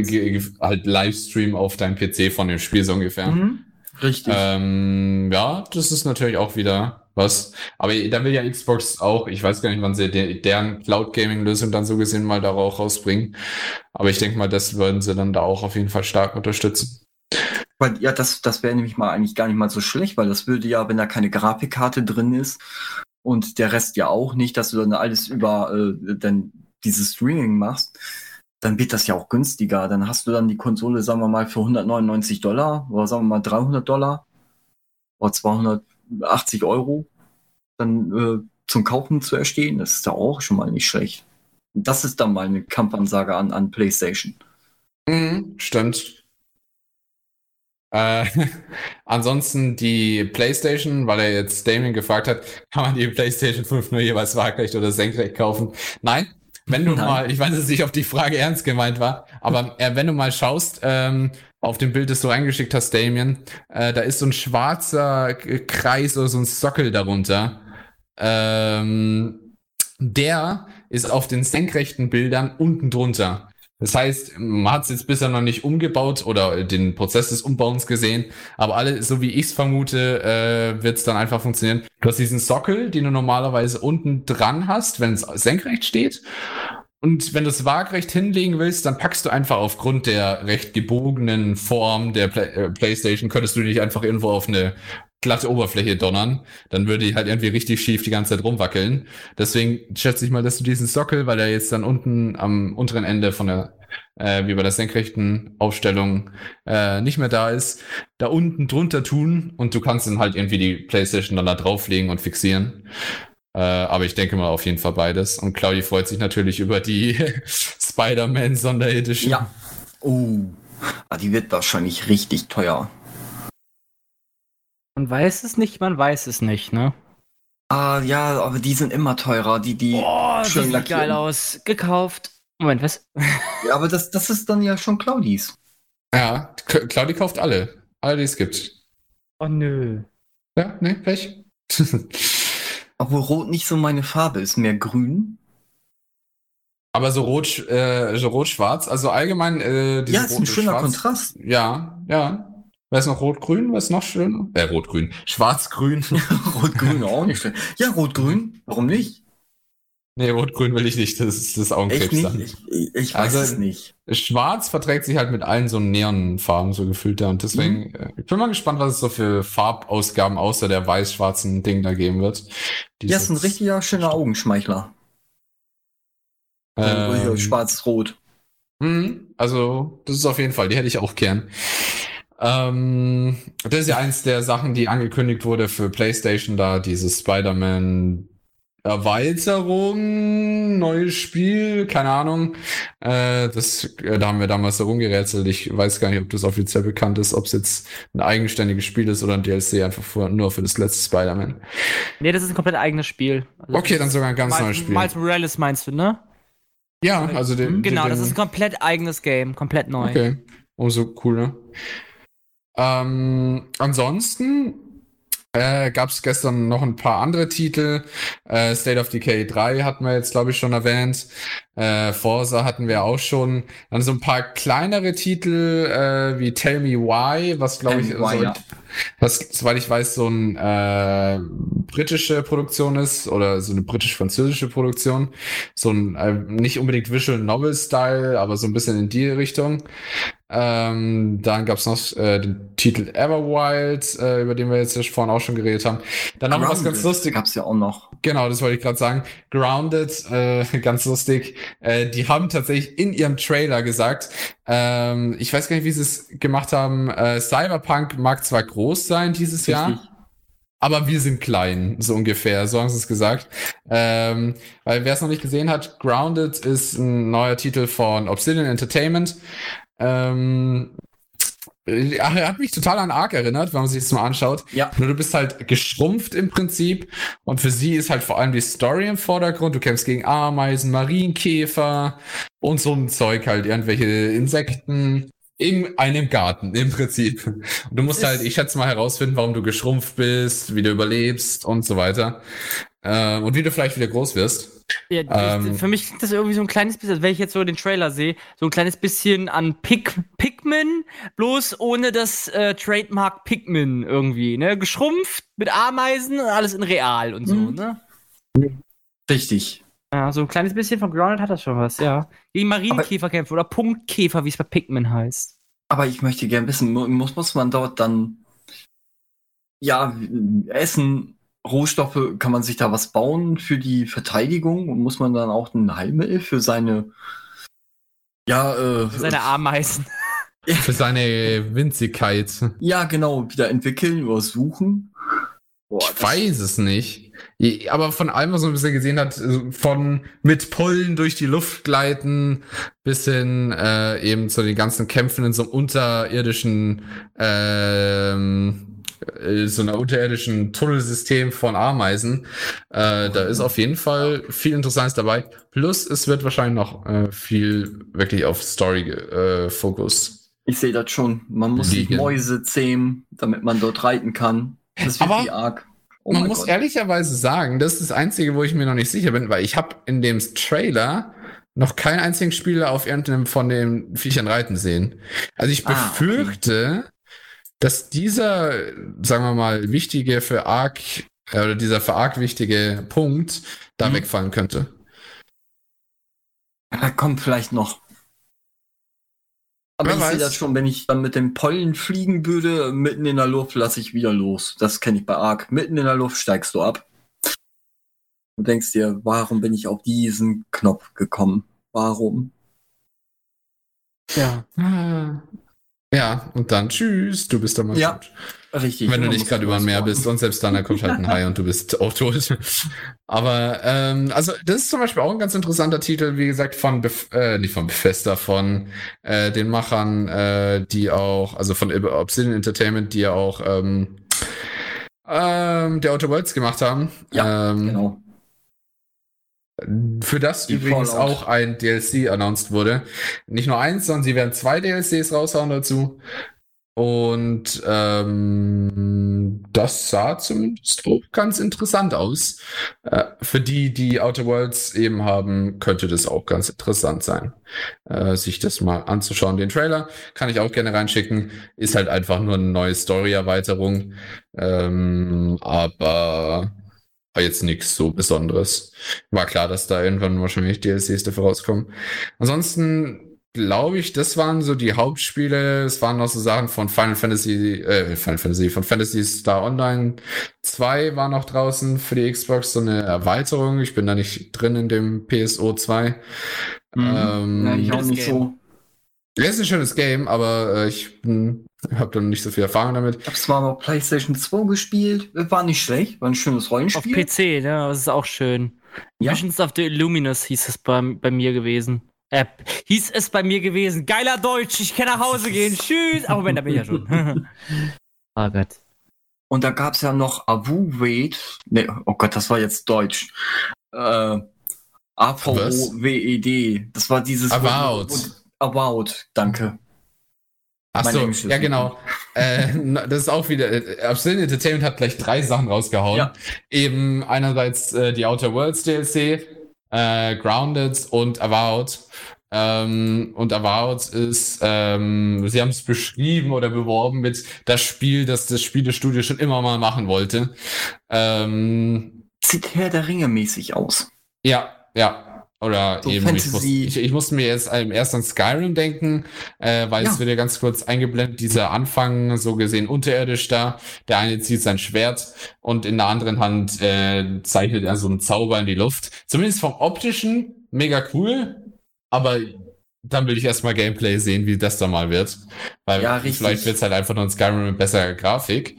S3: halt Livestream auf deinem PC von dem Spiel so ungefähr.
S1: Mhm. Richtig.
S3: Ähm, ja, das ist natürlich auch wieder was. Aber da will ja Xbox auch, ich weiß gar nicht, wann sie de deren Cloud Gaming Lösung dann so gesehen mal da auch rausbringen. Aber ich denke mal, das würden sie dann da auch auf jeden Fall stark unterstützen.
S1: Weil, ja, das, das wäre nämlich mal eigentlich gar nicht mal so schlecht, weil das würde ja, wenn da keine Grafikkarte drin ist und der Rest ja auch nicht, dass du dann alles über äh, dann dieses Streaming machst, dann wird das ja auch günstiger. Dann hast du dann die Konsole, sagen wir mal, für 199 Dollar oder sagen wir mal 300 Dollar oder 280 Euro dann äh, zum Kaufen zu erstehen. Das ist ja auch schon mal nicht schlecht. Und Das ist dann mal eine Kampfansage an, an PlayStation.
S3: Mhm, stimmt. Äh, ansonsten die PlayStation, weil er jetzt Damien gefragt hat, kann man die PlayStation 5 nur jeweils waagrecht oder senkrecht kaufen? Nein. Wenn du
S1: Nein.
S3: mal, ich weiß jetzt nicht, ob die Frage ernst gemeint war, aber äh, wenn du mal schaust, ähm, auf dem Bild, das du reingeschickt hast, Damien, äh, da ist so ein schwarzer Kreis oder so ein Sockel darunter. Ähm, der ist auf den senkrechten Bildern unten drunter. Das heißt, man hat es jetzt bisher noch nicht umgebaut oder den Prozess des Umbauens gesehen, aber alle, so wie ich es vermute, äh, wird es dann einfach funktionieren. Du hast diesen Sockel, den du normalerweise unten dran hast, wenn es senkrecht steht. Und wenn du es waagrecht hinlegen willst, dann packst du einfach aufgrund der recht gebogenen Form der Play äh, PlayStation, könntest du nicht einfach irgendwo auf eine glatte Oberfläche donnern, dann würde die halt irgendwie richtig schief die ganze Zeit rumwackeln. Deswegen schätze ich mal, dass du diesen Sockel, weil er jetzt dann unten am unteren Ende von der, äh, wie bei der senkrechten Aufstellung, äh, nicht mehr da ist, da unten drunter tun und du kannst dann halt irgendwie die Playstation dann da drauflegen und fixieren. Äh, aber ich denke mal auf jeden Fall beides. Und Claudi freut sich natürlich über die Spider-Man Sonderedition.
S1: Ja. Oh. Ah, die wird wahrscheinlich richtig teuer.
S2: Man weiß es nicht, man weiß es nicht, ne?
S1: Ah, ja, aber die sind immer teurer. Die, die
S2: Oh,
S1: schön
S2: sieht
S1: lackieren.
S2: geil aus. Gekauft. Moment, was?
S1: Ja, aber das, das ist dann ja schon Claudis.
S3: Ja, Claudi kauft alle. Alle, die es gibt.
S2: Oh nö.
S3: Ja, ne, Pech.
S1: Obwohl Rot nicht so meine Farbe ist, mehr grün.
S3: Aber so rot, äh, so rot-schwarz, also allgemein, äh,
S1: Ja, ist ein schöner
S3: Schwarz-
S1: Kontrast.
S3: Ja, ja. Wer ist noch rot-grün? Was ist noch schön? Äh, rot-grün. Schwarz-grün.
S1: Rot-grün auch nicht schön. Ja, Rot-grün, warum nicht?
S3: nee, rot-grün will ich nicht. Das ist das
S1: Echt
S3: Augenkrebs
S1: nicht?
S3: dann.
S1: Ich, ich, weiß
S3: Also-
S1: es nicht.
S3: Schwarz verträgt sich halt mit allen so Neonfarben so gefühlt da und deswegen, äh, ich bin mal gespannt, was es so für Farbausgaben außer der weiß-schwarzen Ding da geben wird.
S1: Ja, ist ein richtiger schöner Augenschmeichler.
S3: ähm,
S1: Schwarz-Rot.
S3: Mhm, Also, das ist auf jeden Fall, die hätte ich auch gern. Ähm, das ist ja eins der Sachen, die angekündigt wurde für PlayStation da, dieses Spider-Man Erweiterung, neues Spiel, keine Ahnung. Äh, das, äh, da haben wir damals so rumgerätselt. Ich weiß gar nicht, ob das offiziell bekannt ist, ob es jetzt ein eigenständiges Spiel ist oder ein DLC einfach für, nur für das letzte Spider-Man.
S2: Nee, das ist ein komplett eigenes Spiel. Also
S3: Okay, dann sogar ein ganz
S2: Miles,
S3: neues Spiel.
S2: Miles Morales meinst du, ne?
S3: Ja, also den,
S2: Genau,
S3: den,
S2: das ist ein komplett eigenes Game, komplett neu.
S3: Okay, umso cooler. Ähm, ansonsten äh, gab es gestern noch ein paar andere Titel. Äh, State of Decay 3 hatten wir jetzt, glaube ich, schon erwähnt. Äh, Forza hatten wir auch schon. Dann so ein paar kleinere Titel äh, wie Tell Me Why, was glaube ich,
S1: Why,
S3: so,
S1: ja.
S3: was, soweit ich weiß, so eine äh, britische Produktion ist oder so eine britisch-französische Produktion. So ein äh, nicht unbedingt Visual Novel-Style, aber so ein bisschen in die Richtung. Ähm, dann gab's noch äh, den Titel Everwild, äh, über den wir jetzt ja vorhin auch schon geredet haben. Dann noch was ganz lustig.
S1: Gab's ja auch noch.
S3: Genau, das wollte ich gerade sagen. Grounded, äh, ganz lustig. Äh, die haben tatsächlich in ihrem Trailer gesagt, ähm, ich weiß gar nicht, wie sie es gemacht haben. Äh, Cyberpunk mag zwar groß sein dieses Jahr,
S1: Richtig.
S3: aber wir sind klein, so ungefähr, so haben sie es gesagt. Ähm, weil wer es noch nicht gesehen hat, Grounded ist ein neuer Titel von Obsidian Entertainment. Ähm, er hat mich total an Ark erinnert, wenn man sich das mal anschaut.
S1: Ja.
S3: Nur du bist halt geschrumpft im Prinzip und für sie ist halt vor allem die Story im Vordergrund. Du kämpfst gegen Ameisen, Marienkäfer und so ein Zeug halt, irgendwelche Insekten in einem Garten im Prinzip. Und du musst
S2: Ist-
S3: halt, ich schätze mal herausfinden, warum du geschrumpft bist, wie du überlebst und so weiter. Äh, und wie du vielleicht wieder groß wirst.
S2: Ja,
S3: Ähm.
S2: für mich klingt das irgendwie so ein kleines bisschen, wenn ich jetzt so den Trailer sehe, so ein kleines bisschen an Pig Pikmin, bloß ohne das äh, Trademark Pikmin irgendwie, ne? Geschrumpft mit Ameisen und alles in real und so,
S1: Mhm.
S2: ne?
S1: Richtig.
S2: Ja, so ein kleines bisschen von Grounded hat das schon was, ja. Gegen Marienkäfer kämpfen oder Punktkäfer, wie es bei Pikmin heißt.
S1: Aber ich möchte gern wissen, mu- muss, muss man dort dann, ja, Essen, Rohstoffe, kann man sich da was bauen für die Verteidigung? Und muss man dann auch ein Heilmittel für seine, ja, äh,
S2: Seine Ameisen.
S3: Für seine Winzigkeit.
S1: ja, genau, wieder entwickeln oder suchen? Boah,
S3: Ich weiß es nicht. Aber von allem, was man bisher gesehen hat, äh, von mit Pollen durch die Luft gleiten bis hin äh, eben zu den ganzen Kämpfen in so einem unterirdischen, ähm, äh, so einer unterirdischen Tunnelsystem von Ameisen. Äh, da ist auf jeden Fall viel Interessantes dabei. Plus, es wird wahrscheinlich noch äh, viel wirklich auf Story äh, Fokus.
S1: Ich sehe das schon. Man muss
S3: Liegen.
S1: Mäuse zähmen, damit man dort reiten kann. Das wird
S3: Aber
S1: wie arg. Oh
S3: Man muss
S1: Gott.
S3: ehrlicherweise sagen, das ist das Einzige, wo ich mir noch nicht sicher bin, weil ich habe in dem Trailer noch keinen einzigen Spieler auf irgendeinem von den Viechern reiten sehen. Also ich
S1: Ah, okay.
S3: Dass dieser, sagen wir mal, wichtige für Ark, äh, oder dieser für Ark wichtige Punkt da
S1: Mhm.
S3: wegfallen könnte.
S1: Ja, kommt vielleicht noch. Aber
S3: Wer
S1: ich sehe
S3: weiß.
S1: das schon, wenn ich dann mit dem Pollen fliegen würde, mitten in der Luft lasse ich wieder los. Das kenne ich bei Ark. Mitten in der Luft steigst du ab. Du denkst dir, warum bin ich auf diesen Knopf gekommen? Warum?
S2: Ja.
S3: Ja, und dann tschüss, du bist dann mal
S1: Ja.
S3: tot.
S1: Richtig.
S3: Wenn du nicht gerade über ein Meer bist und selbst dann, dann kommt halt ein Hai und du bist auch tot. Aber ähm, also das ist zum Beispiel auch ein ganz interessanter Titel, wie gesagt, von Bef äh, nicht von Bethesda, von äh, den Machern, äh, die auch, also von Obsidian Entertainment, die ja auch ähm, ähm, der Outer Worlds gemacht haben.
S1: Ja,
S3: ähm,
S1: Genau.
S3: Für das
S1: Die
S3: übrigens
S1: Fallout.
S3: auch ein DLC announced wurde. Nicht nur eins, sondern sie werden zwei DLCs raushauen dazu. Und ähm, das sah zumindest auch ganz interessant aus. Äh, für die, die Outer Worlds eben haben, könnte das auch ganz interessant sein, äh, sich das mal anzuschauen. Den Trailer kann ich auch gerne reinschicken. Ist halt einfach nur eine neue Story-Erweiterung. Ähm, aber war jetzt nichts so Besonderes. War klar, dass da irgendwann wahrscheinlich DLCs dafür rauskommen. Ansonsten glaube ich, das waren so die Hauptspiele. Es waren noch so Sachen von Final Fantasy, äh, Final Fantasy, von Fantasy Star Online 2 war noch draußen für die Xbox so eine Erweiterung. Ich bin da nicht drin in dem PSO 2.
S1: Mhm.
S3: Ähm,
S1: ja, ich auch
S2: das
S1: nicht
S2: Game.
S1: so.
S3: ja, ist ein schönes Game, aber äh, ich habe da nicht so viel Erfahrung damit.
S1: Ich habe zwar mal PlayStation 2 gespielt, war nicht schlecht, war ein schönes
S2: Auf
S1: Rollenspiel.
S2: PC, ne? Das ist auch schön.
S1: Ja.
S2: Visions of the Illuminus hieß es bei, bei mir gewesen. Äh, hieß es bei mir gewesen. Geiler Deutsch, ich kann nach Hause gehen. Tschüss. Aber Moment, da bin ich ja schon. oh Gott.
S1: Und da gab's ja noch Avu Wade. Nee, oh Gott, das war jetzt Deutsch. Äh, A-V-O-W-E-D. Das war dieses.
S3: About.
S1: About, danke.
S3: Ach so, ja genau. äh, das ist auch wieder, äh, Obsidian Entertainment hat gleich drei Sachen rausgehauen.
S1: Ja.
S3: Eben einerseits äh, die Outer Worlds DLC, äh, Grounded und Avowed. Ähm, und Avowed ist, ähm, sie haben es beschrieben oder beworben mit das Spiel, das das Spielestudio schon immer mal machen wollte. Ähm,
S1: Sieht Herr der Ringe mäßig aus.
S3: ja, ja. Oder
S1: So
S3: eben, ich, muss, ich, ich musste mir jetzt erst an Skyrim denken, äh, weil
S1: Ja.
S3: es wird ja ganz kurz eingeblendet, dieser Anfang, so gesehen unterirdisch da. Der eine zieht sein Schwert und in der anderen Hand äh, zeichnet er so einen Zauber in die Luft. Zumindest vom optischen mega cool, aber dann will ich erstmal Gameplay sehen, wie das da mal wird. Weil
S1: Ja,
S3: vielleicht wird es halt einfach nur ein Skyrim mit besserer Grafik.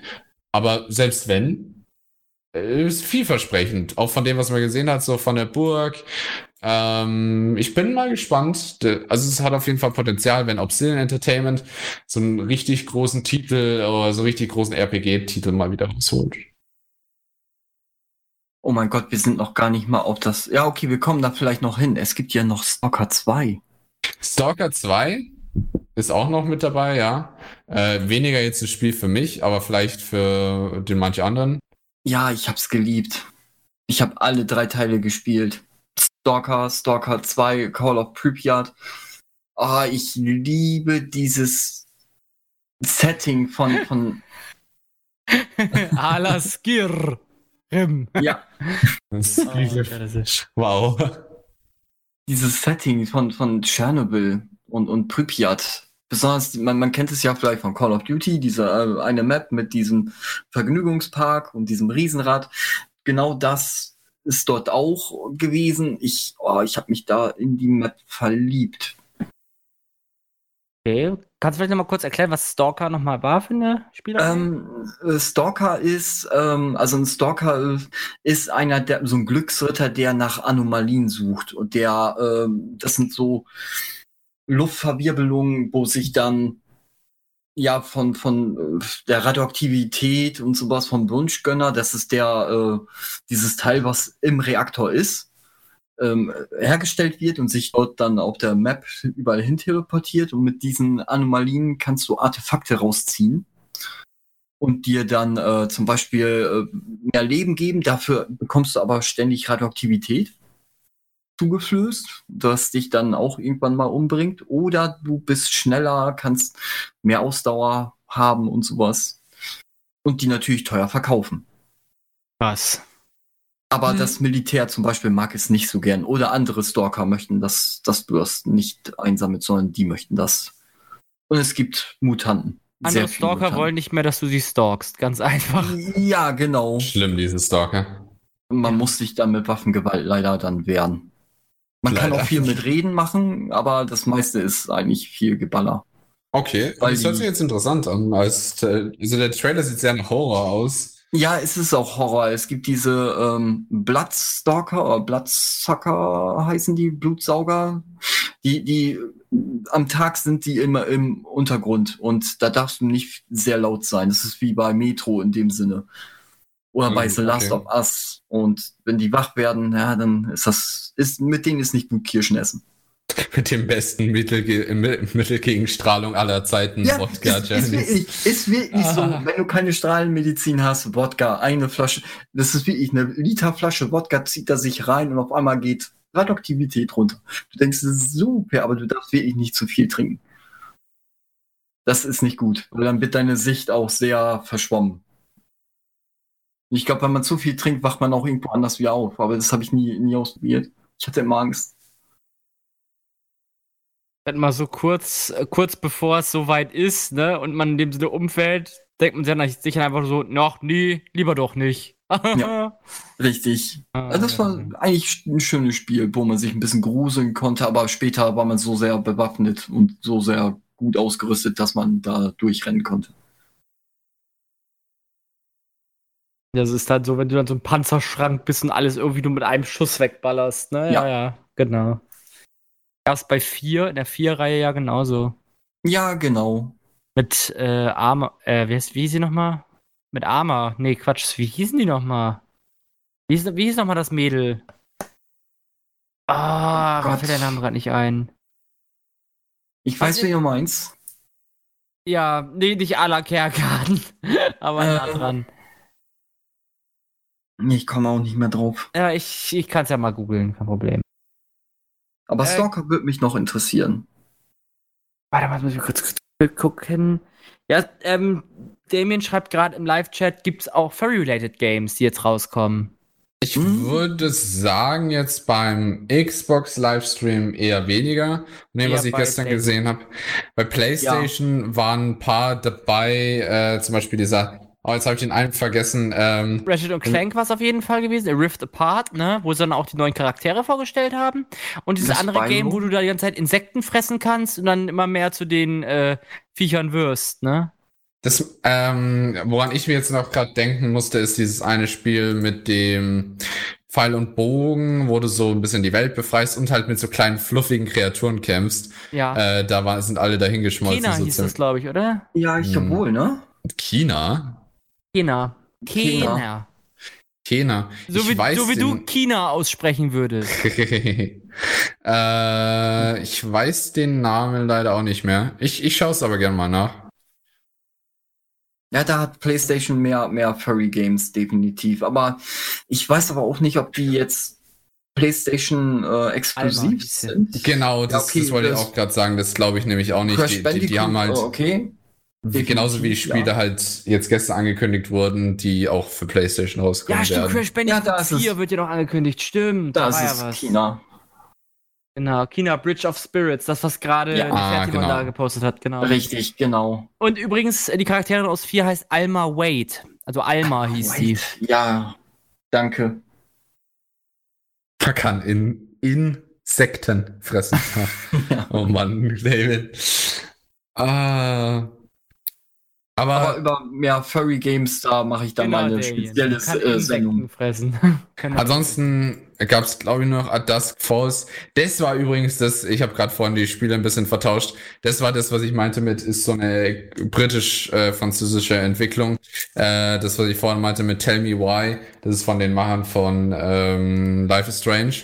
S3: Aber selbst wenn, äh, ist vielversprechend. Auch von dem, was man gesehen hat, so von der Burg. Ähm, ich bin mal gespannt. Also es hat auf jeden Fall Potenzial, wenn Obsidian Entertainment so einen richtig großen Titel oder so richtig großen RPG-Titel mal wieder rausholt.
S1: Oh mein Gott, wir sind noch gar nicht mal auf das. Ja, okay, wir kommen da vielleicht noch hin. Es gibt ja noch Stalker 2.
S3: Stalker 2 ist auch noch mit dabei, ja. Äh, weniger jetzt ein Spiel für mich, aber vielleicht für den manch anderen.
S1: Ja, ich hab's geliebt. Ich habe alle drei Teile gespielt. Stalker, Stalker 2, Call of Pripyat. Ah, ich liebe dieses Setting von, von
S2: Alaskir. Rim.
S1: ja,
S3: Das
S2: Oh, ja, das ist-
S3: wow.
S1: dieses Setting von, von Tschernobyl und, und Pripyat. Besonders, man, man kennt es ja vielleicht von Call of Duty, diese äh, eine Map mit diesem Vergnügungspark und diesem Riesenrad. Genau das ist dort auch gewesen. Ich, oh, ich habe mich da in die Map verliebt.
S2: Okay. Kannst du vielleicht noch mal kurz erklären, was Stalker noch mal war für eine Spielerei?
S1: Ähm, äh, Stalker ist, ähm, also ein Stalker äh, ist einer der, so ein Glücksritter, der nach Anomalien sucht und der, ähm, das sind so Luftverwirbelungen, wo sich dann ja von von äh, der Radioaktivität und sowas vom Wunschgönner, das ist der äh, dieses Teil, was im Reaktor ist, ähm, hergestellt wird und sich dort dann auf der Map überall hin teleportiert und mit diesen Anomalien kannst du Artefakte rausziehen und dir dann äh, zum Beispiel äh, mehr Leben geben. Dafür bekommst du aber ständig Radioaktivität zugeflößt, das dich dann auch irgendwann mal umbringt. Oder du bist schneller, kannst mehr Ausdauer haben und sowas. Und die natürlich teuer verkaufen.
S2: Was?
S1: Aber mhm. das Militär zum Beispiel mag es nicht so gern. Oder andere Stalker möchten, dass, dass du das nicht einsammelst, sondern die möchten das. Und es gibt Mutanten.
S2: Andere Stalker Mutanten. wollen nicht mehr, dass du sie stalkst. Ganz einfach.
S1: Ja, genau.
S3: Schlimm, diese Stalker.
S1: Man muss sich dann mit Waffengewalt leider dann wehren. Man leider. kann auch viel mit Reden machen, aber das meiste ist eigentlich viel Geballer.
S3: Okay, Weil das hört sich jetzt interessant an. Als, also der Trailer sieht sehr nach Horror aus.
S1: Ja, es ist auch Horror. Es gibt diese ähm, Bloodstalker oder Bloodsucker heißen die, Blutsauger. Die, die am Tag sind die immer im Untergrund und da darfst du nicht sehr laut sein. Das ist wie bei Metro in dem Sinne. Oder bei hm, The Last okay. of Us. Und wenn die wach werden, ja, dann ist das, ist, mit denen ist nicht gut Kirschen essen.
S3: Mit dem besten Mittel, Mittel gegen Strahlung aller Zeiten,
S1: ja, Wodka. Ist, ist wirklich, ist wirklich so, wenn du keine Strahlenmedizin hast, Wodka, eine Flasche, das ist wirklich eine Literflasche Wodka, zieht er sich rein und auf einmal geht Radioaktivität runter. Du denkst, das ist super, aber du darfst wirklich nicht zu viel trinken. Das ist nicht gut, weil dann wird deine Sicht auch sehr verschwommen. Ich glaube, wenn man zu viel trinkt, wacht man auch irgendwo anders wieder auf, aber das habe ich nie, nie ausprobiert. Ich hatte immer Angst
S2: mal so kurz, äh, kurz bevor es soweit ist, ne, und man in dem Sinne umfällt, denkt man sich dann einfach so, noch nie, lieber doch nicht.
S1: ja, richtig. Ah, also das war eigentlich ein schönes Spiel, wo man sich ein bisschen gruseln konnte, aber später war man so sehr bewaffnet und so sehr gut ausgerüstet, dass man da durchrennen konnte.
S2: Das ist dann so, wenn du dann so ein Panzerschrank bist und alles irgendwie nur mit einem Schuss wegballerst, ne? Ja, ja, ja genau. Erst bei 4, in der 4-Reihe ja genauso.
S1: Ja, genau.
S2: Mit äh, Arma, äh, wie, ist, wie hieß sie nochmal? Mit Arma. Nee, Quatsch, wie hießen die nochmal? Wie hieß, wie hieß nochmal das Mädel? Ah, oh, mir fällt der Name gerade nicht ein.
S1: Ich weiß, wie du meinst.
S2: Ja, nee, nicht Ala Kerkan, aber äh, nah dran.
S1: Ich komme auch nicht mehr drauf.
S2: Ja, ich, ich kann es ja mal googeln, kein Problem.
S1: Aber äh, Stalker würde mich noch interessieren.
S2: Warte mal, muss ich kurz gucken. Ja, ähm, Damien schreibt gerade im Live-Chat, gibt es auch Furry-related Games, die jetzt rauskommen?
S3: Ich hm? würde sagen, jetzt beim Xbox-Livestream eher weniger. Dem, was ich gestern gesehen habe. Bei PlayStation ja. waren ein paar dabei, äh, zum Beispiel dieser Oh, jetzt habe ich den einen vergessen. Ähm,
S2: Ratchet und Clank war es auf jeden Fall gewesen. A Rift Apart, ne? Wo sie dann auch die neuen Charaktere vorgestellt haben. Und dieses das andere Game, wo du da die ganze Zeit Insekten fressen kannst und dann immer mehr zu den äh, Viechern wirst, ne?
S3: Das, ähm, woran ich mir jetzt noch gerade denken musste, ist dieses eine Spiel mit dem Pfeil und Bogen, wo du so ein bisschen die Welt befreist und halt mit so kleinen fluffigen Kreaturen kämpfst. Ja. Äh, da war, sind alle dahingeschmolzen.
S2: China hieß das, glaube ich, oder?
S1: Ja, ich hm. wohl, ne?
S3: China?
S2: China. China.
S3: China.
S2: So, wie, so wie du China aussprechen würdest.
S3: äh, ich weiß den Namen leider auch nicht mehr. Ich, ich schaue es aber gerne mal nach.
S1: Ja, da hat PlayStation mehr, mehr Furry Games definitiv. Aber ich weiß aber auch nicht, ob die jetzt PlayStation äh, exklusiv sind.
S3: Genau, das, ja, okay, das wollte ich auch gerade sagen. Das glaube ich nämlich auch nicht.
S1: Die, die, die, haben halt. Oh, okay.
S3: Genauso wie Spiele ja. halt jetzt gestern angekündigt wurden, die auch für PlayStation rauskommen. Ja, stimmt, werden.
S2: Crash Bandicoot ja, 4 wird ja noch angekündigt. Stimmt.
S1: Das da ist ja China.
S2: Genau, China Bridge of Spirits, das, was gerade ja,
S3: ah, genau.
S2: da gepostet hat, genau.
S1: Richtig, genau.
S2: Und übrigens, die Charakterin aus 4 heißt Alma Wade. Also Alma Ach, hieß sie.
S1: Ja, danke.
S3: Man kann in Insekten fressen. ja. Oh Mann, David. Ah.
S1: Aber, aber, über mehr Furry Games, da mache ich dann genau, mal eine spezielle äh, Sendung.
S2: Fressen.
S3: Ansonsten gab es, glaube ich, noch At Dusk Falls. Das war übrigens das, ich habe gerade vorhin die Spiele ein bisschen vertauscht. Das war das, was ich meinte mit, ist so eine britisch-französische äh, Entwicklung. Äh, das, was ich vorhin meinte mit Tell Me Why, das ist von den Machern von ähm, Life is Strange.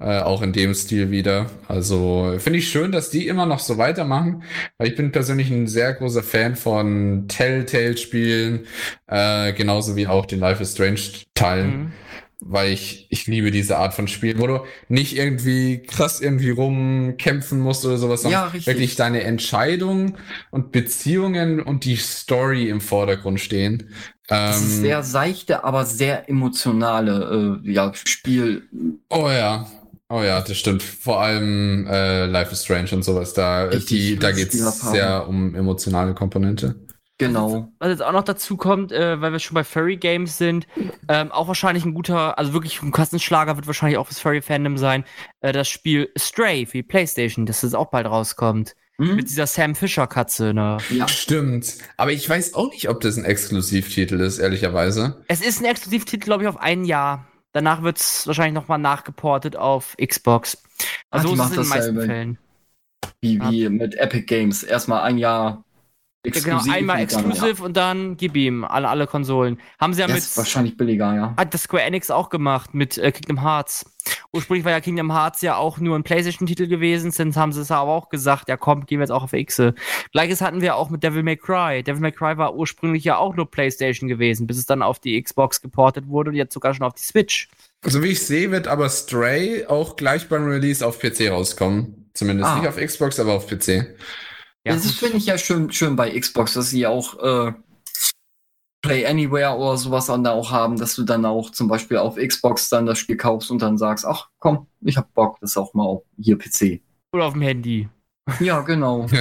S3: Äh, auch in dem Stil wieder. Also finde ich schön, dass die immer noch so weitermachen, weil ich bin persönlich ein sehr großer Fan von Telltale-Spielen, äh, genauso wie auch den Life is Strange-Teilen. Mhm weil ich, ich liebe diese Art von Spiel, wo du nicht irgendwie krass irgendwie rumkämpfen musst oder sowas, sondern ja, wirklich deine Entscheidung und Beziehungen und die Story im Vordergrund stehen.
S1: Das ist
S3: Ähm,
S1: sehr seichte, aber sehr emotionale äh, ja, Spiel.
S3: Oh ja. Oh ja, das stimmt. Vor allem äh, Life is Strange und sowas. Da,
S1: Richtig
S3: die, da geht's sehr um emotionale Komponente.
S1: Genau.
S2: Was jetzt auch noch dazu kommt, äh, weil wir schon bei Furry Games sind, ähm, auch wahrscheinlich ein guter, also wirklich ein Kassenschlager wird wahrscheinlich auch fürs Furry Fandom sein, äh, das Spiel Stray für die Playstation, das jetzt auch bald rauskommt.
S1: Hm?
S2: Mit dieser Sam Fisher Katze, ne?
S1: Ja.
S3: Stimmt. Aber ich weiß auch nicht, ob das ein Exklusivtitel ist, ehrlicherweise.
S2: Es ist ein Exklusivtitel, glaube ich, auf ein Jahr. Danach wird es wahrscheinlich nochmal nachgeportet auf Xbox.
S1: Ah,
S2: Also
S1: die
S2: ist es in den
S1: das
S2: meisten
S1: selber.
S2: Fällen.
S1: Wie, wie mit Epic Games. Erstmal ein Jahr
S2: Ja,
S1: exklusiv.
S2: genau, einmal
S1: und dann,
S2: exklusiv und dann gib ihm alle, alle Konsolen. Haben sie ja
S1: Ja,
S2: mit.
S1: ist wahrscheinlich billiger, ja.
S2: Hat das Square Enix auch gemacht mit äh, Kingdom Hearts. Ursprünglich war ja Kingdom Hearts ja auch nur ein PlayStation-Titel gewesen, jetzt haben sie es aber auch gesagt, ja komm, gehen wir jetzt auch auf X. Gleiches hatten wir auch mit Devil May Cry. Devil May Cry war ursprünglich ja auch nur PlayStation gewesen, bis es dann auf die Xbox geportet wurde und jetzt sogar schon auf die Switch.
S3: So wie ich sehe, wird aber Stray auch gleich beim Release auf PC rauskommen. Zumindest
S1: Ah.
S3: nicht auf Xbox, aber auf PC.
S2: Ja,
S1: das finde ich ja schön, schön bei Xbox, dass sie auch äh, Play Anywhere oder sowas dann da auch haben, dass du dann auch zum Beispiel auf Xbox dann das Spiel kaufst und dann sagst, ach komm, ich hab Bock, das auch mal auf hier PC.
S2: Oder auf dem Handy.
S1: Ja, genau.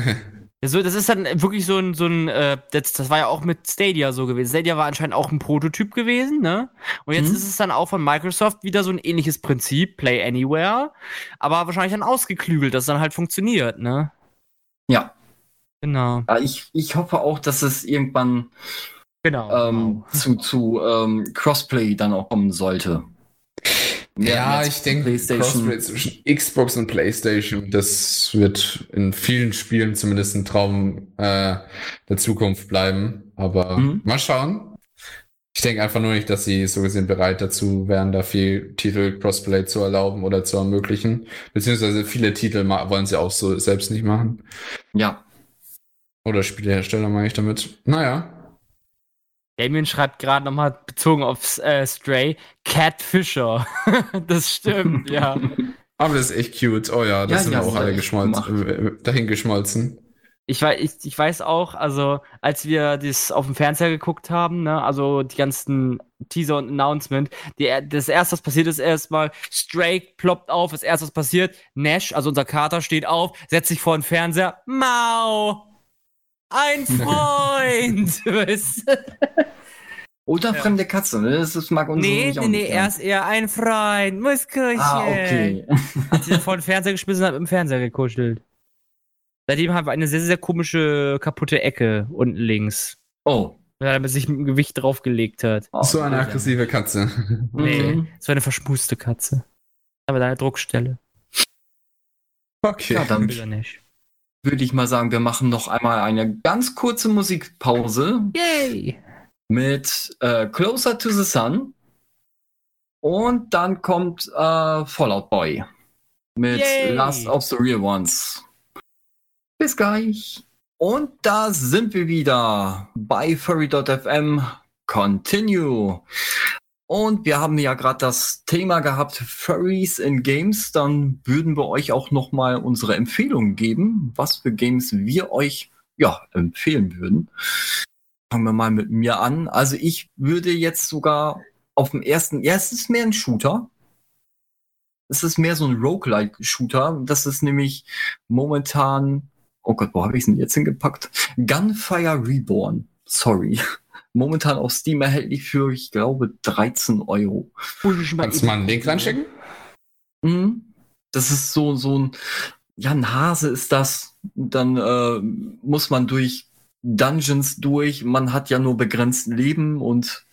S2: Ja, so, das ist dann wirklich so ein, so ein äh, das, das war ja auch mit Stadia so gewesen. Stadia war anscheinend auch ein Prototyp gewesen, ne? Und jetzt
S1: Mhm.
S2: ist es dann auch von Microsoft wieder so ein ähnliches Prinzip, Play Anywhere, aber wahrscheinlich dann ausgeklügelt, dass es dann halt funktioniert, ne?
S1: ja.
S2: Genau.
S1: ja ich, ich hoffe auch, dass es irgendwann
S2: Genau.
S1: ähm, zu, zu ähm, Crossplay dann auch kommen sollte. Mehr-
S3: ja, ich denke. Crossplay zwischen Xbox und PlayStation, das wird in vielen Spielen zumindest ein Traum äh, der Zukunft bleiben. Aber
S1: Mhm.
S3: mal schauen. Ich denke einfach nur nicht, dass sie so gesehen bereit dazu wären, da viel Titel Crossplay zu erlauben oder zu ermöglichen. Beziehungsweise viele Titel wollen sie auch so selbst nicht machen.
S1: Ja.
S3: Oder Spielehersteller meine ich damit. Naja.
S2: Damien schreibt gerade nochmal bezogen auf äh, Stray, Cat Fisher. das stimmt, ja.
S3: Aber das ist echt cute. Oh ja, das
S1: Ja,
S3: sind
S1: ja,
S3: auch alle geschmolzen, äh, dahin geschmolzen.
S2: Ich weiß, ich, ich weiß auch, also als wir das auf dem Fernseher geguckt haben, ne, also die ganzen Teaser und Announcement, die, das erste, was passiert ist, erstmal Stray ploppt auf, das erste, was passiert, Nash, also unser Kater, steht auf, setzt sich vor den Fernseher, Mau! Ein Freund! weißt du?
S1: Oder
S2: Ja.
S1: fremde Katze, ne? Das ist, mag uns
S2: nee, nee, nee, er ist eher ein Freund, Muskelchen.
S1: Ah, okay.
S2: Hat sich vor den Fernseher geschmissen und hat im Fernseher gekuschelt. Seitdem haben wir eine sehr, sehr komische, kaputte Ecke unten links.
S1: Oh.
S2: Weil er sich mit dem Gewicht draufgelegt hat.
S1: oh
S3: so eine aggressive Katze.
S2: Nee, das war eine verschmuste Katze. Aber deine Druckstelle.
S3: Okay.
S1: Ja, dann
S2: Will er nicht.
S1: Würde ich mal sagen, wir machen noch einmal eine ganz kurze Musikpause
S2: Yay!
S1: mit äh, Closer to the Sun. Und dann kommt äh, Fallout Boy mit
S2: Yay.
S1: Last of the Real Ones. Bis gleich. Und da sind wir wieder bei Furry.fm. Continue. Und wir haben ja gerade das Thema gehabt, Furries in Games. Dann würden wir euch auch noch mal unsere Empfehlungen geben, was für Games wir euch ja empfehlen würden. Fangen wir mal mit mir an. Also ich würde jetzt sogar auf dem ersten, ja, es ist mehr ein Shooter. Es ist mehr so ein Roguelike-Shooter. Das ist nämlich momentan, oh Gott, wo habe ich es denn jetzt hingepackt? Gunfire Reborn. Sorry. Momentan auf Steam erhältlich für, ich glaube, 13 Euro.
S3: Kannst du mal einen Link reinschicken?
S1: Mhm. Das ist so, so ein, ja, ein Hase ist das. Dann äh, muss man durch Dungeons durch. Man hat ja nur begrenzt Leben und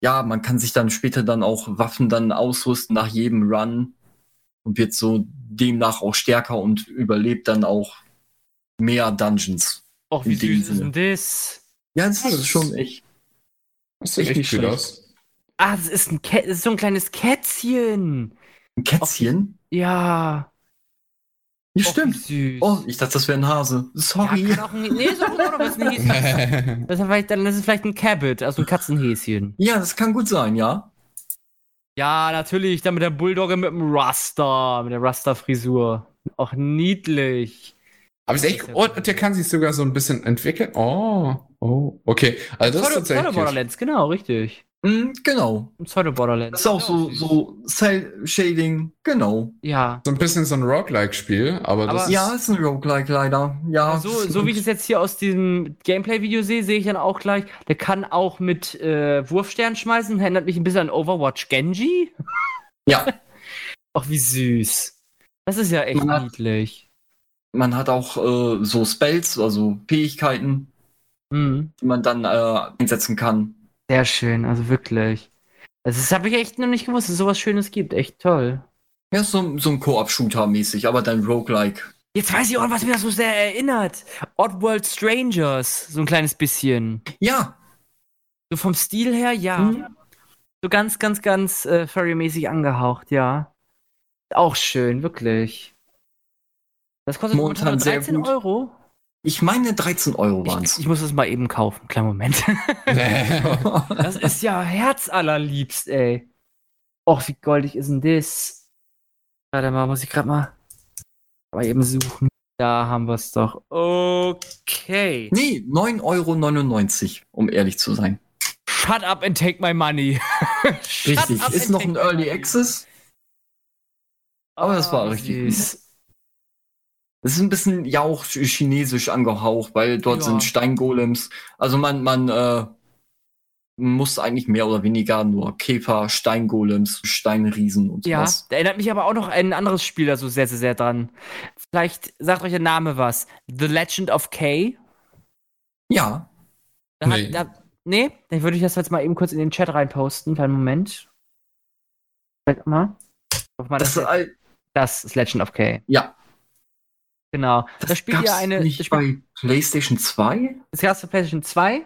S1: ja, man kann sich dann später dann auch Waffen dann ausrüsten nach jedem Run und wird so demnach auch stärker und überlebt dann auch mehr Dungeons.
S2: Och, wie süß ist
S1: Sinne.
S2: denn das?
S1: Ja, das
S3: das
S1: ist schon echt.
S3: Das sieht
S1: Echt nicht schlecht.
S3: aus.
S2: Ah, das ist ein Kä das ist so ein kleines Kätzchen.
S1: Ein Kätzchen?
S2: Ja.
S1: Ja,
S2: Och,
S1: stimmt. Oh, ich dachte, das wäre ein Hase. Sorry.
S2: Ja, kann auch ein, nee, es ein Häschen. Das ist, vielleicht, dann ist es vielleicht ein Cabot, also ein Katzenhäschen.
S1: Ja, das kann gut sein, ja.
S2: Ja, natürlich, dann mit der Bulldogge mit dem Raster, mit der Raster-Frisur. Auch niedlich.
S3: Aber ist echt, oh, der kann sich sogar so ein bisschen entwickeln. Oh, oh, okay. Also das ist tatsächlich.
S2: Pseudo Borderlands, genau, richtig.
S1: Mhm, genau.
S2: Pseudo Borderlands.
S1: Das ist auch so, so Cell-Shading, genau.
S2: Ja.
S3: So ein bisschen so ein Roguelike-Spiel, aber das
S2: Aber-
S3: ist,
S1: Ja, ist ein Roguelike leider. Ja.
S2: So, so wie ich es jetzt hier aus diesem Gameplay-Video sehe, sehe ich dann auch gleich, der kann auch mit äh, Wurfstern schmeißen. Erinnert mich ein bisschen an Overwatch Genji.
S1: Ja.
S2: Ach, wie süß. Das ist ja echt
S1: Man
S2: niedlich.
S1: Man hat auch äh, so Spells, also Fähigkeiten,
S2: Mhm.
S1: die man dann äh, einsetzen kann.
S2: Sehr schön, also wirklich. Also das habe ich echt noch nicht gewusst, dass es sowas Schönes gibt. Echt toll.
S1: Ja, so, so ein Koop-Shooter mäßig, aber dann Roguelike.
S2: Jetzt weiß ich auch, was mir das so sehr erinnert. Oddworld Strangers, so ein kleines bisschen.
S1: Ja,
S2: So vom Stil her, ja.
S1: Mhm.
S2: So ganz, ganz, ganz äh, Furry-mäßig angehaucht, ja. Auch schön, wirklich. Das kostet
S1: Momentan
S2: momentan
S1: sehr
S2: 13
S1: gut.
S2: Euro.
S1: ich meine 13 Euro waren
S2: Ich,
S1: es.
S2: ich muss das mal eben kaufen. Kleinen Moment. Das ist ja herzallerliebst, ey. Och, wie goldig ist denn das? Warte mal, muss ich gerade mal, mal eben suchen. Da haben wir es doch. Okay.
S1: nee, 9,99 Euro, um ehrlich zu sein.
S2: Shut up and take my money.
S1: Richtig. Ist noch ein Early
S2: money.
S1: Access. Aber das war
S2: Ah,
S1: richtig.
S2: süß.
S1: Es ist ein bisschen ja auch ch- chinesisch angehaucht, weil dort
S2: Ja.
S1: sind Steingolems. Also man, man äh, muss eigentlich mehr oder weniger nur Käfer, Steingolems, Steinriesen und
S2: Ja,
S1: sowas.
S2: da erinnert mich aber auch noch ein anderes Spiel da so sehr, sehr, sehr dran. Vielleicht sagt euch der Name was. The Legend of K.
S1: Ja,
S2: Da
S3: Nee.
S2: Hat, da, nee, dann würde ich das jetzt mal eben kurz in den Chat reinposten. Kleinen Moment. Warte mal.
S1: Das,
S2: das,
S1: ist
S2: das ist Legend of K.
S1: ja.
S2: Genau. Das, spielt
S1: gab's
S2: ja eine. Das,
S1: nicht
S2: spielt,
S1: bei PlayStation 2?
S2: das für PlayStation 2.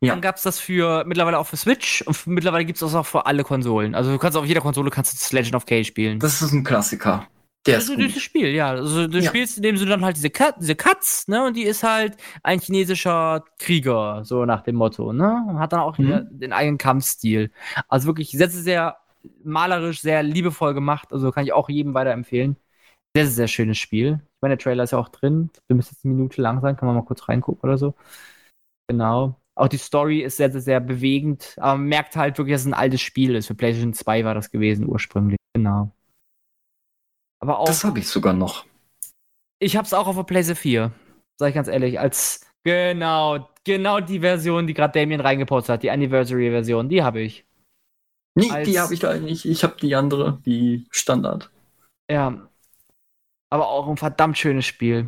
S1: Ja.
S2: Dann gab es das für mittlerweile auch für Switch und mittlerweile gibt es das auch für alle Konsolen. Also du kannst auf jeder Konsole kannst du das Legend of K spielen.
S1: Das ist ein Klassiker. Der
S2: Das
S1: ist gut.
S2: gutes Spiel, ja. Also du
S1: Ja.
S2: spielst in dem Sinne dann halt diese, Kat diese Katz, ne? Und die ist halt ein chinesischer Krieger, so nach dem Motto, ne? Und hat dann auch
S1: Mhm.
S2: wieder den eigenen Kampfstil. Also wirklich sehr, sehr, sehr malerisch, sehr liebevoll gemacht. Also kann ich auch jedem weiterempfehlen. Sehr, sehr schönes Spiel. Meine, der Trailer ist ja auch drin. Der müsste jetzt eine Minute lang sein. Kann man mal kurz reingucken oder so. Genau. Auch die Story ist sehr, sehr, sehr bewegend. Aber man merkt halt wirklich, dass es ein altes Spiel ist. Für PlayStation 2 war das gewesen ursprünglich. Genau. Aber auch.
S1: Das habe ich sogar noch.
S2: Ich hab's auch auf der PlayStation 4. Sag ich ganz ehrlich, als genau, genau die Version, die gerade Damien reingepostet hat, die Anniversary-Version, die habe ich.
S1: Nee,
S2: Als-
S1: die habe ich leider nicht. Ich habe die andere, die Standard.
S2: Ja. Aber auch ein verdammt schönes Spiel.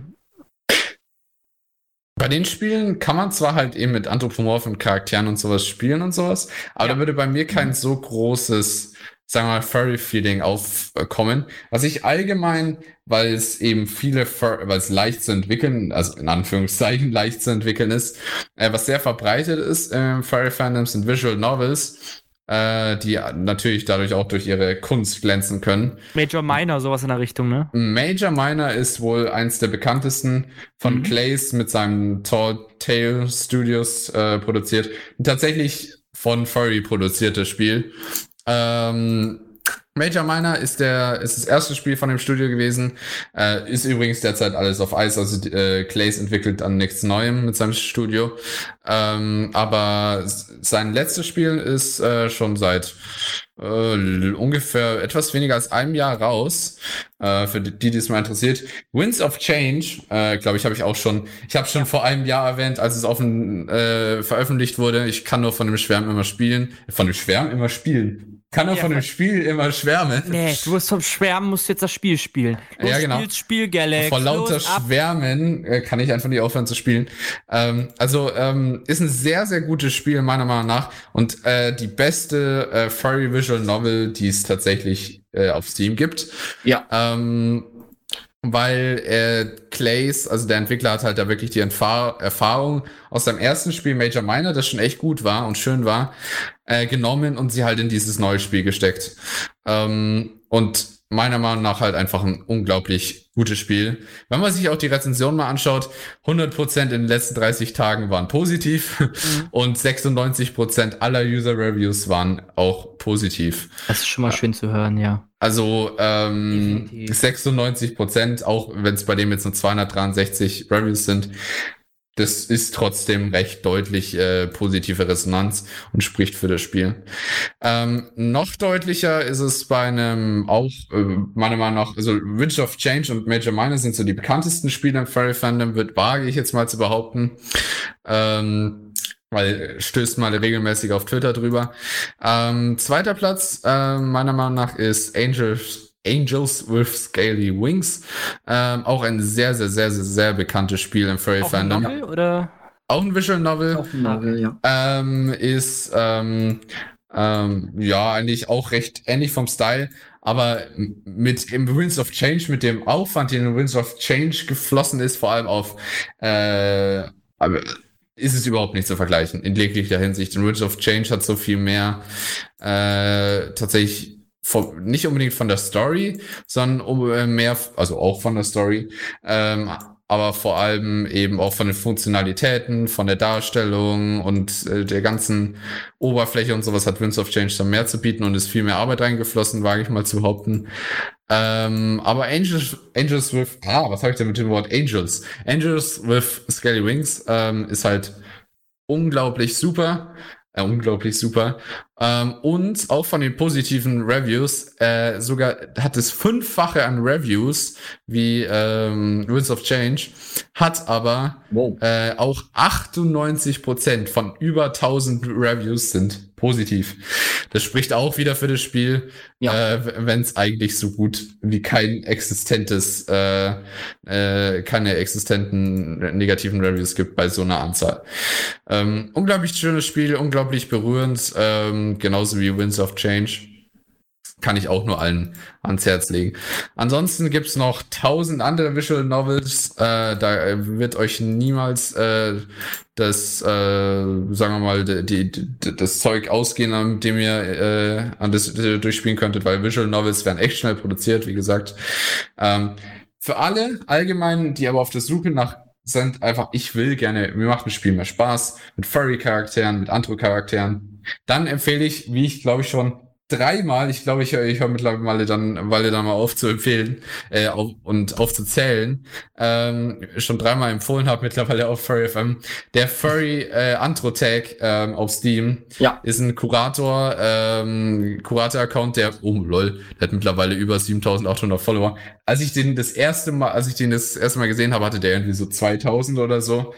S3: Bei den Spielen kann man zwar halt eben mit anthropomorphen Charakteren und sowas spielen und sowas, aber
S2: Ja.
S3: da würde bei mir kein so großes, sagen wir mal, Furry-Feeling aufkommen. Was ich allgemein, weil es eben viele, Fur weil es leicht zu entwickeln, also in Anführungszeichen leicht zu entwickeln ist, äh, was sehr verbreitet ist im Furry-Fandom sind Visual Novels, äh, die natürlich dadurch auch durch ihre Kunst glänzen können.
S2: Major Minor, sowas in der Richtung, ne?
S3: Major Minor ist wohl eins der bekanntesten von
S1: Mhm.
S3: Clays mit seinem Tall Tale Studios äh, produziert. Tatsächlich von Furry produziertes Spiel. Ähm, Major Minor ist der ist das erste Spiel von dem Studio gewesen. Äh, ist übrigens derzeit alles auf Eis. Also äh, Clays entwickelt an nichts Neuem mit seinem Studio. Ähm, aber sein letztes Spiel ist äh, schon seit äh, ungefähr etwas weniger als einem Jahr raus. Äh, für die, die es mal interessiert. Winds of Change, äh, glaube ich, habe ich auch schon. Ich habe schon vor einem Jahr erwähnt, als es offen äh, veröffentlicht wurde. Ich kann nur von dem Schwärmen immer spielen. Von dem Schwärmen immer spielen. Kann
S2: Ja,
S3: von dem Spiel immer schwärmen.
S2: Nee, du musst vom Schwärmen, musst jetzt das Spiel spielen. Los,
S3: Ja, genau.
S2: Spiel, Galax.
S3: Vor lauter
S2: los.
S3: Schwärmen äh, kann ich einfach nicht aufhören zu spielen. Ähm, also ähm, ist ein sehr, sehr gutes Spiel meiner Meinung nach und äh, die beste äh, Furry Visual Novel, die es tatsächlich äh, auf Steam gibt.
S1: Ja.
S3: Ähm, weil äh, Clays, also der Entwickler hat halt da wirklich die Entfahr Erfahrung aus seinem ersten Spiel Major Minor, das schon echt gut war und schön war, äh, genommen und sie halt in dieses neue Spiel gesteckt. Ähm, und meiner Meinung nach halt einfach ein unglaublich gutes Spiel. Wenn man sich auch die Rezension mal anschaut, 100% in den letzten 30 Tagen waren positiv mhm. und 96% aller User Reviews waren auch positiv.
S2: Das ist schon mal schön zu hören, ja.
S3: Also ähm, 96%, auch wenn es bei dem jetzt nur 263 Reviews sind, das ist trotzdem recht deutlich äh, positive Resonanz und spricht für das Spiel. Ähm, noch deutlicher ist es bei einem auch, äh, meiner Meinung nach, also Witch of Change und Major Minor sind so die bekanntesten Spiele im Furry Fandom, wird wage ich jetzt mal zu behaupten. Ähm, weil stößt mal regelmäßig auf Twitter drüber. Ähm, zweiter Platz, äh, meiner Meinung nach, ist Angels Angels with Scaly Wings. Ähm, auch ein sehr, sehr, sehr, sehr, sehr bekanntes Spiel im Furry Fandom. Novel, oder? Auch ein Visual Novel. Auch ein Novel, ja. Ähm, ist ähm, ähm, ja eigentlich auch recht ähnlich vom Style, aber mit im Winds of Change, mit dem Aufwand, den in Winds of Change geflossen ist, vor allem auf äh, ist es überhaupt nicht zu vergleichen in jeglicher Hinsicht. In Winds of Change hat so viel mehr äh, tatsächlich von, nicht unbedingt von der Story, sondern äh, mehr, also auch von der Story, ähm, aber vor allem eben auch von den Funktionalitäten, von der Darstellung und äh, der ganzen Oberfläche und sowas hat Winds of Change dann mehr zu bieten und ist viel mehr Arbeit reingeflossen, wage ich mal zu behaupten. Ähm, aber Angels, Angels with, ah, was habe ich denn mit dem Wort Angels? Angels with Scaly Wings ähm, ist halt unglaublich super. Äh, unglaublich super. Ähm, und auch von den positiven Reviews, äh, sogar hat es fünffache an Reviews wie ähm, Winds of Change, hat aber wow. äh, auch 98 Prozent von über 1000 Reviews sind positiv. Das spricht auch wieder für das Spiel, ja. äh, wenn es eigentlich so gut wie kein existentes, äh, äh, keine existenten negativen Reviews gibt bei so einer Anzahl. Ähm, unglaublich schönes Spiel, unglaublich berührend, ähm, genauso wie Winds of Change kann ich auch nur allen ans Herz legen. Ansonsten gibt's noch tausend andere Visual Novels. Äh, da wird euch niemals äh, das, äh, sagen wir mal, die, die, das Zeug ausgehen, an dem ihr äh, an das durchspielen könntet, weil Visual Novels werden echt schnell produziert, wie gesagt. Ähm, für alle allgemein, die aber auf der Suche nach sind, einfach, ich will gerne, mir macht ein Spiel mehr Spaß, mit Furry-Charakteren, mit Antro-Charakteren, dann empfehle ich, wie ich glaube ich schon dreimal, ich glaube, ich, ich höre mittlerweile dann, weil dann mal aufzuempfehlen äh, auf, und aufzuzählen, ähm, schon dreimal empfohlen habe, mittlerweile auf Furry FM. Der Furry äh, Antro-Tag ähm, auf Steam ja. ist ein Kurator, ähm, Kurator-Account, der, oh lol, der hat mittlerweile über 7800 Follower. Als ich den das erste Mal, als ich den das erste Mal gesehen habe, hatte der irgendwie so 2000 oder so.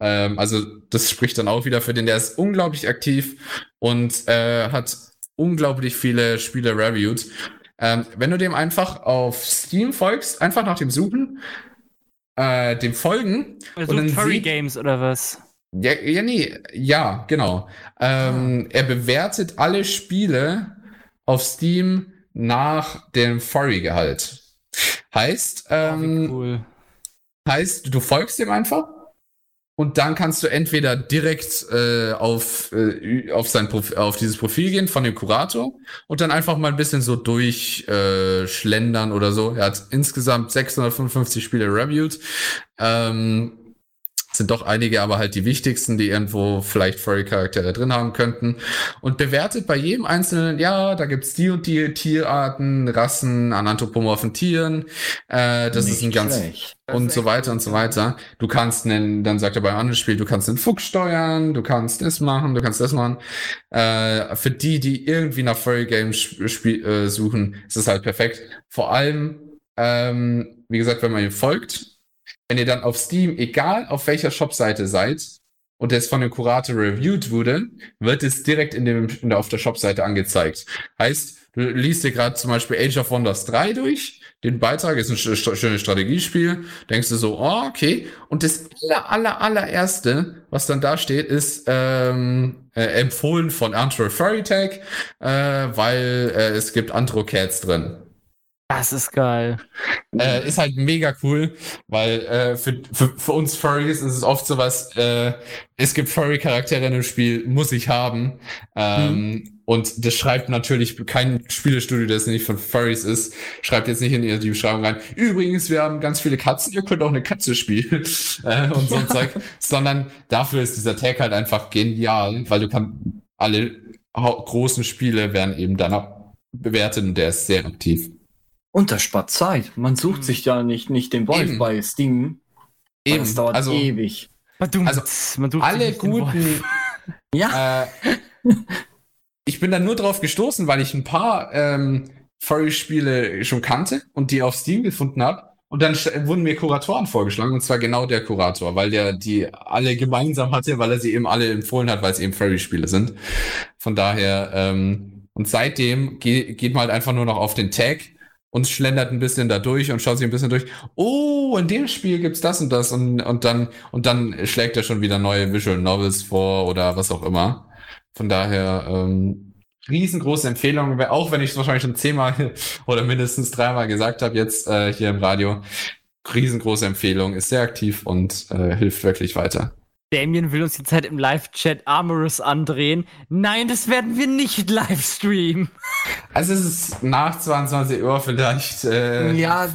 S3: Ähm, also das spricht dann auch wieder für den, der ist unglaublich aktiv und äh, hat unglaublich viele Spiele reviewed. Ähm, wenn du dem einfach auf Steam folgst, einfach nach dem Suchen, äh, dem folgen.
S2: Also und Furry Games oder was?
S3: Ja, ja, nee, ja, genau. Ähm, ah. Er bewertet alle Spiele auf Steam nach dem Furry-Gehalt. Heißt, ähm, oh, cool. heißt, du folgst ihm einfach und dann kannst du entweder direkt äh, auf, äh, auf, sein Prof auf dieses Profil gehen von dem Kurator und dann einfach mal ein bisschen so durchschlendern äh, oder so. Er hat insgesamt 655 Spiele reviewed. Ähm, sind doch einige, aber halt die wichtigsten, die irgendwo vielleicht Furry-Charaktere drin haben könnten. Und bewertet bei jedem einzelnen, ja, da gibt's die und die Tierarten, Rassen an anthropomorphen Tieren. Äh, das Nicht ist ein ganz schlecht. und so weiter und so weiter. Du kannst einen, dann sagt er beim anderen Spiel, du kannst einen Fuchs steuern, du kannst das machen, du kannst das machen. Äh, für die, die irgendwie nach Furry Games äh, suchen, ist es halt perfekt. Vor allem, ähm, wie gesagt, wenn man ihm folgt, wenn ihr dann auf Steam, egal auf welcher Shopseite seid, und es von dem Kurator reviewed wurde, wird es direkt in dem, in der, auf der Shopseite angezeigt. Heißt, du liest dir gerade zum Beispiel Age of Wonders 3 durch, den Beitrag ist ein schönes Strategiespiel, denkst du so, oh, okay. Und das aller, aller, allererste, was dann da steht, ist ähm, äh, empfohlen von Antro Furry Tag, äh, weil äh, es gibt Antro Cats drin.
S2: Das ist geil.
S3: Äh, ist halt mega cool, weil äh, für, für, für uns Furries ist es oft sowas, äh, es gibt Furry-Charaktere in dem Spiel, muss ich haben. Ähm, mhm. Und das schreibt natürlich kein Spielestudio, das nicht von Furries ist, schreibt jetzt nicht in die Beschreibung rein. Übrigens, wir haben ganz viele Katzen, ihr könnt auch eine Katze spielen äh, und so ein Zeug. Sondern dafür ist dieser Tag halt einfach genial, weil du kannst alle großen Spiele werden eben danach bewertet und der ist sehr aktiv.
S1: Und das spart Zeit. Man sucht mhm. sich ja nicht, nicht den Wolf Eben. bei Steam. Eben. Das dauert also, ewig.
S3: Also, alle guten. ja. Äh, ich bin da nur drauf gestoßen, weil ich ein paar ähm, Furry-Spiele schon kannte und die auf Steam gefunden habe. Und dann wurden mir Kuratoren vorgeschlagen, und zwar genau der Kurator, weil der die alle gemeinsam hatte, weil er sie eben alle empfohlen hat, weil es eben Furry-Spiele sind. Von daher, ähm, und seitdem ge geht man halt einfach nur noch auf den Tag und schlendert ein bisschen da durch und schaut sich ein bisschen durch. Oh, in dem Spiel gibt's das und das und, und dann, und dann schlägt er schon wieder neue Visual Novels vor oder was auch immer. Von daher, ähm, riesengroße Empfehlung, auch wenn ich es wahrscheinlich schon zehnmal oder mindestens dreimal gesagt habe jetzt äh, hier im Radio. Riesengroße Empfehlung, ist sehr aktiv und äh, hilft wirklich weiter.
S2: Damien will uns die Zeit im Live-Chat Armorous andrehen. Nein, das werden wir nicht live streamen.
S3: Also es ist nach 22 Uhr vielleicht.
S1: Äh, ja,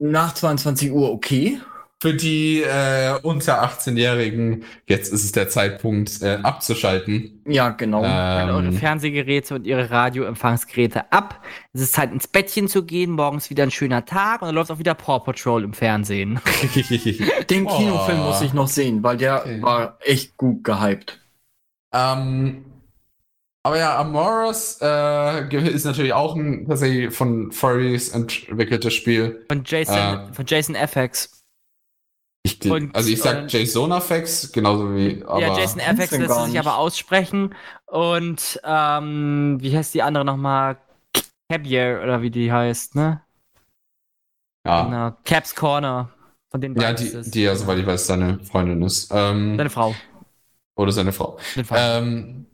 S1: nach 22 Uhr okay
S3: für die äh, unter 18-Jährigen, jetzt ist es der Zeitpunkt äh, abzuschalten.
S1: Ja, genau.
S2: Ähm, eure Fernsehgeräte und ihre Radioempfangsgeräte ab. Es ist Zeit ins Bettchen zu gehen, morgens wieder ein schöner Tag und dann läuft auch wieder Paw Patrol im Fernsehen.
S1: Den oh. Kinofilm muss ich noch sehen, weil der okay. war echt gut gehypt.
S3: Ähm, aber ja, Amoros äh, ist natürlich auch ein tatsächlich von Furries entwickeltes Spiel.
S2: Von Jason, äh, von Jason FX.
S3: Ich, und, also ich sag Jason FX, genauso wie.
S2: Aber ja, Jason FX lässt sich aber aussprechen. Und ähm, wie heißt die andere nochmal? Cabier oder wie die heißt, ne?
S3: Ja.
S2: Genau. Caps Corner. Von den
S3: ja, die, die ja, soweit ich weiß, seine Freundin ist. Ähm,
S2: seine Frau.
S3: Oder seine Frau. Ähm,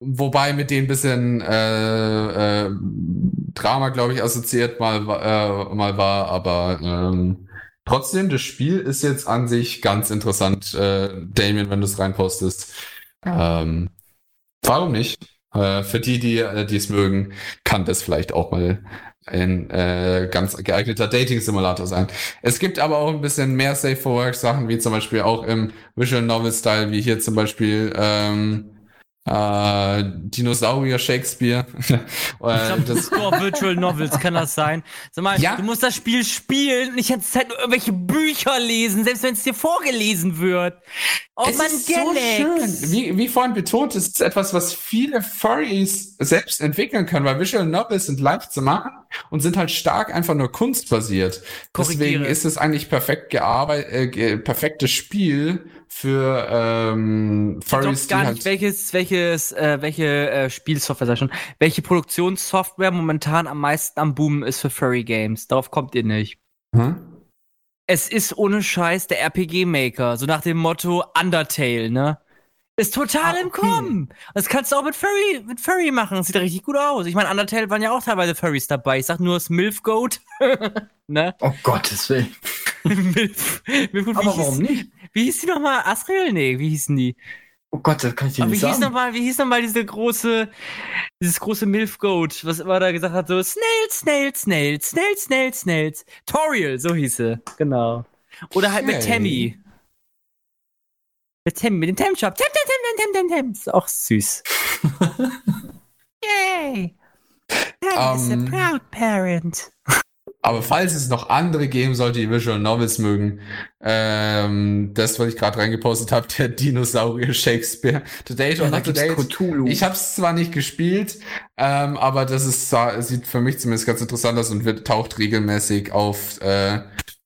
S3: wobei mit denen ein bisschen äh, äh, Drama, glaube ich, assoziiert mal, äh, mal war, aber ähm, Trotzdem, das Spiel ist jetzt an sich ganz interessant, äh, Damien, wenn du es reinpostest. Ähm, warum nicht? Äh, für die, die äh, es mögen, kann das vielleicht auch mal ein äh, ganz geeigneter Dating-Simulator sein. Es gibt aber auch ein bisschen mehr Safe-for-Work-Sachen, wie zum Beispiel auch im Visual Novel-Style, wie hier zum Beispiel ähm, äh, Dinosaurier Shakespeare.
S2: ich glaube, das Score Virtual Novels kann das sein. Sag mal, ja? du musst das Spiel spielen und nicht jetzt Zeit nur irgendwelche Bücher lesen, selbst wenn es dir vorgelesen wird.
S3: Oh es man, ist so schön. Wie, wie vorhin betont, es ist etwas, was viele Furries selbst entwickeln können, weil Visual Novels sind leicht zu machen und sind halt stark einfach nur kunstbasiert. Korrigiere. Deswegen ist es eigentlich perfekt gearbeitet, äh, perfektes Spiel für ähm,
S2: Furries. Ich gar nicht, halt welches, welches, äh, welche äh, Spielsoftware, sag schon, welche Produktionssoftware momentan am meisten am Boom ist für Furry Games. Darauf kommt ihr nicht. Hm? Es ist ohne Scheiß der RPG-Maker, so nach dem Motto Undertale, ne? Ist total ah, im Kommen. Das kannst du auch mit Furry, mit Furry machen. Das sieht richtig gut aus. Ich meine, Undertale waren ja auch teilweise Furries dabei. Ich sag nur das Milf Goat.
S1: ne? Oh Gottes Willen.
S2: Milf, Milf Aber warum hieß, nicht? Wie hieß die nochmal? Asriel? Nee, wie hießen die?
S1: Oh Gott, das kann ich dir nicht
S2: wie sagen. Hieß noch mal, wie hieß nochmal diese große, dieses große Milf Goat, was immer da gesagt hat, so Snails, Snails, Snails, Snails, Snails, Snails. Toriel, so hieß sie. Genau. Oder halt okay. mit Tammy. Mit Tim, mit dem Tem-Shop. Tem, Tem, Tem, Tem, Tem, Tem. Ist auch süß. Yay! That um, is a ähm, proud parent.
S3: Aber falls es noch andere geben sollte, die Visual Novels mögen, ähm, das, was ich gerade reingepostet habe, der Dinosaurier Shakespeare. Not the Date. Cthulhu. Ich habe es zwar nicht gespielt, ähm, aber das ist sieht für mich zumindest ganz interessant aus und wird taucht regelmäßig auf äh,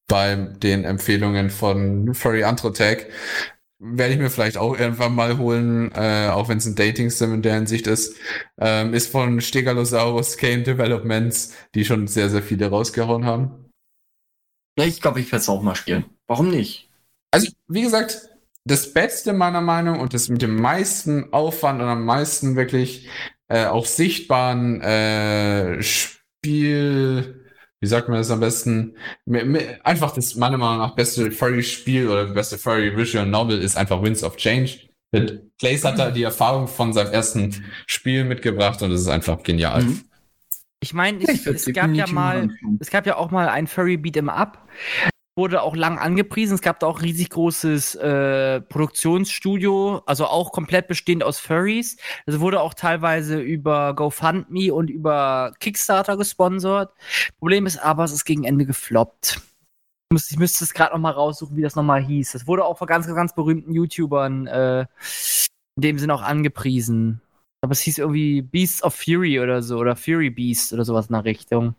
S3: bei den Empfehlungen von Furry Antrotech werde ich mir vielleicht auch irgendwann mal holen, äh, auch wenn es ein Dating-Sim in der Hinsicht ist, ähm, ist von Stegalosaurus Game Developments, die schon sehr, sehr viele rausgehauen haben.
S1: Ich glaube, ich werde es auch mal spielen. Warum nicht?
S3: Also, wie gesagt, das Beste meiner Meinung und das mit dem meisten Aufwand und am meisten wirklich äh, auch sichtbaren äh, Spiel, wie sagt man das am besten? Einfach das meiner Meinung nach beste Furry-Spiel oder beste Furry Visual Novel ist einfach Winds of Change. Mit Place hat da die Erfahrung von seinem ersten Spiel mitgebracht und es ist einfach genial. Mhm.
S2: Ich meine, es gab ja mal, es gab ja auch mal ein Furry Beat'em Up wurde auch lang angepriesen. Es gab da auch riesig großes äh, Produktionsstudio, also auch komplett bestehend aus Furries. Also wurde auch teilweise über GoFundMe und über Kickstarter gesponsert. Problem ist aber, es ist gegen Ende gefloppt. Ich müsste, es gerade noch mal raussuchen, wie das noch mal hieß. Das wurde auch von ganz, ganz berühmten YouTubern äh, in dem Sinne auch angepriesen. Aber es hieß irgendwie Beasts of Fury oder so oder Fury Beast oder sowas in der Richtung.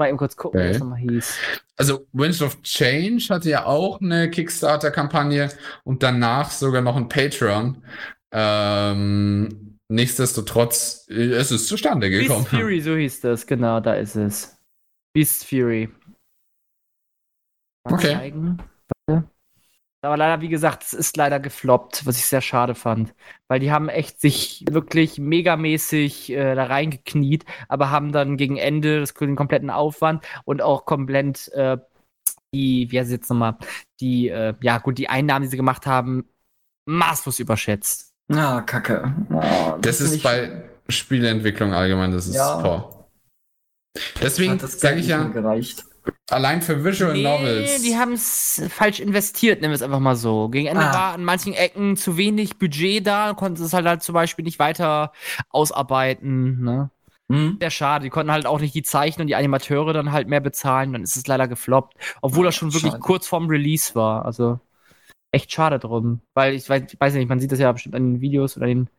S2: Mal eben kurz gucken, okay. was nochmal hieß.
S3: Also Winds of Change hatte ja auch eine Kickstarter-Kampagne und danach sogar noch ein Patreon. Ähm, nichtsdestotrotz, es ist zustande gekommen.
S2: Beast Fury, so hieß das, genau, da ist es. Beast Fury.
S3: Mal okay. Zeigen.
S2: Aber leider, wie gesagt, es ist leider gefloppt, was ich sehr schade fand. Weil die haben echt sich wirklich megamäßig äh, da reingekniet, aber haben dann gegen Ende das, den kompletten Aufwand und auch komplett äh, die, wie heißt es jetzt nochmal, die, äh, ja gut, die Einnahmen, die sie gemacht haben, maßlos überschätzt.
S1: Ah, kacke. Oh,
S3: das, das ist bei Spieleentwicklung allgemein, das ist ja. Boah. Deswegen sage ich ja, gereicht. Allein für Visual nee, Novels.
S2: Die haben es falsch investiert, nehmen wir es einfach mal so. Gegen Ende ah. war an manchen Ecken zu wenig Budget da, konnten es halt, halt zum Beispiel nicht weiter ausarbeiten. Ne? Hm. Sehr schade. Die konnten halt auch nicht die Zeichner und die Animateure dann halt mehr bezahlen. Dann ist es leider gefloppt. Obwohl das schon wirklich schade. kurz vorm Release war. Also echt schade drum. Weil ich weiß, ich weiß nicht, man sieht das ja bestimmt an den Videos oder den, die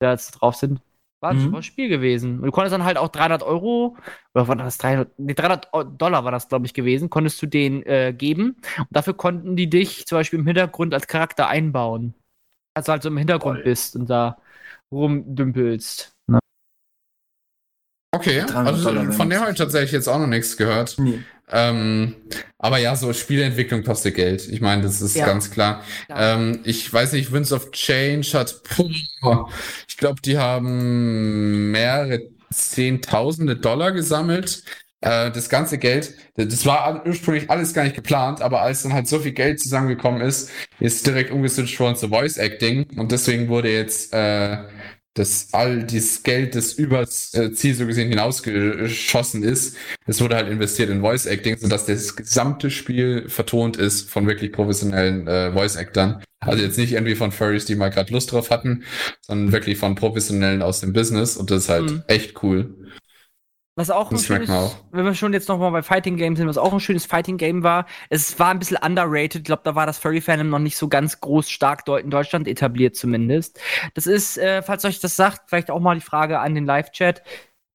S2: da jetzt drauf sind. War ein mhm. super Spiel gewesen. Und du konntest dann halt auch 300 Euro, oder war das 300, nee, 300 Dollar war das, glaube ich, gewesen, konntest du den äh, geben. Und dafür konnten die dich zum Beispiel im Hintergrund als Charakter einbauen. Also halt so im Hintergrund Voll. bist und da rumdümpelst. Ne?
S3: Okay, also von dem habe ich tatsächlich jetzt auch noch nichts gehört. Nee. Ähm, aber ja, so Spieleentwicklung kostet Geld. Ich meine, das ist ja. ganz klar. Ja. Ähm, ich weiß nicht, Winds of Change hat, puh, ich glaube, die haben mehrere Zehntausende Dollar gesammelt. Äh, das ganze Geld, das war ursprünglich alles gar nicht geplant, aber als dann halt so viel Geld zusammengekommen ist, ist direkt umgeswitcht worden zu Voice Acting und deswegen wurde jetzt äh, dass all dieses Geld, das übers äh, Ziel so gesehen hinausgeschossen ist, das wurde halt investiert in Voice Acting, sodass das gesamte Spiel vertont ist von wirklich professionellen äh, Voice Actern. Also jetzt nicht irgendwie von Furries, die mal gerade Lust drauf hatten, sondern wirklich von professionellen aus dem Business und das ist halt mhm. echt cool.
S2: Was auch das ein schönes, auch. wenn wir schon jetzt nochmal bei Fighting Games sind, was auch ein schönes Fighting Game war, es war ein bisschen underrated. Ich glaube, da war das Furry-Fandom noch nicht so ganz groß stark in Deutschland etabliert zumindest. Das ist, äh, falls euch das sagt, vielleicht auch mal die Frage an den Live-Chat.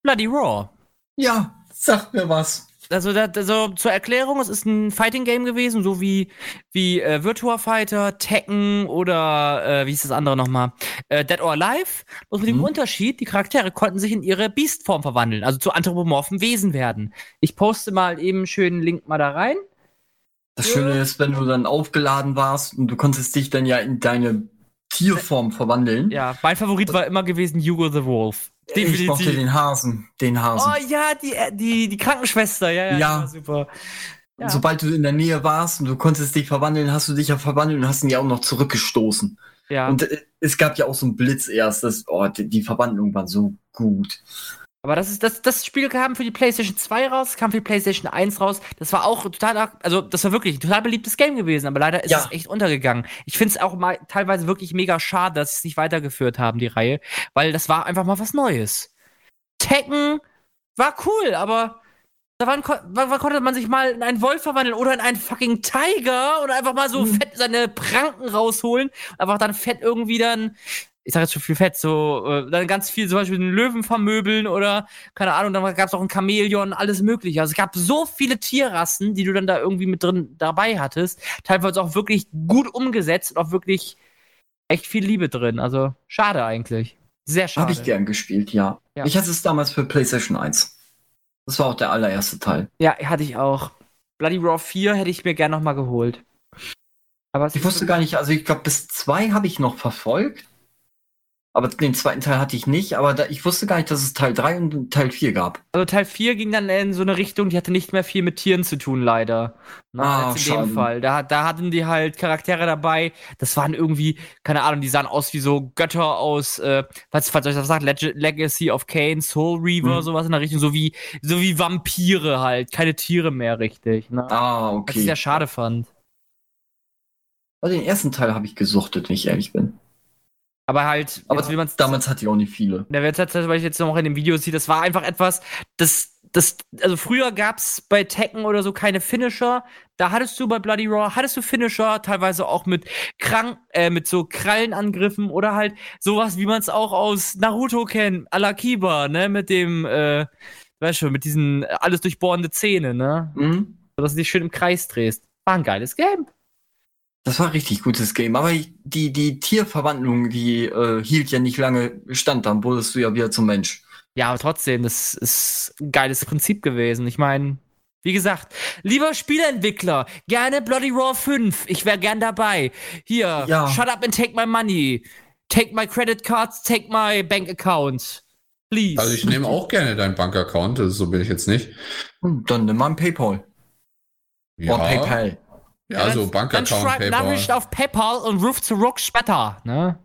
S2: Bloody Raw.
S1: Ja, sag mir was
S2: also, da, also zur Erklärung, es ist ein Fighting Game gewesen, so wie, wie äh, Virtua Fighter, Tekken oder äh, wie ist das andere nochmal? Äh, Dead or Alive. Bloß mit mhm. dem Unterschied, die Charaktere konnten sich in ihre Beast-Form verwandeln, also zu anthropomorphen Wesen werden. Ich poste mal eben schön einen Link mal da rein.
S1: Das Schöne ist, wenn du dann aufgeladen warst und du konntest dich dann ja in deine Tierform verwandeln.
S2: Ja, mein Favorit war immer gewesen Hugo the Wolf.
S1: Definitiv. Ich mochte den Hasen. Den Hasen.
S2: Oh ja, die, äh, die, die Krankenschwester. Ja, ja,
S1: ja. super. Ja. Sobald du in der Nähe warst und du konntest dich verwandeln, hast du dich ja verwandelt und hast ihn ja auch noch zurückgestoßen. Ja. Und äh, es gab ja auch so einen Blitz erst. Das, oh, die, die Verwandlung war so gut.
S2: Aber das ist das, das Spiel kam für die PlayStation 2 raus, kam für die PlayStation 1 raus. Das war auch total, also das war wirklich ein total beliebtes Game gewesen, aber leider ist ja. es echt untergegangen. Ich finde es auch mal teilweise wirklich mega schade, dass sie es nicht weitergeführt haben, die Reihe, weil das war einfach mal was Neues. Tekken war cool, aber da waren, wann konnte man sich mal in einen Wolf verwandeln oder in einen fucking Tiger oder einfach mal so mhm. fett seine Pranken rausholen und einfach dann fett irgendwie dann ich sage jetzt schon viel Fett, so äh, dann ganz viel zum Beispiel einen Löwen vermöbeln oder keine Ahnung, dann gab es auch ein Chamäleon, alles mögliche. Also es gab so viele Tierrassen, die du dann da irgendwie mit drin dabei hattest, teilweise auch wirklich gut umgesetzt und auch wirklich echt viel Liebe drin. Also schade eigentlich. Sehr schade.
S1: Habe ich gern gespielt, ja. ja. Ich hatte es damals für PlayStation 1. Das war auch der allererste Teil.
S2: Ja, hatte ich auch. Bloody Raw 4 hätte ich mir gern nochmal geholt.
S1: Aber ich wusste gar nicht, also ich glaube, bis 2 habe ich noch verfolgt. Aber den zweiten Teil hatte ich nicht, aber da, ich wusste gar nicht, dass es Teil 3 und Teil 4 gab.
S2: Also Teil 4 ging dann in so eine Richtung, die hatte nicht mehr viel mit Tieren zu tun, leider. Na,
S1: Ah,
S2: als in dem Fall. Da, da hatten die halt Charaktere dabei. Das waren irgendwie, keine Ahnung, die sahen aus wie so Götter aus, äh, was, falls euch das sagt, Leg Legacy of Kane, Soul Reaver,
S1: Mhm.
S2: sowas in der Richtung, so wie, so wie Vampire halt. Keine Tiere mehr richtig. Ne?
S1: Ah,
S2: Was ich
S1: okay.
S2: sehr schade fand.
S1: Aber den ersten Teil habe ich gesuchtet, wenn ich ehrlich bin.
S2: Aber halt,
S1: Aber
S2: jetzt will man's
S1: damals hatte ich auch nicht viele.
S2: Der wird halt, weil ich jetzt noch in dem Video sehe, das war einfach etwas, das, das, also früher gab's bei Tekken oder so keine Finisher. Da hattest du bei Bloody Raw, hattest du Finisher, teilweise auch mit krank, äh, mit so Krallenangriffen oder halt sowas, wie man es auch aus Naruto kennt, à la Kiba, ne, mit dem, äh, weißt du, mit diesen äh, alles durchbohrende Zähne, ne,
S1: Mhm.
S2: so dass du dich schön im Kreis drehst. War ein geiles Game.
S1: Das war ein richtig gutes Game. Aber die, die Tierverwandlung, die äh, hielt ja nicht lange stand. Dann wurdest du ja wieder zum Mensch.
S2: Ja, aber trotzdem, das ist ein geiles Prinzip gewesen. Ich meine, wie gesagt, lieber Spieleentwickler, gerne Bloody Raw 5. Ich wäre gern dabei. Hier,
S1: Ja.
S2: shut up and take my money. Take my credit cards, take my bank account. Please.
S3: Also ich nehme auch gerne deinen Bankaccount, also so bin ich jetzt nicht.
S1: Und dann nimm mal ein PayPal.
S3: Ja,
S1: Oder PayPal.
S3: Ja also
S2: Dann
S3: Bankaccount,
S2: schreib
S3: PayPal.
S2: Nachricht auf PayPal und ruf zurück später, ne?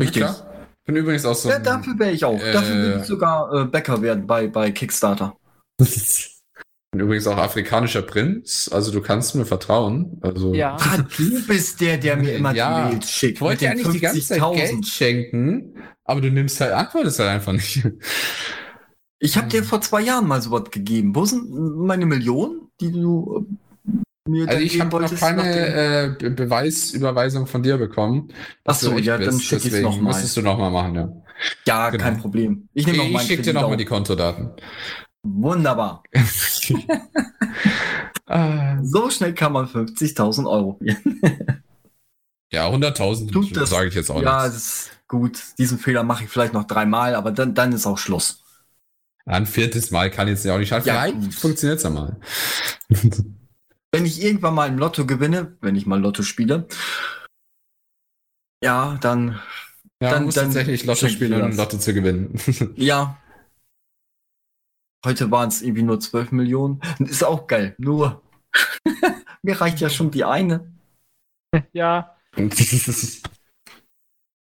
S1: Richtig.
S3: Ja, klar. Bin übrigens auch so
S1: Ja, dafür wäre ich auch. dafür würde
S3: äh,
S1: ich sogar äh, Bäcker werden bei, bei Kickstarter.
S3: bin übrigens auch afrikanischer Prinz, also du kannst mir vertrauen. Also
S2: Ja.
S1: Du bist der, der mir immer
S3: Ja,
S1: die Mails schickt.
S3: ich wollte ja
S1: den
S3: nicht die ganze Zeit
S1: 50.000.
S3: Geld schenken, aber du nimmst halt, antwortest halt einfach nicht.
S1: Ich habe dir vor zwei Jahren mal sowas gegeben. Wo sind meine Millionen, die du äh, mir
S3: Also
S1: dann
S3: ich habe noch keine äh, Be Beweisüberweisung von dir bekommen.
S1: Ach
S3: dass du
S1: so,
S3: echt
S1: ja, dann
S3: bist.
S1: schick ich's
S3: Deswegen
S1: noch mal.
S3: Müsstest du nochmal machen, ja.
S1: Ja,
S3: genau.
S1: kein Problem. Ich nehme noch
S3: Ich schicke dir nochmal die Kontodaten.
S1: Wunderbar.
S3: Ah,
S1: So schnell kann man 50.000 Euro.
S3: ja, 100.000
S1: Tut das-
S3: sage ich jetzt auch
S1: ja,
S3: nicht.
S1: das ist gut. Diesen Fehler mache ich vielleicht noch dreimal, aber dann, dann ist auch Schluss.
S3: Ein viertes Mal kann jetzt ja auch nicht schaden.
S1: Ja,
S3: Vielleicht
S1: gut.
S3: funktioniert's ja mal.
S1: Wenn ich irgendwann mal im Lotto gewinne, wenn ich mal Lotto spiele, ja, dann,
S3: Ja,
S1: Dann-
S3: muss
S1: dann
S3: tatsächlich Lotto spielen, um. Lotto zu gewinnen.
S1: ja. Heute waren es irgendwie nur 12 Millionen. Ist auch geil. Nur, mir reicht ja schon die eine.
S2: Ja.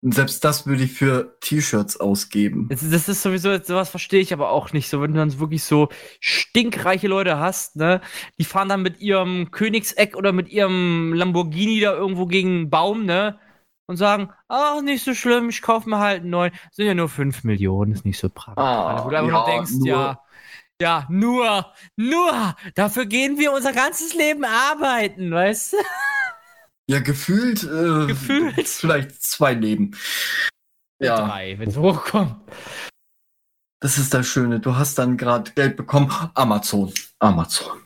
S1: Und selbst das würde ich für T-Shirts ausgeben.
S2: Das ist, das ist sowieso, sowas verstehe ich aber auch nicht. So, wenn du dann wirklich so stinkreiche Leute hast, ne, die fahren dann mit ihrem Königseck oder mit ihrem Lamborghini da irgendwo gegen einen Baum, ne, und sagen, ach, nicht so schlimm, ich kaufe mir halt einen neuen. Sind ja nur 5 Millionen, ist nicht so praktisch.
S1: Ah,
S2: Wo du einfach
S1: ja,
S2: denkst,
S1: nur-
S2: ja, ja, nur, nur, dafür gehen wir unser ganzes Leben arbeiten, weißt du?
S1: Ja, gefühlt, äh,
S2: Gefühlt.
S1: vielleicht zwei Leben. Ja,
S2: Drei, wenn es hochkommt.
S1: das ist das Schöne. Du hast dann gerade Geld bekommen. Amazon. Amazon.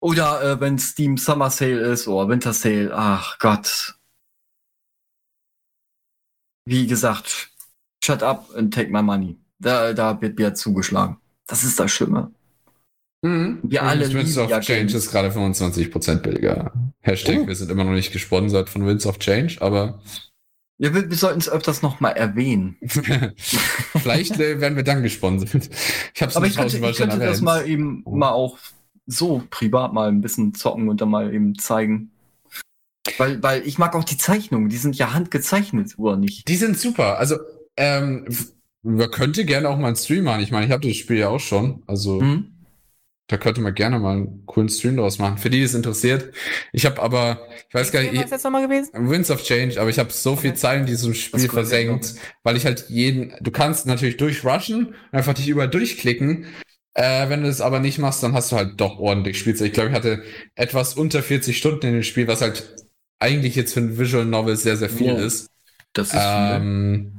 S1: Oder äh, wenn Steam Summer Sale ist oder Winter Sale. Ach Gott. Wie gesagt, shut up and take my money. Da, da wird mir zugeschlagen. Das ist das Schlimme.
S3: Mhm.
S1: Wir alle
S3: Winds of
S1: ja
S3: Change ist gerade 25% billiger. Hashtag,
S1: Oh.
S3: wir sind immer noch nicht gesponsert von Winds of Change, aber
S1: Ja, wir, wir sollten es öfters noch mal erwähnen.
S3: vielleicht äh, werden wir dann gesponsert. Ich habe es
S1: Aber
S3: nicht
S1: ich könnte, ich könnte das mal eben mal auch so privat mal ein bisschen zocken und dann mal eben zeigen. Weil, weil ich mag auch die Zeichnungen, die sind ja handgezeichnet, oder nicht?
S3: Die sind super. Also, ähm, man könnte gerne auch mal einen Stream machen. Ich meine, ich habe das Spiel ja auch schon. Also,
S1: Hm?
S3: Da könnte man gerne mal einen coolen Stream draus machen. Für die, die es interessiert. Ich habe aber, ich weiß gar
S2: Was
S3: nicht,
S2: ist jetzt nochmal gewesen?
S3: Winds of Change, aber ich habe so viel
S2: Okay.
S3: Zeit in diesem Spiel versenkt, weil ich halt jeden, du kannst natürlich durchrushen, einfach dich überall durchklicken. Äh, wenn du das aber nicht machst, dann hast du halt doch ordentlich Spielzeit. Ich glaube, ich hatte etwas unter 40 Stunden in dem Spiel, was halt eigentlich jetzt für ein Visual Novel sehr, sehr viel
S1: Ja.
S3: ist.
S1: Das ist viel.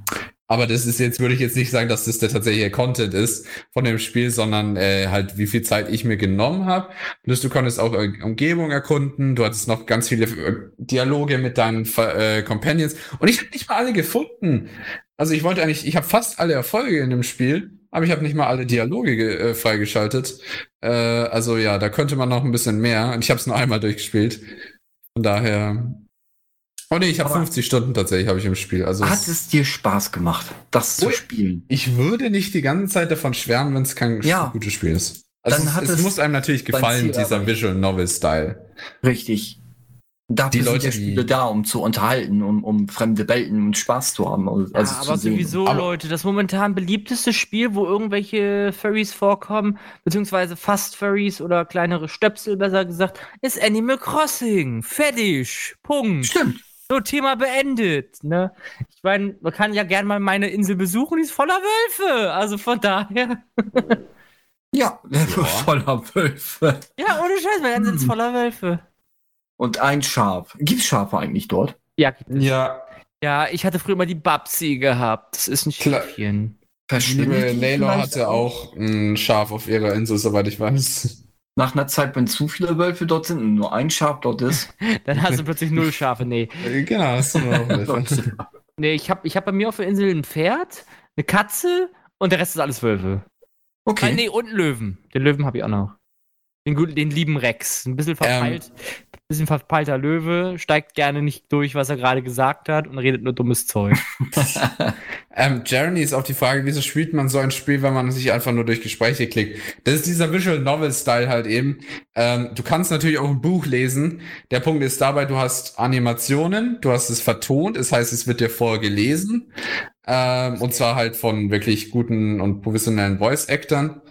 S3: Aber das ist jetzt, würde ich jetzt nicht sagen, dass das der tatsächliche Content ist von dem Spiel, sondern äh, halt, wie viel Zeit ich mir genommen habe. Du konntest auch Umgebung erkunden, du hattest noch ganz viele äh, Dialoge mit deinen äh, Companions und ich habe nicht mal alle gefunden. Also ich wollte eigentlich, ich habe fast alle Erfolge in dem Spiel, aber ich habe nicht mal alle Dialoge ge- äh, freigeschaltet. Äh, also ja, da könnte man noch ein bisschen mehr. Und ich habe es nur einmal durchgespielt. Von daher, Oh nee, ich habe
S1: Aber-
S3: 50 Stunden tatsächlich habe ich im Spiel. Also
S1: Hat
S3: es,
S1: dir Spaß gemacht, das zu spielen?
S3: ich würde nicht die ganze Zeit davon schwärmen, wenn es kein
S1: Ja.
S3: gutes Spiel ist. Also
S1: Dann
S3: es,
S1: hat
S3: es
S1: es
S3: muss einem natürlich gefallen, dieser. Visual Novel Style.
S1: Richtig. Dafür
S3: Die
S1: sind
S3: Leute,
S1: ja
S3: die-
S1: Spiele da, um zu unterhalten, um, um fremde Welten und Spaß zu haben. Also
S2: Ja,
S1: zu
S2: aber
S1: sehen.
S2: sowieso,
S3: Aber-
S2: Leute, das momentan beliebteste Spiel, wo irgendwelche Furries vorkommen, beziehungsweise fast Furries oder kleinere Stöpsel, besser gesagt, ist Animal Crossing. Fertig. Punkt.
S1: Stimmt.
S2: So, Thema beendet. Ne? Ich meine, man kann ja gerne mal meine Insel besuchen, die ist voller Wölfe. Also von daher.
S1: Ja, voller Wölfe.
S2: Ja, ohne Scheiß, meine Insel ist
S1: Hm.
S2: voller Wölfe.
S1: Und ein Schaf. Gibt's Schafe eigentlich dort?
S2: Ja, gibt es.
S3: Ja,
S2: ja, ich hatte früher mal die Babsi gehabt. Das ist nicht
S3: Klar.
S2: Schäfchen.
S1: Die
S3: Naylor hatte auch ein Schaf auf ihrer Insel, soweit ich weiß.
S1: Nach einer Zeit, wenn zu viele Wölfe dort sind und nur ein Schaf dort ist.
S2: Dann hast du plötzlich null Schafe. Nee.
S3: Genau, hast du noch
S2: Nee, ich habe ich hab bei mir auf der Insel ein Pferd, eine Katze und der Rest ist alles Wölfe.
S1: Okay.
S2: Ah, nee, und einen Löwen. Den Löwen habe ich auch noch. Den, guten- den lieben Rex. Ein bisschen verpeilt. Bisschen verpeilter Löwe, steigt gerne nicht durch, was er gerade gesagt hat und redet nur dummes Zeug.
S3: Ähm, Jeremy ist auf die Frage, wieso spielt man so ein Spiel, wenn man sich einfach nur durch Gespräche klickt? Das ist dieser Visual Novel Style halt eben. Ähm, du kannst natürlich auch ein Buch lesen. Der Punkt ist dabei, du hast Animationen, du hast es vertont, das heißt, es wird dir vorgelesen. Ähm, und zwar halt von wirklich guten und professionellen Voice-Actern.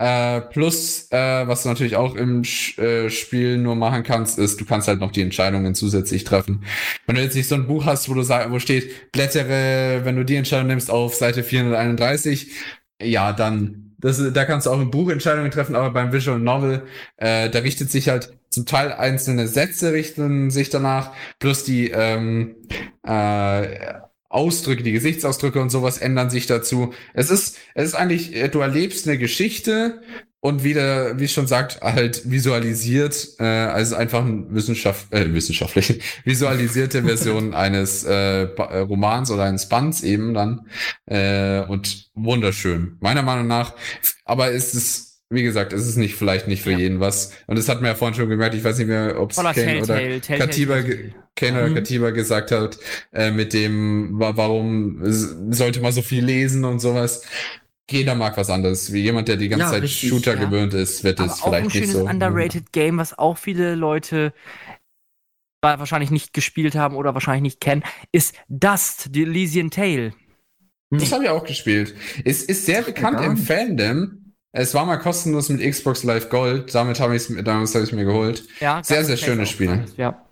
S3: Äh, plus, äh, was du natürlich auch im Sch äh, Spiel nur machen kannst, ist, du kannst halt noch die Entscheidungen zusätzlich treffen. Wenn du jetzt nicht so ein Buch hast, wo du sag, wo steht, blättere, wenn du die Entscheidung nimmst, auf Seite 431, ja, dann, das, da kannst du auch im Buch Entscheidungen treffen, aber beim Visual Novel, äh, da richtet sich halt zum Teil einzelne Sätze richten sich danach, plus die ähm, äh, Ausdrücke, die Gesichtsausdrücke und sowas ändern sich dazu. Es ist, es ist eigentlich, äh, du erlebst eine Geschichte und wieder, wie es schon sagt, halt visualisiert, äh, also einfach ein Wissenschaft, äh, wissenschaftlich, visualisierte Version eines äh, äh, Romans oder eines Bands eben dann. Äh, und wunderschön. Meiner Meinung nach. Aber es ist, wie gesagt, es ist nicht, vielleicht nicht für
S2: Ja.
S3: jeden was. Und das hat mir ja vorhin schon gemerkt, ich weiß nicht mehr, ob es Kane oder
S2: Telltale,
S3: Katiba. Kane oder
S1: Mhm.
S3: Katiba gesagt hat, äh, mit dem, wa- warum sollte man so viel lesen und sowas. Jeder mag was anderes. Wie jemand, der die ganze
S1: Ja,
S3: Zeit
S1: richtig,
S3: Shooter
S2: ja.
S3: gewöhnt ist, wird
S2: Aber
S3: es
S2: auch ein
S3: vielleicht nicht
S2: schönes
S3: so.
S2: underrated Game, was auch viele Leute wa- wahrscheinlich nicht gespielt haben oder wahrscheinlich nicht kennen, ist Dust, die Elysian Tale.
S3: Das habe ich auch gespielt. Es ist sehr bekannt im. Fandom. Es war mal kostenlos mit Xbox Live Gold. Damit habe ich es damals hab mir geholt.
S2: Ja,
S3: Sehr, sehr schönes Spiel.
S2: Ja.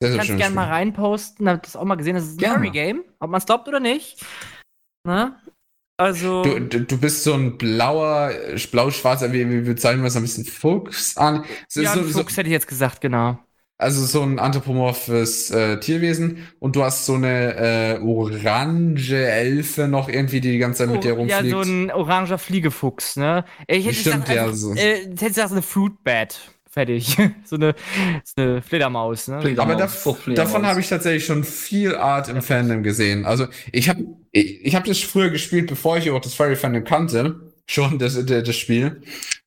S3: Sehr, sehr
S2: Kannst gerne mal reinposten, habt das auch mal gesehen. Das ist ein
S1: Gerne.
S2: Story-Game, ob man es glaubt oder nicht. Ne? Also.
S3: Du, du, du bist so ein blauer, blau-schwarzer, wie, wie bezeichnen wir es, ein bisschen Fuchs an. Es
S2: ja,
S3: so,
S2: ein
S3: so,
S2: Fuchs hätte ich jetzt gesagt, genau.
S3: Also so ein anthropomorphes äh, Tierwesen und du hast so eine äh, orange Elfe noch irgendwie, die die ganze Zeit mit dir
S2: Oh, ja,
S3: rumfliegt.
S2: so ein oranger Fliegefuchs, ne? Ich hätte
S3: Stimmt,
S2: gesagt,
S3: ja,
S2: einfach,
S3: so.
S2: äh, ich hätte gesagt, so eine Fruit Bat. Fertig. so, eine, so eine Fledermaus, ne?
S1: Fledermaus.
S3: Aber da,
S1: Fruchtfledermaus.
S3: davon habe ich tatsächlich schon viel Art im Fandom gesehen. Also ich habe ich, ich hab das früher gespielt, bevor ich auch das Furry Fandom kannte. Schon das, das Spiel.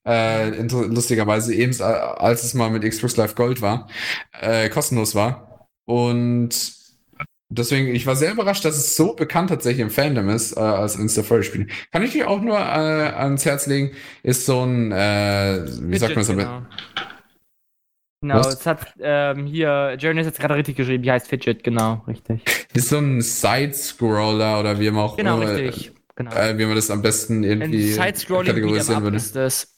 S3: Äh, lustigerweise eben, äh, als es mal mit Xbox Live Gold war, äh, kostenlos war. Und deswegen, ich war sehr überrascht, dass es so bekannt tatsächlich im Fandom ist, äh, als Furry-Spiele. Kann ich dir auch nur äh, ans Herz legen, ist so ein, äh, wie sagt man das am
S2: Fidget,
S3: besten?
S2: Genau, genau es hat ähm, hier, Journey ist jetzt gerade richtig geschrieben, die heißt Fidget, genau, richtig.
S3: Ist so ein Side-Scroller oder wie man auch
S2: Genau,
S3: immer,
S2: richtig. Genau.
S3: äh, wie man das am besten
S2: ein
S3: irgendwie
S2: Side-Scrolling
S3: kategorisieren würde.
S2: ist das.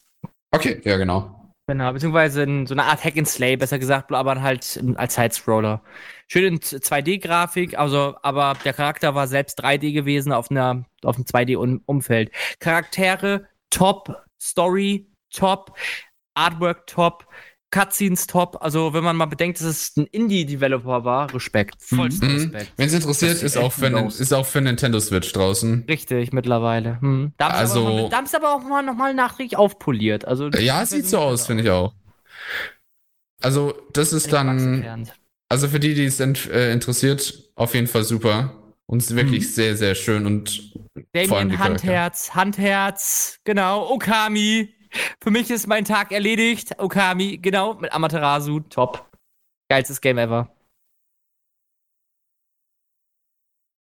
S3: Okay, ja, genau.
S2: Genau, beziehungsweise in so eine Art Hack and Slay, besser gesagt, aber halt als Side-Scroller. Schön in 2D-Grafik, also, aber der Charakter war selbst 3D gewesen auf einer, auf einem 2D-Umfeld. Charaktere top, Story top, Artwork top, Cutscenes top. Also, wenn man mal bedenkt, dass es ein Indie-Developer war, Respekt. Vollsten
S3: Mhm.
S2: Respekt.
S3: Wenn es interessiert, ist auch, für, ist auch für Nintendo Switch draußen.
S2: Richtig, mittlerweile. Hm. Da haben sie
S3: Also-
S2: aber, sie aber auch mal nochmal nachträglich aufpoliert. Also,
S3: Ja, sieht so aus, finde ich auch. Also, das ist dann, also für die, die es ent- äh, interessiert, auf jeden Fall super. Und es ist wirklich
S1: Mhm.
S3: sehr, sehr schön und
S2: Damien. Handherz, Handherz, genau, Okami. Für mich ist mein Tag erledigt. Okami, genau, mit Amaterasu, top. Geilstes Game ever.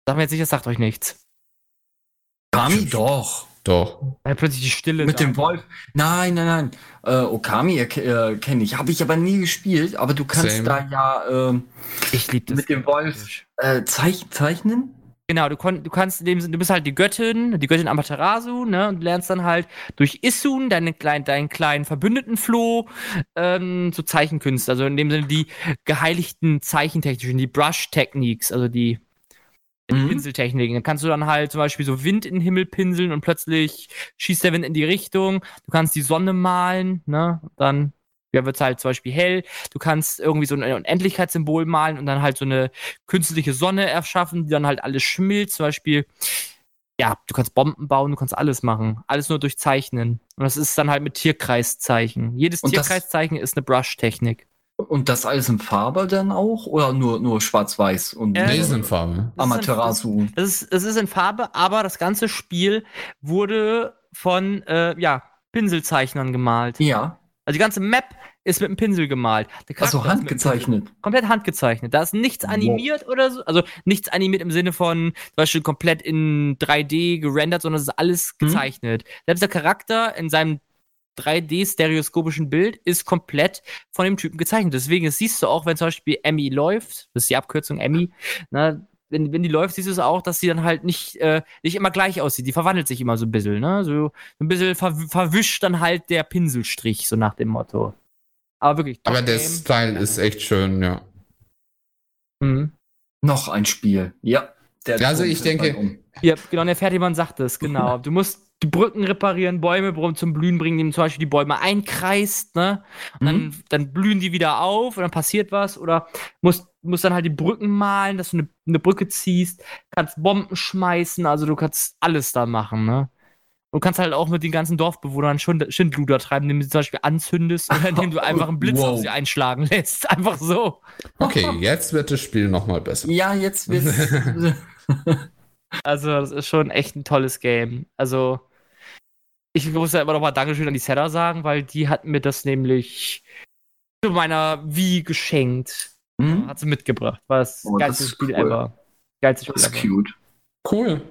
S2: Sag mir jetzt nicht, das sagt euch nichts.
S1: Okami doch.
S3: Doch.
S2: Weil plötzlich die Stille.
S1: Mit
S2: da
S1: dem. Wolf. Nein, nein, nein. Äh, Okami äh, kenne ich. Habe ich aber nie gespielt. Aber du kannst
S3: Same.
S1: da ja ähm,
S2: Ich liebe das.
S1: mit dem Wolf äh, zeich zeichnen.
S2: Genau, du, kon du kannst in dem Sinne, du bist halt die Göttin, die Göttin Amaterasu, ne, und lernst dann halt durch Issun, deinen kleinen, deinen kleinen Verbündeten Floh, ähm, so Zeichenkünste, also in dem Sinne die geheiligten Zeichentechniken, die Brush-Techniques, also die, die
S1: Mhm.
S2: Pinseltechniken. Dann kannst du dann halt zum Beispiel so Wind in den Himmel pinseln und plötzlich schießt der Wind in die Richtung. Du kannst die Sonne malen, ne, dann ja, wird es halt zum Beispiel hell. Du kannst irgendwie so ein Unendlichkeitssymbol malen und dann halt so eine künstliche Sonne erschaffen, die dann halt alles schmilzt. Zum Beispiel, ja, du kannst Bomben bauen, du kannst alles machen. Alles nur durch Zeichnen. Und das ist dann halt mit Tierkreiszeichen. Jedes
S1: Und
S2: Tierkreiszeichen ist eine Brush-Technik.
S1: Und das alles in Farbe dann auch? Oder nur, nur schwarz-weiß und
S2: Äh,
S3: Nee, sind Farbe.
S2: Das ist
S1: Amaterasu?
S2: Das ist, ist in Farbe, aber das ganze Spiel wurde von, äh, ja, Pinselzeichnern gemalt.
S1: Ja,
S2: Also die ganze Map ist mit einem Pinsel gemalt.
S1: Also handgezeichnet.
S2: komplett handgezeichnet. Da ist nichts
S1: Wow.
S2: animiert oder so. Also nichts animiert im Sinne von zum Beispiel komplett in 3D gerendert, sondern es ist alles
S1: Mhm.
S2: gezeichnet. Selbst der Charakter in seinem 3D-stereoskopischen Bild ist komplett von dem Typen gezeichnet. Deswegen siehst du auch, wenn zum Beispiel Emmy läuft, das ist die Abkürzung Emmy, ne, wenn, wenn die läuft, siehst du es auch, dass sie dann halt nicht, äh, nicht immer gleich aussieht. Die verwandelt sich immer so ein bisschen, ne? So ein bisschen ver verwischt dann halt der Pinselstrich, so nach dem Motto. Aber wirklich.
S3: Aber der
S2: Game.
S3: Style ist echt schön, ja.
S2: Mhm.
S1: Noch ein Spiel. Ja. Der
S3: Ja, also ich denke-
S1: um.
S2: Ja, genau, der Fertigmann sagt es, genau. Du musst die Brücken reparieren, Bäume zum Blühen bringen, indem zum Beispiel die Bäume einkreist, ne? Und dann,
S1: Mhm.
S2: dann blühen die wieder auf und dann passiert was. Oder musst, musst dann halt die Brücken malen, dass du eine, eine Brücke ziehst, kannst Bomben schmeißen, also du kannst alles da machen, ne? Du kannst halt auch mit den ganzen Dorfbewohnern Schindluder treiben, indem du sie zum Beispiel anzündest oder indem du einfach einen Blitz
S1: Wow.
S2: auf sie einschlagen lässt. Einfach so.
S3: Okay, jetzt wird das Spiel nochmal besser.
S1: Ja, jetzt wird's.
S2: Also, das ist schon echt ein tolles Game. Also, ich muss ja immer noch mal Dankeschön an die Seller sagen, weil die hat mir das nämlich zu meiner Wii geschenkt.
S1: hm?
S2: Hat sie mitgebracht. War das
S1: Oh, das
S2: geilste
S1: ist
S2: Spiel
S1: cool.
S2: ever. Geilste Spiel
S1: Das ist
S2: ever.
S1: cute.
S3: Cool.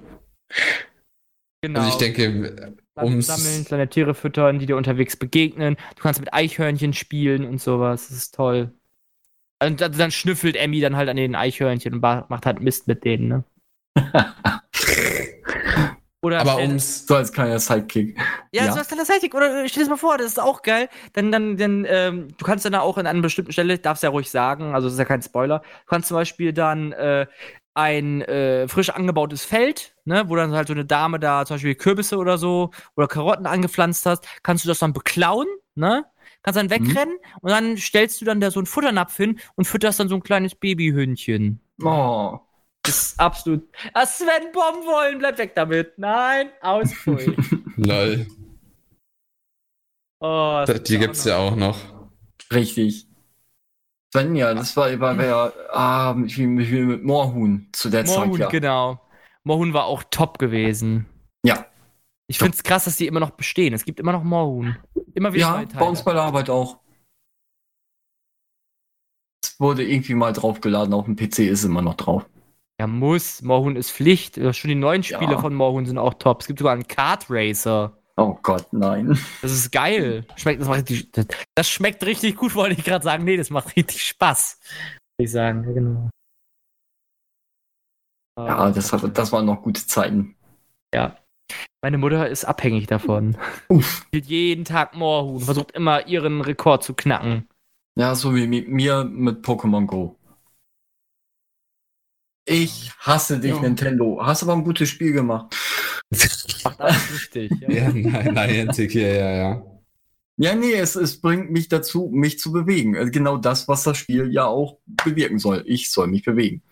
S2: Genau.
S3: Also ich denke, ums
S2: sammeln, kleine Tiere füttern, die dir unterwegs begegnen. Du kannst mit Eichhörnchen spielen und sowas. Das ist toll. Und dann, dann schnüffelt Emmy dann halt an den Eichhörnchen und macht halt Mist mit denen, ne? Oder
S3: aber ums
S1: So als kleiner Sidekick.
S2: Ja,
S1: Ja.
S2: so als kleiner Sidekick. Oder stell dir das mal vor, das ist auch geil. Dann, dann, dann, ähm, du kannst dann auch an einer bestimmten Stelle, darfst ja ruhig sagen, also das ist ja kein Spoiler, du kannst zum Beispiel dann äh, ein äh, frisch angebautes Feld, ne, wo dann halt so eine Dame da zum Beispiel Kürbisse oder so oder Karotten angepflanzt hast, kannst du das dann beklauen, ne? Kannst dann wegrennen und dann stellst du dann da so einen Futternapf hin und fütterst dann so ein kleines Babyhündchen.
S1: Oh.
S2: Das ist absolut. Ah, Sven Bomben wollen, bleib weg damit. Nein, Ausfui.
S3: lol.
S2: oh, das
S3: Die gibt's ja auch noch.
S1: Richtig. Sven, ja, das war, war, war ah, mit, mit, mit Moorhuhn zu der
S2: Moorhuhn,
S1: Zeit, ja.
S2: genau. Moorhuhn war auch top gewesen.
S1: Ja.
S2: Ich find's krass, dass die immer noch bestehen. Es gibt immer noch Moorhuhn. Immer wieder
S1: Ja, bei uns bei der Arbeit auch. Es wurde irgendwie mal draufgeladen, auf dem PC ist immer noch drauf.
S2: Ja, muss. Moorhuhn ist Pflicht. Ja, Schon die neuen Spiele
S1: Ja.
S2: von Moorhuhn sind auch top. Es gibt sogar einen Kart Racer.
S1: Oh Gott, nein.
S2: Das ist geil. Schmeckt, das, richtig, das, schmeckt richtig gut, wollte ich gerade sagen. Nee, das macht richtig Spaß. Würde ich sagen, ja, genau.
S1: Ja, das, hat, das waren noch gute Zeiten.
S2: Meine Mutter ist abhängig davon.
S1: Uff.
S2: Spielt jeden Tag Moorhuhn, versucht immer ihren Rekord zu knacken.
S1: Ja, so wie mit mir mit Pokémon Go. Ich hasse dich,
S3: Ja.
S1: Nintendo. Hast aber ein gutes Spiel gemacht.
S2: Macht alles richtig. Ja.
S3: Ja, nein, Niantic hier, ja, ja.
S1: Ja, nee, es, es bringt mich dazu, mich zu bewegen. Also Genau das, was das Spiel ja auch bewirken soll. Ich soll mich bewegen.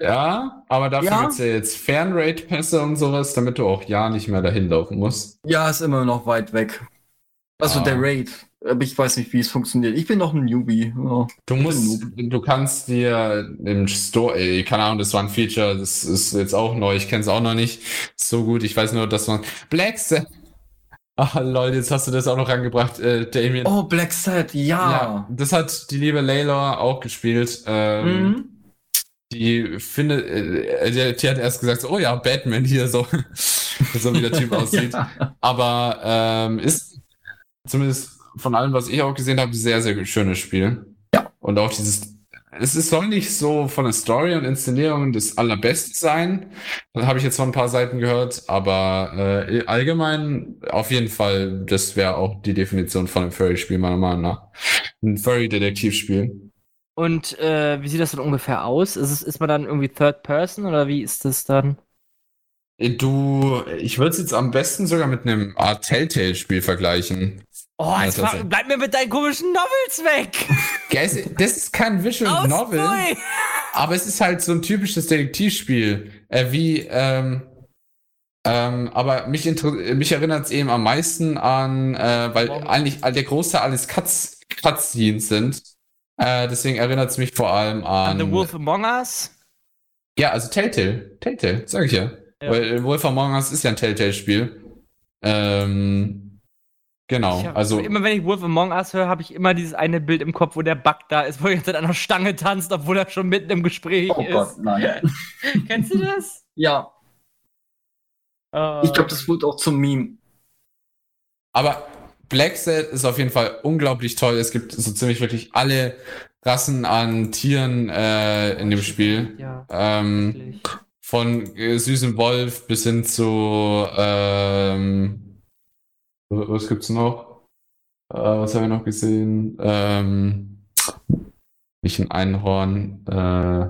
S3: Ja, aber dafür
S1: Ja.
S3: gibt's ja jetzt Fernrate-Pässe und sowas, damit du auch ja nicht mehr dahin laufen musst.
S1: Ja, ist immer noch weit weg. Also
S3: Ah.
S1: der Raid. Aber ich weiß nicht, wie es funktioniert. Ich bin noch ein Newbie. Ja.
S3: Du musst, du kannst dir im Store, ey, keine Ahnung, das war ein Feature, das ist jetzt auch neu, ich kenne es auch noch nicht so gut. Ich weiß nur, dass man Black Sa- Ach Leute, jetzt hast du das auch noch rangebracht, äh, Damien.
S1: Oh, Black Sad,
S3: ja,
S1: ja.
S3: das hat die liebe Layla auch gespielt. Ähm,
S1: Mhm.
S3: die finde, äh, die, die, hat erst gesagt, so, oh ja, Batman hier, so, so wie der Typ aussieht. ja. Aber ähm, ist zumindest von allem, was ich auch gesehen habe, sehr, sehr schönes Spiel.
S1: Ja.
S3: Und auch dieses, es ist, soll nicht so von der Story und Inszenierung das allerbeste sein. Das habe ich jetzt von ein paar Seiten gehört, aber äh, allgemein auf jeden Fall, das wäre auch die Definition von einem Furry-Spiel, meiner Meinung nach. Ein Furry-Detektivspiel.
S2: Und äh, wie sieht das dann ungefähr aus? Ist, es, ist man dann irgendwie Third Person oder wie ist das dann?
S3: Du, ich würde es jetzt am besten sogar mit einem Art Telltale-Spiel vergleichen.
S2: Oh, jetzt ja, bleib mir mit deinen komischen Novels weg!
S3: das ist kein Visual Novel, aber es ist halt so ein typisches Detektivspiel. Äh, wie, ähm, ähm, aber mich, mich erinnert es eben am meisten an, äh, weil eigentlich der Großteil alles Cuts Cutscenes sind. Äh, deswegen erinnert es mich vor allem an. An
S2: The Wolf Among Us?
S3: Ja, also Telltale. Telltale, sag ich ja. ja. Weil Wolf Among Us ist ja ein Telltale-Spiel. Ähm, genau.
S2: Hab,
S3: also
S2: immer wenn ich Wolf Among Us höre, habe ich immer dieses eine Bild im Kopf, wo der Bug da ist, wo er jetzt an einer Stange tanzt, obwohl er schon mitten im Gespräch oh ist. Oh Gott, nein. Kennst du das?
S1: Ja. Uh, ich glaube, das wird auch zum Meme.
S3: Aber Black Set ist auf jeden Fall unglaublich toll. Es gibt so ziemlich wirklich alle Rassen an Tieren äh, in dem Spiel. Ja, ähm, von äh, süßen Wolf bis hin zu ähm, was gibt's noch? Äh, was haben wir noch gesehen? Ähm, nicht ein Einhorn, äh,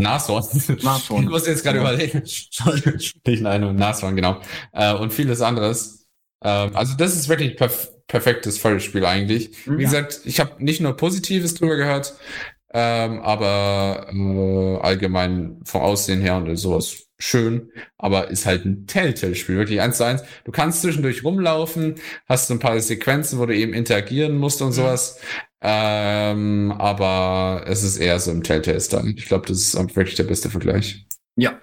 S3: Nashorn. Nashorn. ich muss jetzt gerade überlegen. nicht ein Einhorn, Nashorn, genau. Äh, und vieles anderes. Ähm, also das ist wirklich perf perfektes Furry-Spiel eigentlich. Wie ja. gesagt, ich habe nicht nur Positives drüber gehört, ähm, aber äh, allgemein vom Aussehen her und sowas schön, aber ist halt ein Telltale-Spiel, wirklich eins zu eins. Du kannst zwischendurch rumlaufen, hast so ein paar Sequenzen, wo du eben interagieren musst und mhm. sowas. Ähm, aber es ist eher so im Telltale-Style. Ich glaube, das ist wirklich der beste Vergleich.
S1: Ja,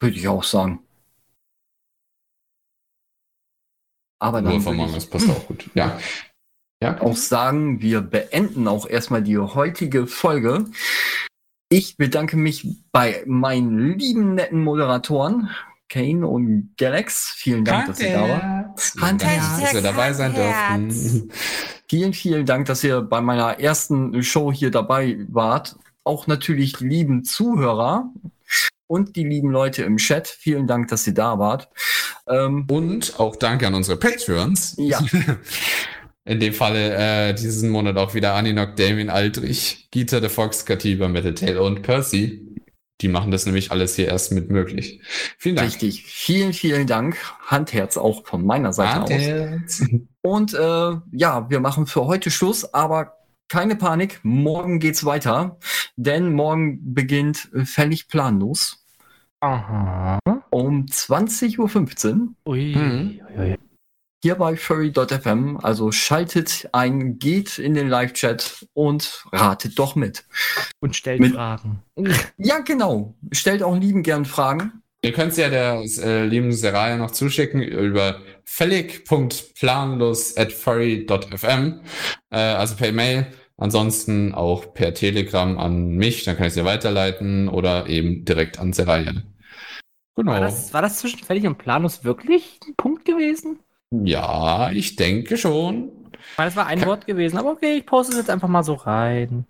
S1: würde ich auch sagen. Aber dann
S3: Nur Among Us passt auch gut. Ja.
S1: ja. Auch sagen, wir beenden auch erstmal die heutige Folge. Ich bedanke mich bei meinen lieben netten Moderatoren, Kane und Galax. Vielen Dank, Hand dass ihr da wart.
S3: Hand dass ihr dabei sein dürfen.
S1: Vielen, vielen Dank, dass ihr bei meiner ersten Show hier dabei wart. Auch natürlich lieben Zuhörer und die lieben Leute im Chat. Vielen Dank, dass ihr da wart.
S3: Ähm, und auch danke an unsere Patreons.
S1: Ja.
S3: In dem Falle äh, diesen Monat auch wieder Aninok, Damien Aldrich, Gita the Fox, Katiba, Metal und Percy. Die machen das nämlich alles hier erst mit möglich.
S1: Vielen Dank. Richtig. Vielen, vielen Dank. Handherz auch von meiner Seite Handherz. aus. Und äh, ja, wir machen für heute Schluss, aber keine Panik. Morgen geht's weiter, denn morgen beginnt völlig planlos.
S2: Aha.
S1: Um 20.15 Uhr.
S2: Ui. Hm.
S1: Hier bei furry.fm. Also schaltet ein, geht in den Live-Chat und ratet doch mit.
S2: Und stellt mit Fragen.
S1: Ja, genau. Stellt auch lieben gern Fragen.
S3: Ihr könnt es ja der äh, lieben Seraya noch zuschicken über völlig.planlos at furry.fm, äh, also per Mail. Ansonsten auch per Telegram an mich, dann kann ich sie weiterleiten oder eben direkt an Seraya.
S2: Genau. War das, war das zwischen Fällig und Planus wirklich ein Punkt gewesen?
S3: Ja, ich denke schon.
S2: Ich meine, das war ein kann, Wort gewesen, aber okay, ich poste es jetzt einfach mal so rein.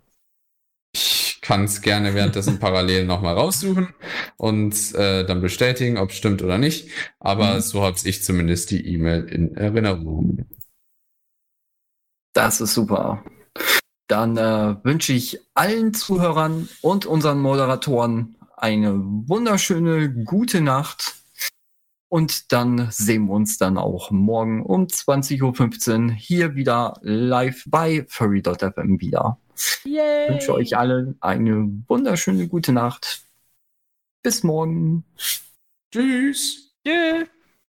S3: Ich kann es gerne währenddessen parallel nochmal raussuchen und äh, dann bestätigen, ob es stimmt oder nicht. Aber mhm. so habe ich zumindest die E-Mail in Erinnerung.
S1: Das ist super. Dann äh, wünsche ich allen Zuhörern und unseren Moderatoren eine wunderschöne gute Nacht. Und dann sehen wir uns dann auch morgen um 20.15 Uhr hier wieder live bei furry.fm wieder. Yay. Ich wünsche euch allen eine wunderschöne gute Nacht. Bis morgen.
S3: Tschüss.
S2: Tschüss.